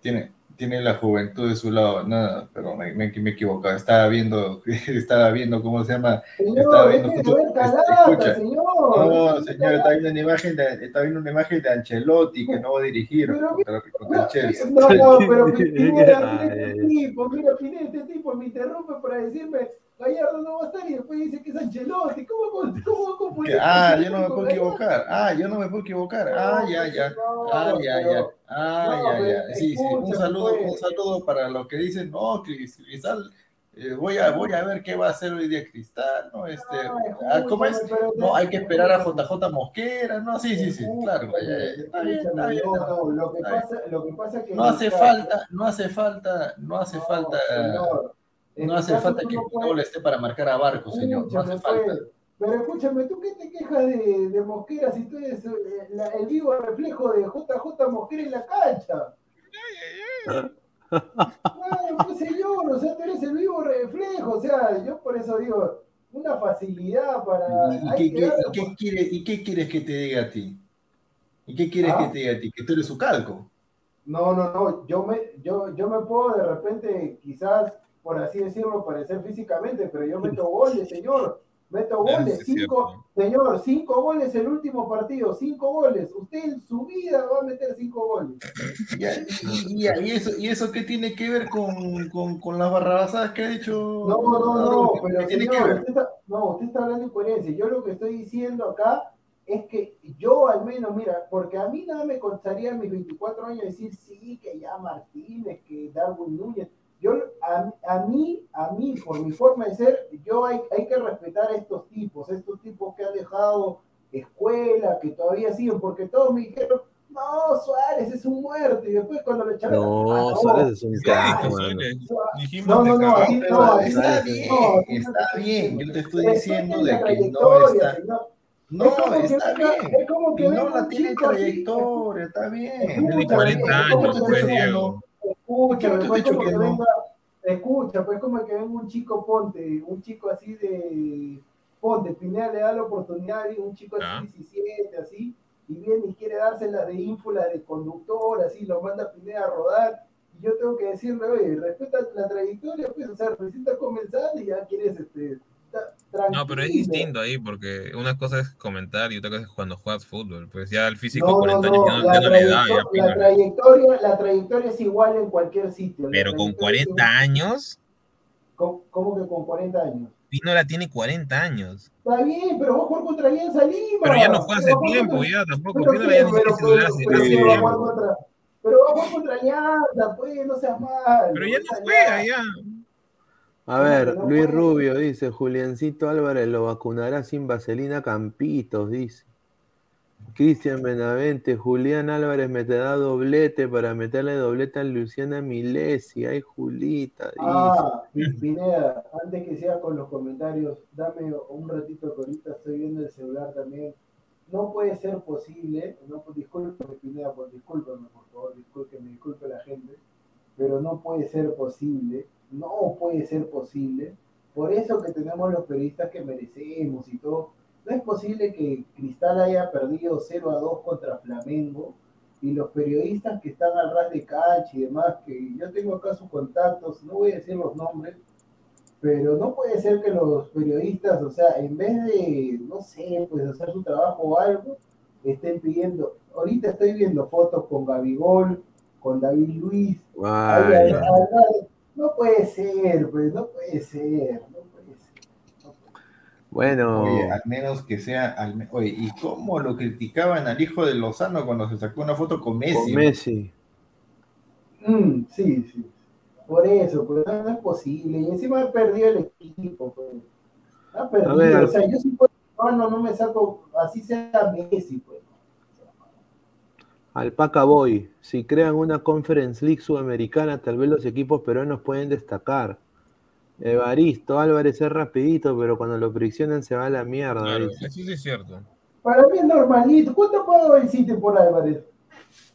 tiene, tiene la juventud de su lado, nada, pero me, me, me equivocaba, estaba viendo, estaba viendo, ¿cómo se llama? Señor, estaba viendo, justo, escucha, señor. No, señor, está viendo una imagen de, está viendo una imagen de Ancelotti que no va a dirigir pero, contra, contra el Chelsea. No, no, pero mira, este tipo, mira, este tipo me interrumpe para decirme Gallardo no va a estar y después dice que es Ancelotti. ¿Cómo, cómo, cómo, Ah, yo no me puedo equivocar. Ah, yo no me puedo equivocar. Ah, ya, ya. Ah, ya, ya. Ah, ya, ya. Sí, sí. Un saludo, un pues. saludo para los que dicen, no, Cristal. Eh, voy, a, voy a ver qué va a hacer hoy día Cristal, ¿no? Este, ah, ¿Cómo es? No, hay que esperar a JJ Mosquera, ¿no? Sí, sí, sí, claro. No hace falta, no hace falta, no hace falta. No hace falta que no le esté para marcar a Barco, señor. No hace falta. Pero escúchame, ¿tú qué te quejas de, de Mosquera si tú eres eh, el vivo reflejo de JJ Mosquera en la cancha? Bueno, pues señor, o sea, tú eres el vivo reflejo, o sea, yo por eso digo, una facilidad para... ¿Y, qué, qué, qué quiere, ¿Y, qué, quieres que te diga a ti? ¿Y qué quieres ¿Ah? que te diga a ti? ¿Que tú eres su calco? No, no, no, yo me, yo, yo me puedo de repente quizás por así decirlo, parecer físicamente, pero yo meto goles, señor. Meto goles, cinco, señor, cinco goles el último partido, cinco goles. Usted en su vida va a meter cinco goles. y, y, eso, ¿Y eso qué tiene que ver con, con, con las barrabasadas que ha dicho? No, no, no, pero tiene que ver? Usted está, no, usted está hablando de incoherencia. Yo lo que estoy diciendo acá es que yo al menos, mira, porque a mí nada me contaría mis 24 años decir, sí, que ya Martínez, que Darwin Núñez yo, a, a, mí, a mí, por mi forma de ser, yo hay, hay que respetar a estos tipos, estos tipos que han dejado escuela, que todavía siguen, porque todos me dijeron, no, Suárez es un muerto, y después cuando le echaron... No, ah, no Suárez es un crack, No, no, no, aquí no, está bien, está bien, yo te estoy diciendo de que no está... No, está bien. Es como que no la tiene trayectoria, está bien. Tiene 40 años, pues, Diego. Escucha, pues como que, venga, escucha, pues como que venga un chico ponte, un chico así de ponte, Pineda le da la oportunidad, un chico así 17, así, y viene y quiere dársela de ínfula de conductor, así, lo manda Pineda a rodar, y yo tengo que decirle, oye, respeta la trayectoria, pues, o sea, recién está comenzando y ya quieres, este, No, pero es tranquilo. distinto ahí, porque una cosa es comentar y otra cosa es cuando juegas fútbol. Pues ya el físico No, de no, 40 años no, no, la, ya no le da. la trayectoria, la trayectoria es igual en cualquier sitio. Pero con trayectoria es 40 años. ¿Cómo, cómo que con 40 años? Pinola tiene 40 años. Está bien, pero a jugar contra Alianza Lima. Pero ya no juega hace tiempo, ya tampoco. Pero, Pinola ya pero, es titular hace, pero, tiempo. pero va a jugar contra Alianza, pues, no seas mal. Pero ya no juega, ya. A ver, Luis. Rubio dice, Juliancito Álvarez lo vacunará sin vaselina Campitos, dice. Cristian Benavente, Julián Álvarez me te da doblete para meterle doblete a Luciana Milesi. Ay, Julita, dice. Ah, Pi- Pineda, antes que sigas con los comentarios, dame un ratito que ahorita estoy viendo el celular también. No puede ser posible, no, discúlpeme Pineda, por, discúlpeme por favor, disculpe, me disculpe la gente, pero no puede ser posible, no puede ser posible, por eso que tenemos los periodistas que merecemos y todo, no es posible que Cristal haya perdido 0 a 2 contra Flamengo y los periodistas que están al ras de cancha y demás, que yo tengo acá sus contactos, no voy a decir los nombres, pero no puede ser que los periodistas, o sea, en vez de, no sé, pues hacer su trabajo o algo, estén pidiendo, ahorita estoy viendo fotos con Gabigol, con David Luis, ahí, no puede ser, pues, no puede ser, no puede ser. Bueno, Oye, al menos que sea. al me- Oye, ¿y cómo lo criticaban al hijo de Lozano cuando se sacó una foto con Messi? con Messi. Mm, sí, sí. Por eso, pues no, es posible. Y encima ha perdido el equipo, pues. Ha perdido. o sea, yo sí puedo, no, no, no me saco, así sea Messi, pues. Alpaca Boy, si crean una Conference League sudamericana, tal vez los equipos peruanos pueden destacar. Evaristo Álvarez es rapidito, pero cuando lo friccionan se va a la mierda. Claro, eso sí es cierto. Para mí es normalito. ¿Cuánto pagó el City por Álvarez?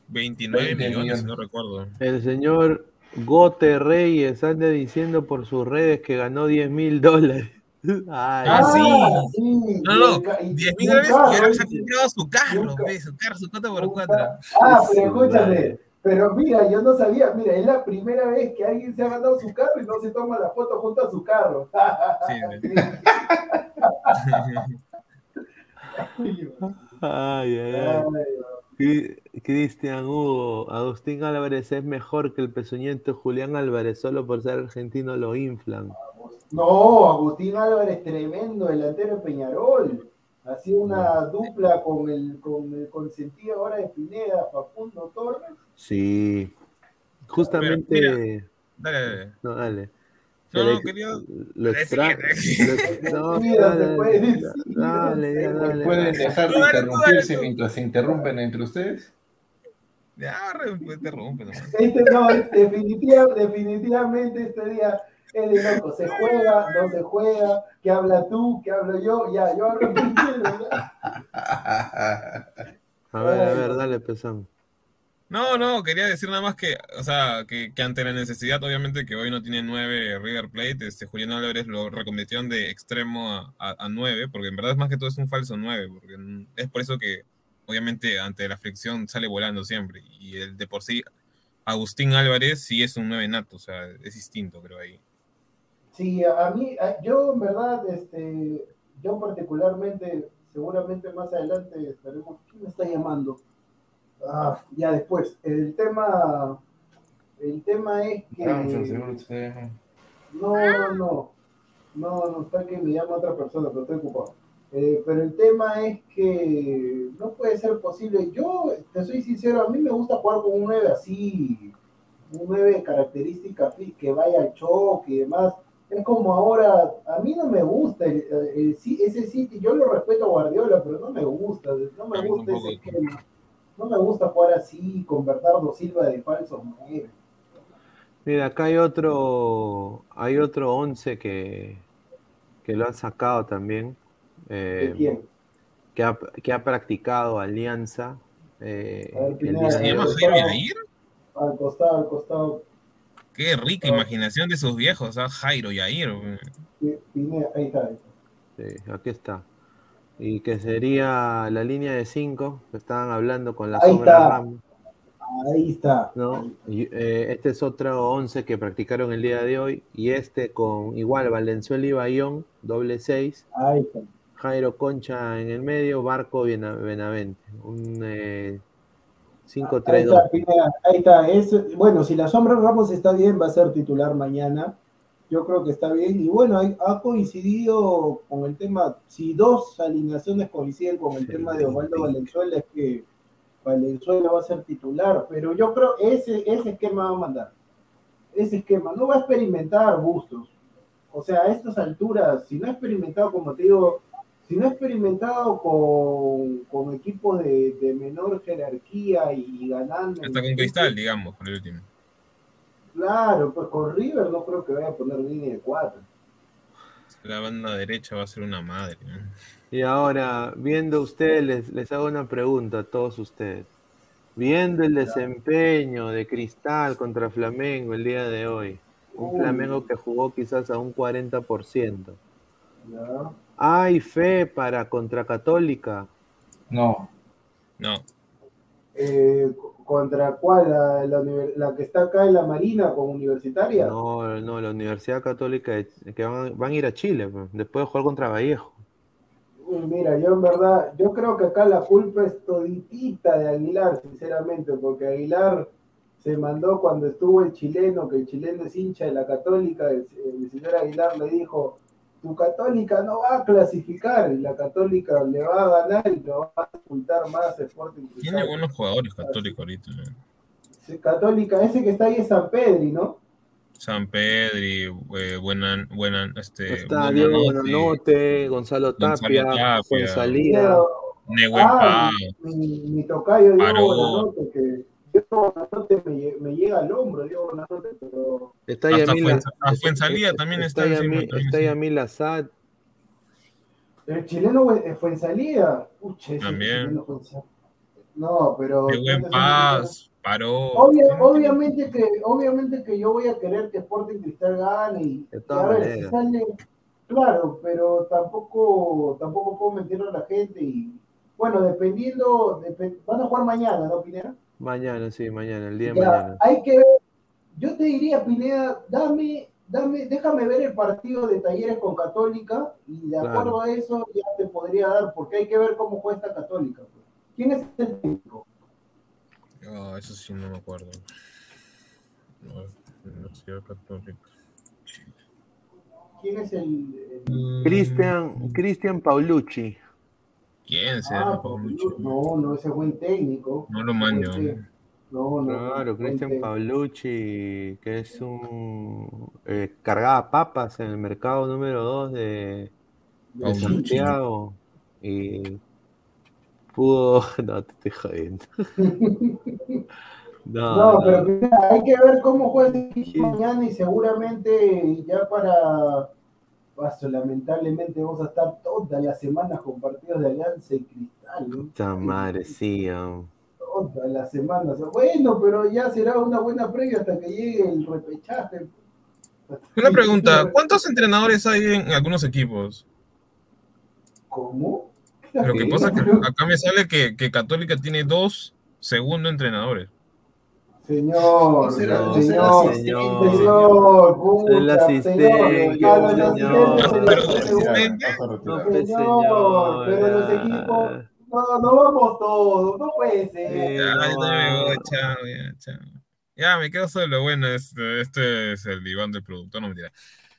29 20 millones, millones. si no recuerdo. El señor Gote Reyes anda diciendo por sus redes que ganó 10 mil dólares. Ay, Ah, sí. sí. No, no, Y el ca- y- 10 y mil dólares y ahora se ha comprado su carro, ve, su carro, su 4 por Un 4 ca- Ah, pero escúchame. Pero mira, yo no sabía. Mira, es la primera vez que alguien se ha ganado su carro y no se toma la foto junto a su carro. Sí, ay, ay, ay. Cristian Hugo, Agustín Álvarez es mejor que el pezuñento Julián Álvarez, solo por ser argentino lo inflan. No, Agustín Álvarez, tremendo delantero de Peñarol. Ha sido una dupla con el, con el consentido ahora de Pineda, Facundo Torres. Sí, justamente. Pero, Dale, dale. No, dale. No, no, quería lo extra- no, dale, dale, ¿Pueden dejar de interrumpirse mientras se interrumpen entre ustedes? Ya, pues, nomás. Este no, definitiva- definitivamente este día es de loco. Se juega, no se juega, ¿qué habla tú? ¿Qué hablo yo? Ya, yo hablo. A ver, a ver, dale, pezón. No, no, quería decir nada más que, o sea, que, ante la necesidad, obviamente, que hoy no tiene nueve River Plate, este Julián Álvarez lo reconvirtieron de extremo a, a, a nueve, porque en verdad más que todo es un falso nueve, porque es por eso que, obviamente, ante la fricción sale volando siempre, y el de por sí, Agustín Álvarez sí es un nueve nato, o sea, es distinto, creo ahí. Sí, a mí, yo en verdad, este, yo particularmente, seguramente más adelante estaremos. ¿Quién me está llamando? Ah, ya después. El tema, el tema es que. No, no, no. No, no está que me llama otra persona, pero estoy ocupado. Eh, pero el tema es que no puede ser posible. Yo, te soy sincero, a mí me gusta jugar con un 9 así, un 9 de característica fi- que vaya al choque y demás. Es como ahora, a mí no me gusta el, el- el- ese sitio, yo lo respeto a Guardiola, pero no me gusta, no me gusta ese esquema. No me gusta jugar así, con Bernardo Silva de falso 9. Mira, acá hay otro, hay otro 11 que, que lo han sacado también, ¿De eh, quién? que, ha, que ha practicado Alianza. eh, ver, el Pineda, ¿Se llama. Jaime? Al costado, al costado. Qué rica Ah. imaginación de sus viejos, ¿ah? Jairo Yair. Pi- Pineda, ahí está. ahí está. Sí, aquí está. Y que sería la línea de 5, que estaban hablando con la Ahí sombra está. Ramos. Ahí está. ¿no? Y, eh, este es otro 11 que practicaron el día de hoy. Y este con igual Valenzuela y Bayón, doble 6. Ahí está. Jairo Concha en el medio, Barco Bena- Benavente. Un eh, 5-3-2. Ahí ahí está. Es, bueno, si la sombra Ramos está bien, va a ser titular mañana. Yo creo que está bien. Y bueno, ha coincidido con el tema, si dos alineaciones coinciden con el tema de Osvaldo Valenzuela, es que Valenzuela va a ser titular. Pero yo creo ese, ese esquema va a mandar. Ese esquema. No va a experimentar Bustos. O sea, a estas alturas, si no ha experimentado, como te digo, si no ha experimentado con, con equipos de, de menor jerarquía y, y ganando. Hasta con Cristal, digamos, por el último. Claro, pues con River no creo que vaya a poner línea de cuatro. La banda derecha va a ser una madre. ¿no? Y ahora, viendo ustedes, les, les hago una pregunta a todos ustedes. Viendo el desempeño de Cristal contra Flamengo el día de hoy, un Uy. Flamengo que jugó quizás a un 40%. ¿ya? ¿Hay fe para contra Católica? No. No, Eh, ¿Contra cuál? La, la que está acá en la Marina con Universitaria? No, no, la Universidad Católica que van, van a ir a Chile, pues, después de jugar contra Vallejo. Mira, yo en verdad, yo creo que acá la culpa es toditita de Aguilar, sinceramente, porque Aguilar se mandó cuando estuvo el chileno, que el chileno es hincha de la católica, el, el señor Aguilar le dijo, tu católica no va a clasificar, y la católica le va a ganar y lo va a ocultar más Sporting tiene buenos jugadores católicos ahorita. ¿no? Sí, Católica, ese que está ahí es San Pedri, ¿no? San Pedri, eh, buena, buena, este, Está Buenanote, Diego Bonanote, Gonzalo Gonzalo Tapia, Tapia. Fuenzalía. Pero- Nehuen Ah, mi, mi tocayo Diego Paró. Bonanote, que Diego Bonanote me, lle- me llega al hombro, Diego Bonanote, pero Está Yamil, Fuenza- a Fuenzalía también está encima, Yamil, también está sí. Yamil Azad. el chileno fue, fue en salida. Pucha, ese También. chileno. No, pero. Nehuen Paz, Paró. Obvia- obviamente que obviamente que yo voy a querer que Sporting Cristal gane y, De y todas a ver si sale claro pero tampoco tampoco puedo mentir a la gente y bueno dependiendo depe- van a jugar mañana no Pineda Mañana, sí, mañana, el día de Ya, mañana. hay que ver yo te diría Pineda dame dame déjame ver el partido de Talleres con Católica y de Claro. acuerdo a eso ya te podría dar porque hay que ver cómo juega esta Católica pues. quién es el técnico Ah, eso sí no me acuerdo. No, Universidad Católica. quién es el, el- Mm, Cristian, Cristian Paulucci. ¿Quién será? Ah, Paulucci? no, no, ese buen técnico. No lo té- No, no. Claro, Cristian. Paulucci, que es un eh, cargaba papas en el mercado número 2 de, de. Santiago y pudo. No, te estoy jodiendo. No, No, no. pero mira, hay que ver cómo juega mañana y seguramente ya para. Paso, lamentablemente vamos a estar todas las semanas con partidos de Alianza y Cristal, ¿no? Puta madre, sí. um, Todas las semanas. Bueno, pero ya será una buena previa hasta que llegue el repechaje. Una pregunta, ¿cuántos entrenadores hay en algunos equipos? ¿Cómo? Lo que pasa es que acá me sale que, que Católica tiene dos segundos entrenadores. Señor, No señor, no señor. asistente, señor, puta, El asistente, señor, señor. Pero No, Señor, los equipos- No, no vamos todos, no puede ser. Ya, no. me voy, chao, ya, chao. Ya, me quedo solo. Bueno, este, este es el diván del productor, no mentira.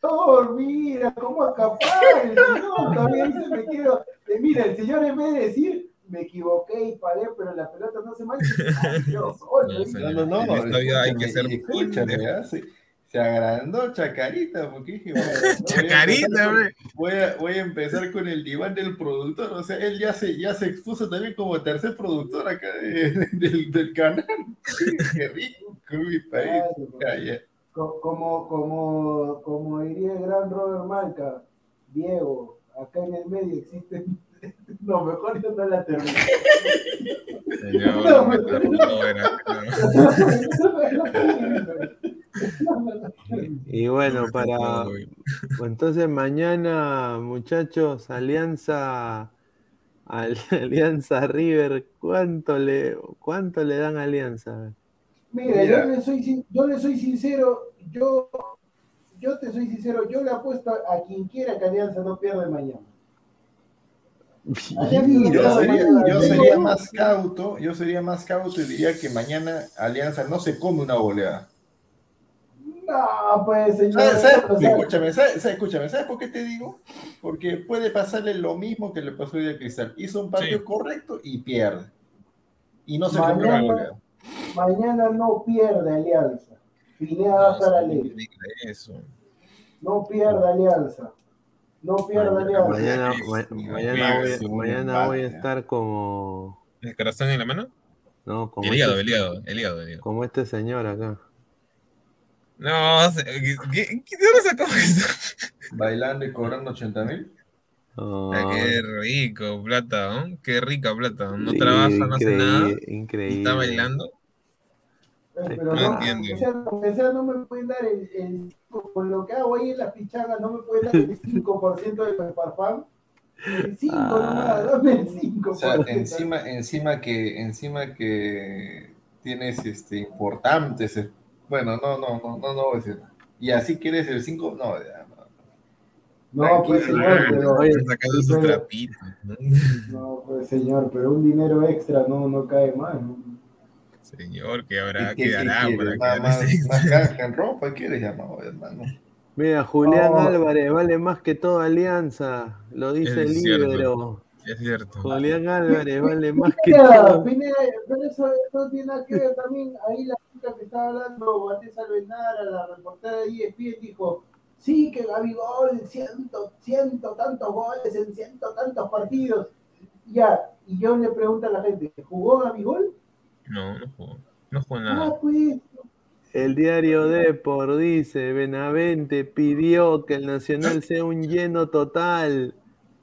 Thor, mira, cómo escapar, el señor también me eh, mira, el señor en vez de decir, me equivoqué y paré, pero la pelota no se mancha, ay, Dios, solo, No, señor. No, no, no. En esta vida hay que ser Escúchame. ¿ah? se, se agrandó Chacarita, porque dije, bueno, voy a Chacarita, con-. Voy a, voy a empezar con el diván del productor. O sea, él ya se, ya se expuso también como tercer productor acá de- del, del canal. Qué rico, qué mi país. Como, como, como diría el gran Robert Malca, Diego, acá en el medio existen, no, mejor yo no la termino. Señor, No, no era, Y bueno, para no. entonces mañana, muchachos, Alianza Al- Alianza River, ¿cuánto le cuánto le dan a Alianza? Mira, Yo, le soy, yo le soy sincero, yo, yo te soy sincero, yo le apuesto a quien quiera que Alianza no pierda mañana. Yo sería, yo sería más cauto, yo sería más cauto y diría que mañana Alianza no se come una goleada. No, pues señor. escúchame, ¿sabes, escúchame, ¿sabes por qué te digo? Porque puede pasarle lo mismo que le pasó a Cristal. Hizo un partido correcto y pierde. Y no se come una goleada. Mañana no pierde Alianza. Pineda va a estar alegre. No pierde Alianza. No pierda Alianza. Mañana, mañana, voy, mañana voy a estar como. ¿El corazón en la mano? No, como. El hígado, este, el hígado, el hígado, el hígado. Como este señor acá. No, ¿qué, qué, qué dónde sacó esto? Bailando y cobrando 80 mil. Oh. qué rico, plata. Qué rica plata. No trabaja, no hace nada. Increíble. Está bailando. Pero no, entiendo. O sea, no me pueden dar el, el, con lo que hago ahí en las pichadas, no me pueden dar el 5% de parfum. El 5, ah. no, dame el 5%. O sea, encima, encima que, encima que tienes este importantes, bueno, no, no, no, no, no voy a decir. Y así quieres el 5, no, ya, no. No, pues señor, pero. Sacando sus trapitos. No, pues señor, pero un dinero extra no, no cae mal. ¿no? Señor, que habrá que dará para que más, más caja en ropa quieres llamado, hermano. Mira, Julián Álvarez vale más que toda alianza, lo dice el libro. Es cierto. Julián Álvarez vale más que todo. pero eso, eso tiene nada que ver también. Ahí la chica que estaba hablando, Vanessa Alvenara, la reportera de ESPN, dijo: Sí, que Gabigol, ciento, ciento tantos goles en ciento tantos partidos. Ya, y yo le pregunto a la gente: ¿jugó Gabigol? No, no jugó. No jugó nada. El diario Depor dice, Benavente pidió que el Nacional sea un lleno total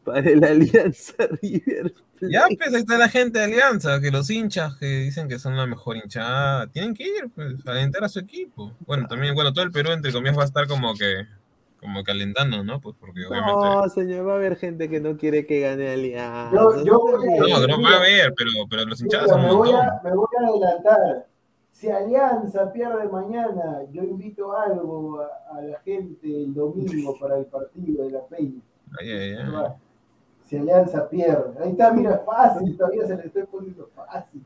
para el Alianza River Ya, pues ahí está la gente de Alianza, que los hinchas que dicen que son la mejor hinchada, tienen que ir, pues, a alentar a su equipo. Bueno, también, bueno, todo el Perú, entre comillas, va a estar como que como calentando, ¿no? Pues porque obviamente. No, señor, va a haber gente que no quiere que gane Alianza. Yo, yo no, no va a haber, pero, pero los hinchados son me, voy a, me voy a adelantar. Si Alianza pierde mañana, yo invito algo a, a la gente el domingo para el partido de la Peña. Ay, ay, ay. Si Alianza pierde. Ahí está, mira, fácil, todavía se le estoy poniendo fácil.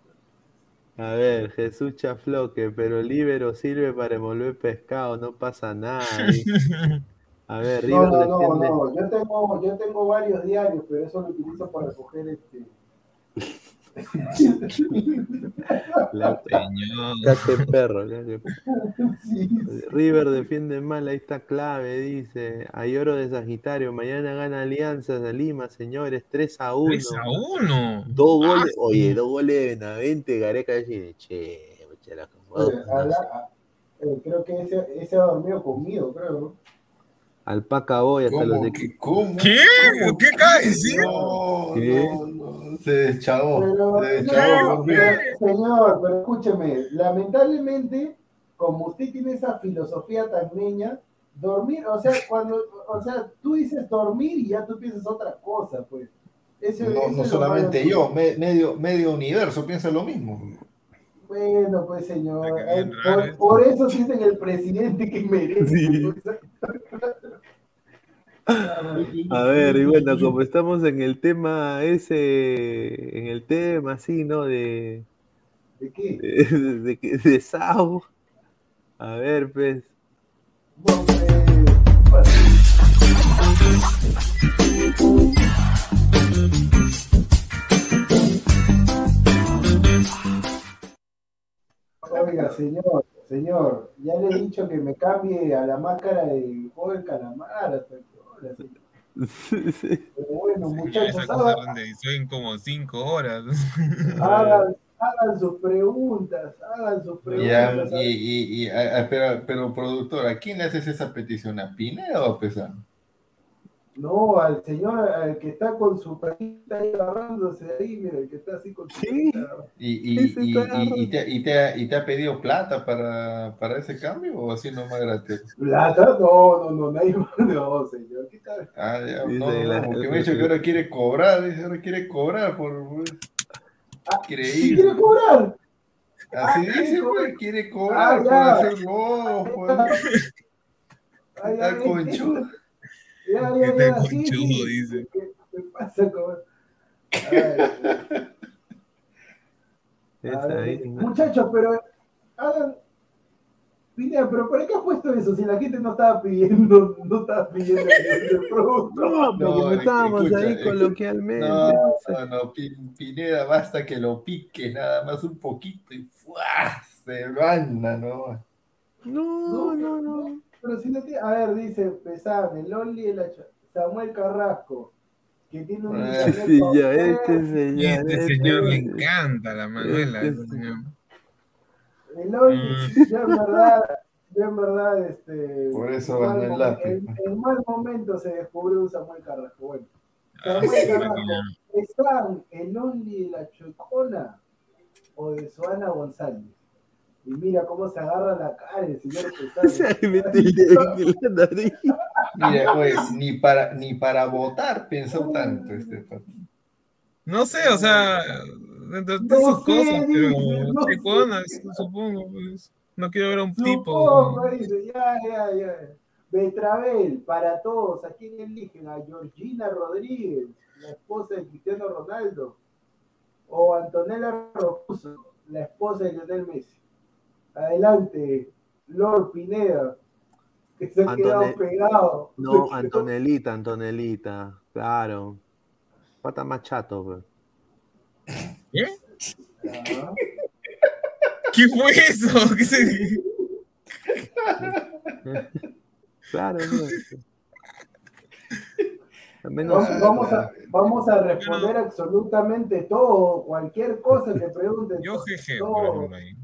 A ver, Jesús Chafloque, pero libero sirve para envolver pescado, no pasa nada. A ver, River no, no, no, no, yo tengo, yo tengo varios diarios, pero eso lo utilizo para recoger este. La peñón. perro, River defiende mal, ahí está clave, dice. Hay oro de Sagitario, mañana gana Alianza de Lima, señores, 3 a 1. 3 a 1. Dos goles, oye, dos goles de Benavente, Gareca, che, che, la eh, creo que ese, ese ha dormido conmigo, creo, ¿no? Alpaca voy hasta los equipos. ¿Cómo? ¿Qué? ¿Qué cae? ¿Sí? No, no, no, se deschavó. se deschavó. señor, pero escúcheme, lamentablemente, como usted tiene esa filosofía tan niña, dormir, o sea, cuando, o sea, tú dices dormir y ya tú piensas otra cosa, pues. no, no solamente yo, medio, medio universo piensa lo mismo. Bueno, pues señor, por, eso sienten el presidente que merece. A ver, y bueno, como estamos en el tema ese, en el tema así, ¿no? De. ¿De qué? De, de, de Sao. A ver, pues. Oiga, señor, señor, ya le he dicho que me cambie a la máscara de juego del calamar hasta Pero bueno, muchachos, son como cinco horas. Hagan, hagan sus preguntas, hagan sus preguntas. y, y, y pero, pero, productor, ¿a quién le haces esa petición? ¿A Pineda o a Pesán? No, al señor al que está con su perrita ahí agarrándose ahí, mira, el que está así con su ¿Sí? y, y, y, y, te, y, te ha, ¿Y te ha pedido plata para, para ese cambio o así nomás gratis? ¿Plata? No, no, no, nadie No, señor, ¿qué tal? Ah, ya, no, no, porque me ha dicho que ahora quiere cobrar, dice, ahora quiere cobrar por... Ah, Increíble. quiere cobrar? Así Ah, dice, güey, quiere cobrar Ah, por hacer globos, pues. Ay, Está ay, conchudo. Ya, ya, está ya, sí, sí. dice. ¿Qué, qué pasa con.? Ay, ¿no? Muchachos, pero. Hagan. Pineda, pero ¿para qué has puesto eso si la gente no estaba pidiendo, no estaba pidiendo el, el producto? No, porque No, estábamos escucha, ahí coloquialmente. No, no, no, Pi- Pineda, basta que lo pique nada más un poquito y ¡fua! se manda, ¿no? No, no, no. Pero si no tiene. A ver, dice Pesame, Loli de la Ch- Samuel Carrasco, que tiene un. Ah, Sí, ya, este Y señor. este señor le este- encanta la Manuela. este ese señor. El Loli, Mm. ya en verdad, ya en verdad, este. Por eso mal el lápiz. En, en mal momento se descubrió un Samuel Carrasco. Bueno, Ah, Samuel sí, Carrasco, señor. ¿están el Only de la Chocona o de Soana González? Y mira cómo se agarra la cara el señor Pesado. Se mete el dedo en la nariz. Mira, güey, ni para, ni para votar pensó tanto este. No sé, o sea, entre No sus sé, cosas, pero sé. supongo. Pues. No quiero ver a un Supongo, tipo. dice, ya, ya, ya. Betravel, para todos, ¿a quién eligen? ¿A Georgina Rodríguez, la esposa de Cristiano Ronaldo? ¿O Antonella Rocuso, la esposa de Lionel Messi? Adelante, Lord Pineda, que se ha Antone- quedado pegado. No, Antonelita, Antonelita, claro. Pata más chato, pues. Ah, ¿Qué fue eso? ¿Qué se... Claro, no. Menos Vamos, vamos a, vamos a responder absolutamente todo, cualquier cosa que pregunten. Yo jeje, todo. por ejemplo, ahí.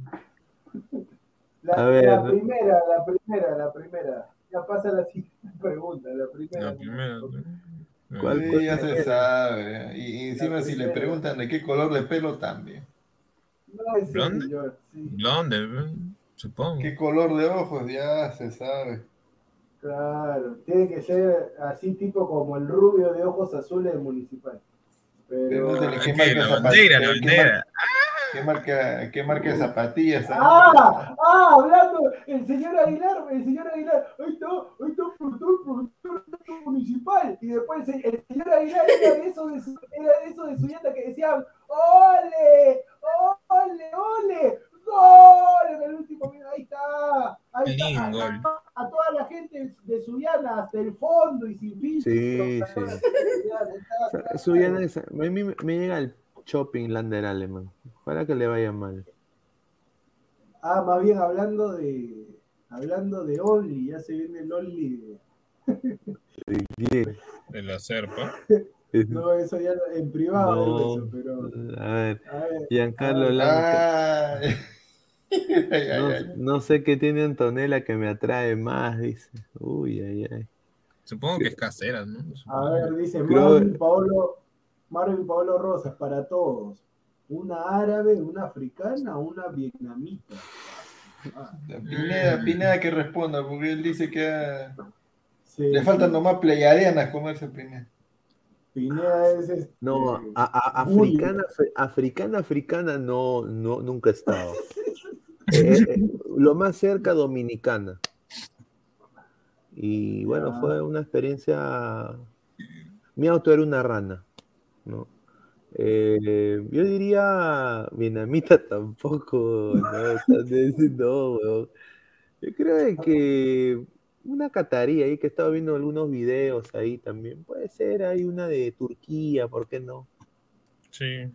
La, A ver. la primera, la primera, la primera. Ya pasa la siguiente pregunta, la primera. La primera. ¿no? ¿Cuál- Sí, ya se sabe. Y, y encima si le preguntan de qué color de pelo también. No es ¿Blonde? señor, sí, Blonde, supongo. ¿Qué color de ojos? Ya se sabe. claro. Tiene que ser así tipo como el rubio de ojos azules del municipal. Pero... ¿Qué? marca La de bandera, la zapatillas. ¿Qué, bandera. Qué marca, qué marca de zapatillas? ¡Ah! ¡Ah! Hablando, el señor Aguilar, el señor Aguilar, ahí está, ahí está, productor, productor municipal. Y después el, el señor Aguilar era de eso de su, era de eso de su llanta que decían, ¡Ole! ¡Ole! ¡Ole! ¡Gol! En el último minuto, ahí está. Ahí está. A, gol. a- a toda la gente de Suyana hasta el fondo y sin fin. Sí, sí. Su llena de- a mí me, me llega el shopping lander alemán. Ojalá que le vaya mal. Ah, más bien hablando de hablando de Only, ya se viene el Only. Bien. De la serpa. No, eso ya en privado, No. eso, pero A ver, a ver, Giancarlo Ah. Ay, ay, No, sé qué tiene Antonella que me atrae más, dice. Uy, ay, ay. Supongo que es casera, ¿no? a ver, dice Marvin Paolo, Marvin Paolo Rosas para todos. Una árabe, una africana, una vietnamita. Ah, Pineda, Pineda que responda, porque él dice que ah, sí, le faltan sí. nomás pleiadianas comerse Pineda. Pineda es este, No, a- a- Uy. africana, afri- africana, africana, no, no, nunca he estado. Eh, eh, lo más cerca, dominicana. Y bueno, Ya. fue una experiencia. Mi auto era una rana, ¿no? Eh, yo diría vietnamita tampoco, ¿no? No, weón. Yo creo que una catarí ahí que estaba viendo algunos videos ahí también. Puede ser, hay una de Turquía, ¿por qué no? Sí.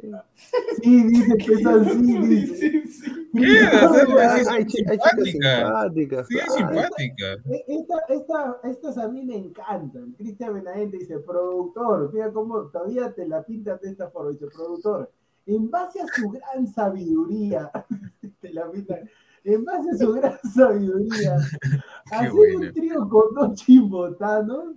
Sí. Dice que es así, dice. Sí, sí. ¿Qué? Es chicas simpática. Sí, es simpática. E- Esta, esta, estas a mí me encantan. Cristian Benavente dice, productor, mira cómo todavía te la pintas de esta forma. Dice, productor, en base a su gran sabiduría, te la pintan, en base a su gran sabiduría, hacer un trío con dos chimbotanos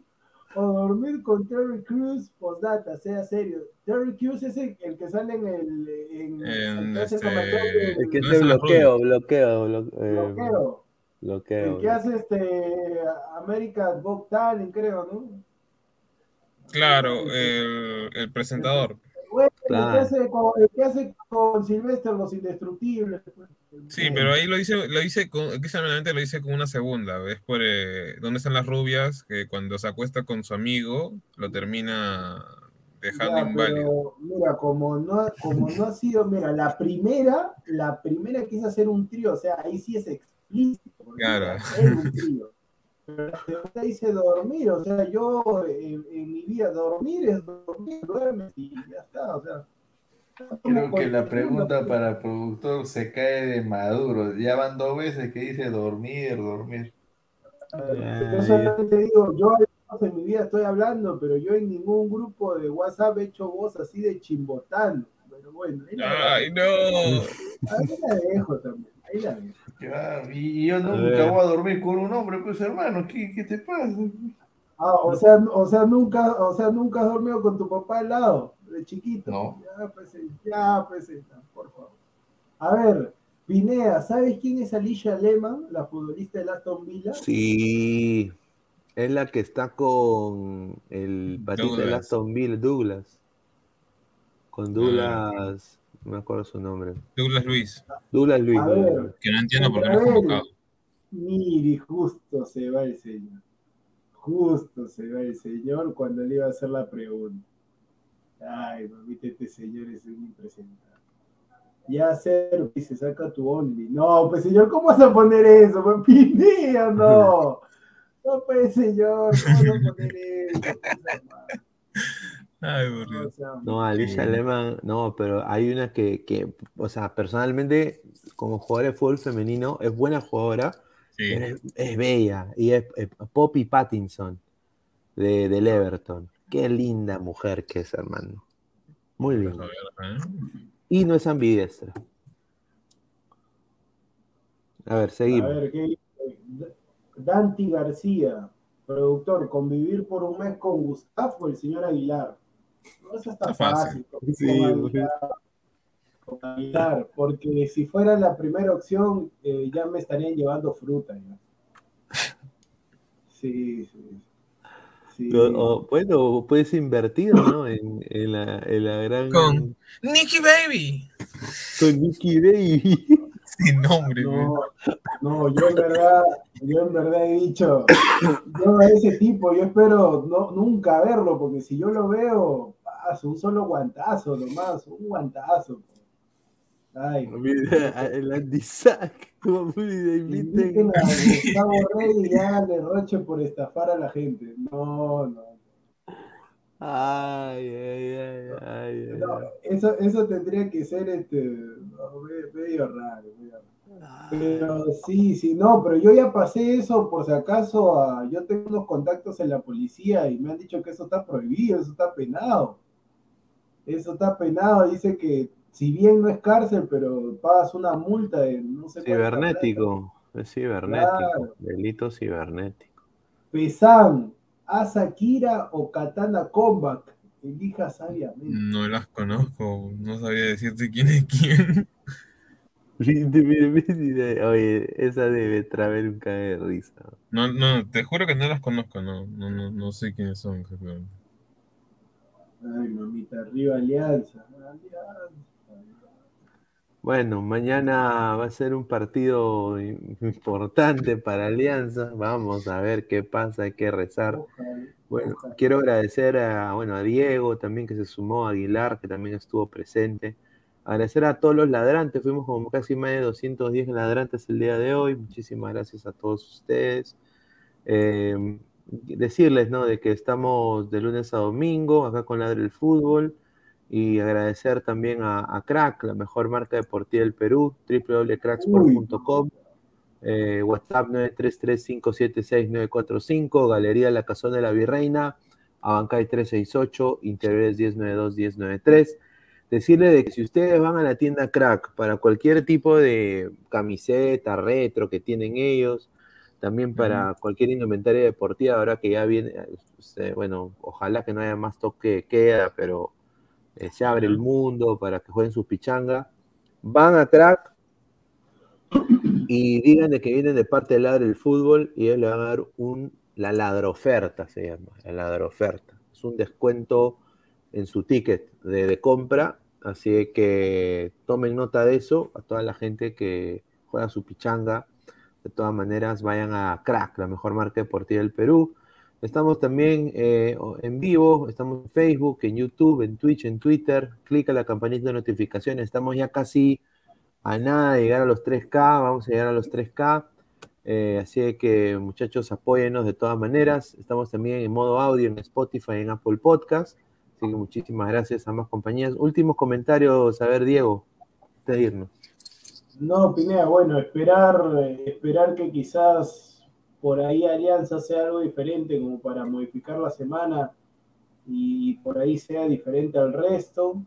o dormir con Terry Crews, postdata, sea serio. Terry Crews es el, el que sale en el... En, En el que hace este- del Es que No la bloqueo, bloqueo, blo- eh, bloqueo. bloqueo. El que hace este American Got Talent, creo, ¿no? Claro, el, el presentador. Bueno, Claro. que hace con, el que hace con Silvestre los indestructibles. pues. Sí, pero ahí lo dice, lo dice con, lo dice con una segunda, ¿ves? Por eh, dónde están las rubias, que cuando se acuesta con su amigo, lo termina dejando Ya, inválido. pero, mira, como no, como no ha sido, mira, la primera, la primera quise hacer un trío, o sea, ahí sí es explícito. Claro. es hacer un trío. Pero la segunda dice dormir, o sea, yo en, en mi vida dormir es dormir, duermes y ya está, o sea. Creo que la pregunta para el productor se cae de maduro. Ya van dos veces que dice dormir, dormir. Yo solamente digo, yo en mi vida estoy hablando, pero yo en ningún grupo de WhatsApp he hecho voz así de chimbotano. Pero bueno, ahí la, ¡Ay, no! ahí la dejo también, ahí la dejo. Ya, y, yo nunca voy a dormir con un hombre, pues hermano, ¿qué, qué te pasa? Ah, o sea, o sea, nunca, o sea, nunca has dormido con tu papá al lado, de chiquito. No. Ya, pues, eh, ya, pues, eh, por favor. A ver, Pinea, ¿sabes quién es Alicia Lehmann, la futbolista del Aston Villa? Sí, es la que está con el patito de. Aston Villa, Douglas. Con Douglas, no me acuerdo su nombre. Douglas Luis, Douglas Luis. Ver. Que no entiendo por qué no es convocado. Miri, justo se va el señor. Justo se va el señor cuando le iba a hacer la pregunta. Ay, mamita, este señor es un impresentable. Ya ser, dice, saca tu only. No, pues señor, ¿cómo vas a poner eso? Pues Pinea, no. No, pues señor, ¿cómo vas a poner eso? Ay, por No, Dios. sea, No, Alicia Sí. Lehmann, no, pero hay una que, que, o sea, personalmente, como jugadora de fútbol femenino, es buena jugadora, Sí. pero es, es bella, y es, es Poppy Pattinson, de, del Everton. Qué linda mujer que es, hermano. Muy A linda. ver, ¿eh? Y no es ambidiestra. A ver, A seguimos. ver, ¿qué? Danti García, productor, convivir por un mes con Gustavo, el señor Aguilar. No, eso está Está fácil. fácil. con Sí, Aguilar, con Aguilar, porque si fuera la primera opción, eh, ya me estarían llevando fruta. Sí, sí. sí. O- o, bueno, puedes invertir, ¿no? En, en la, en la gran. Con- Nicky Baby. con Nicky Baby. Sin nombre, No, no, yo en verdad, yo en verdad he dicho, yo a ese tipo, yo espero no, nunca verlo, porque si yo lo veo, paso, un solo guantazo nomás, un guantazo. Ay, Mira, el Andy Sack. Como le inviten inviten. a Gustavo Rey y háganle roche por estafar a la gente. No, no. Ay, ay, ay, ay, ay, no, eso, eso tendría que ser este, medio raro. medio raro. Pero sí, sí, no, pero yo ya pasé eso por si acaso, a- yo tengo unos contactos en la policía y me han dicho que eso está prohibido, eso está penado. Eso está penado, dice que si bien no es cárcel, pero pagas una multa de no sé Cibernético. Es cibernético. Claro. Delito cibernético. Pesan, Asakira o Katana Combat, elija sabiamente. No las conozco, no sabía decirte quién es quién. Oye, esa debe traer un cague de risa. No, no, te juro que no las conozco, no, no, no, no sé quiénes son. Ay, mamita, arriba Alianza. Alianza. Bueno, mañana va a ser un partido im- importante para Alianza. Vamos a ver qué pasa, hay que rezar. Bueno, quiero agradecer a, bueno, a Diego también que se sumó, a Aguilar que también estuvo presente. Agradecer a todos los ladrantes, fuimos como casi más de 210 ladrantes el día de hoy. Muchísimas gracias a todos ustedes. Eh, decirles, ¿no? De que estamos de lunes a domingo acá con Ladre el Fútbol y agradecer también a, a Crack, la mejor marca deportiva del Perú, www.cracksport.com. Eh, WhatsApp 933-576-945, Galería La Cazón de la Virreina, Abancay 368, Interiores 1092-1093. Decirle de que si ustedes van a la tienda Crack para cualquier tipo de camiseta, retro que tienen ellos, también para cualquier indumentaria deportiva, ahora que ya viene, eh, bueno, ojalá que no haya más toque queda, pero eh, se abre el mundo para que jueguen sus pichanga. Van a Crack, y digan de que vienen de parte del ladro del fútbol y ellos le van a dar un, la ladroferta, se llama, la ladroferta. Es un descuento en su ticket de, compra. Así que tomen nota de eso a toda la gente que juega su pichanga. De todas maneras, vayan a Crack, la mejor marca deportiva del Perú. Estamos también eh, en vivo, estamos en Facebook, en YouTube, en Twitch, en Twitter. Clica la campanita de notificaciones. Estamos ya casi a nada de llegar a los 3K. Vamos a llegar a los 3K. Eh, así que muchachos, apóyenos de todas maneras. Estamos también en modo audio en Spotify, en Apple Podcast. Así que muchísimas gracias a ambas compañías. Últimos comentarios, a ver, Diego, de irnos. No, Pineda, bueno, esperar, eh, esperar que quizás por ahí Alianza sea algo diferente como para modificar la semana y por ahí sea diferente al resto.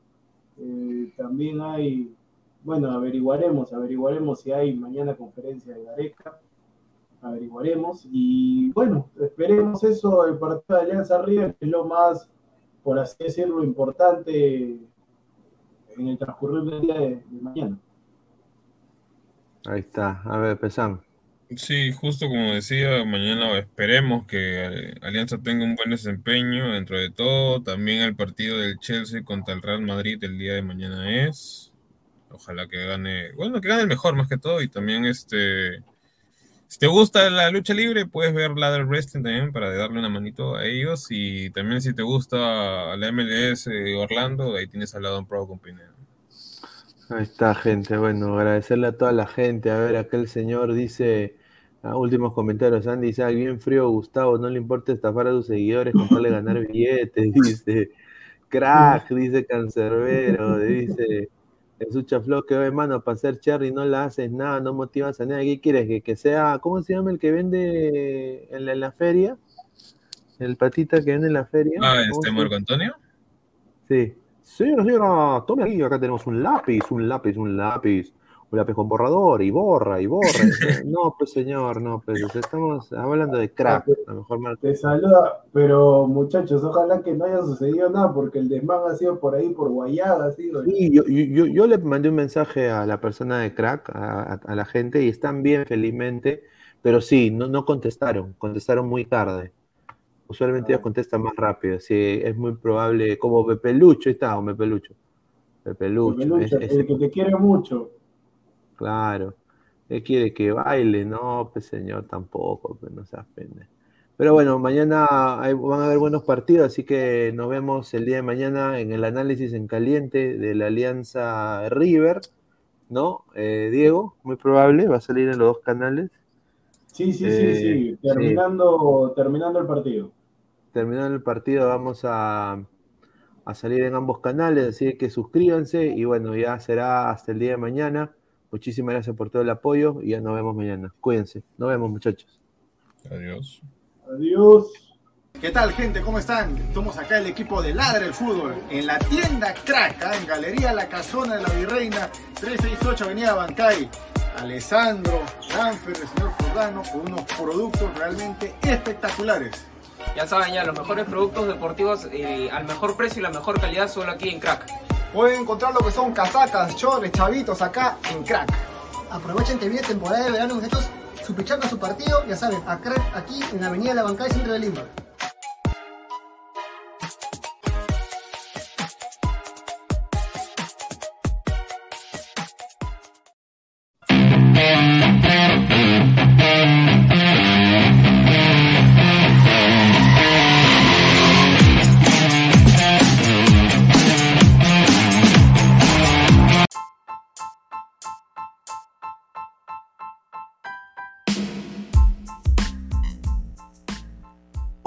Eh, también hay, bueno, averiguaremos, averiguaremos si hay mañana conferencia de Gareca, averiguaremos y bueno, esperemos eso, el partido de Alianza River es lo más por así decirlo, importante en el transcurrir del día de, mañana. Ahí está. A ver, empezamos. Sí, justo como decía, mañana esperemos que Alianza tenga un buen desempeño dentro de todo. También el partido del Chelsea contra el Real Madrid el día de mañana es. Ojalá que gane, bueno, que gane el mejor más que todo y también este si te gusta la lucha libre, puedes ver Ladder Wrestling también para darle una manito a ellos. Y también si te gusta la MLS Orlando, ahí tienes al lado un Pro con Pineda. Ahí está, gente. Bueno, agradecerle a toda la gente. A ver, aquel señor dice, ah, últimos comentarios, Andy dice, bien frío, Gustavo, no le importa estafar a sus seguidores, contarle ganar billetes, dice, crack, dice Cancerbero, dice... Sucha Flow que hermano, para ser cherry no la haces nada, no motivas a nadie. ¿Qué quieres? Que, sea, ¿cómo se llama el que vende en la, feria? El patita que vende en la feria. Ah, este Marco Antonio. Sí. Señora, señora, tome aquí, acá tenemos un lápiz, un lápiz, un lápiz un lápiz con borrador y borra y borra. no, pues señor, no, pues estamos hablando de crack, la mejor marca. Te saluda, pero muchachos, ojalá que no haya sucedido nada, porque el desmán ha sido por ahí, por guayada, ha sido. Sí, yo, yo, yo, le mandé un mensaje a la persona de crack, a, la gente, y están bien, felizmente, pero sí, no, no contestaron, contestaron muy tarde. Usualmente ellos ah. contestan más rápido, sí, es muy probable, como Pepe Lucho, ahí está, o Pepe Lucho. Pepe Lucho. el que te quiere mucho. Claro. Él quiere que baile, no, pues señor, tampoco, pues no se pende. Pero bueno, mañana van a haber buenos partidos, así que nos vemos el día de mañana en el análisis en caliente de la Alianza River, ¿no? Eh, Diego, muy probable, va a salir en los dos canales. Sí, sí, sí, sí, eh, terminando, terminando el partido. Terminando el partido vamos a, a salir en ambos canales, así que suscríbanse y bueno, ya será hasta el día de mañana. Muchísimas gracias por todo el apoyo y ya nos vemos mañana. Cuídense. Nos vemos, muchachos. Adiós. Adiós. ¿Qué tal, gente? ¿Cómo están? Estamos acá el equipo de Ladre el Fútbol en la tienda Craca, en Galería La Casona de la Virreina, 368 Avenida Bancay. Alessandro, Danfer, el señor Jordano, con unos productos realmente espectaculares. Ya saben, ya los mejores productos deportivos eh, al mejor precio y la mejor calidad solo aquí en Crack. Pueden encontrar lo que son casacas, chores, chavitos acá en Crack. Aprovechen que viene temporada de verano, muchachos. Su pichanga, su partido, ya saben, a Crack aquí en la Avenida La Bancada, centro de Lima.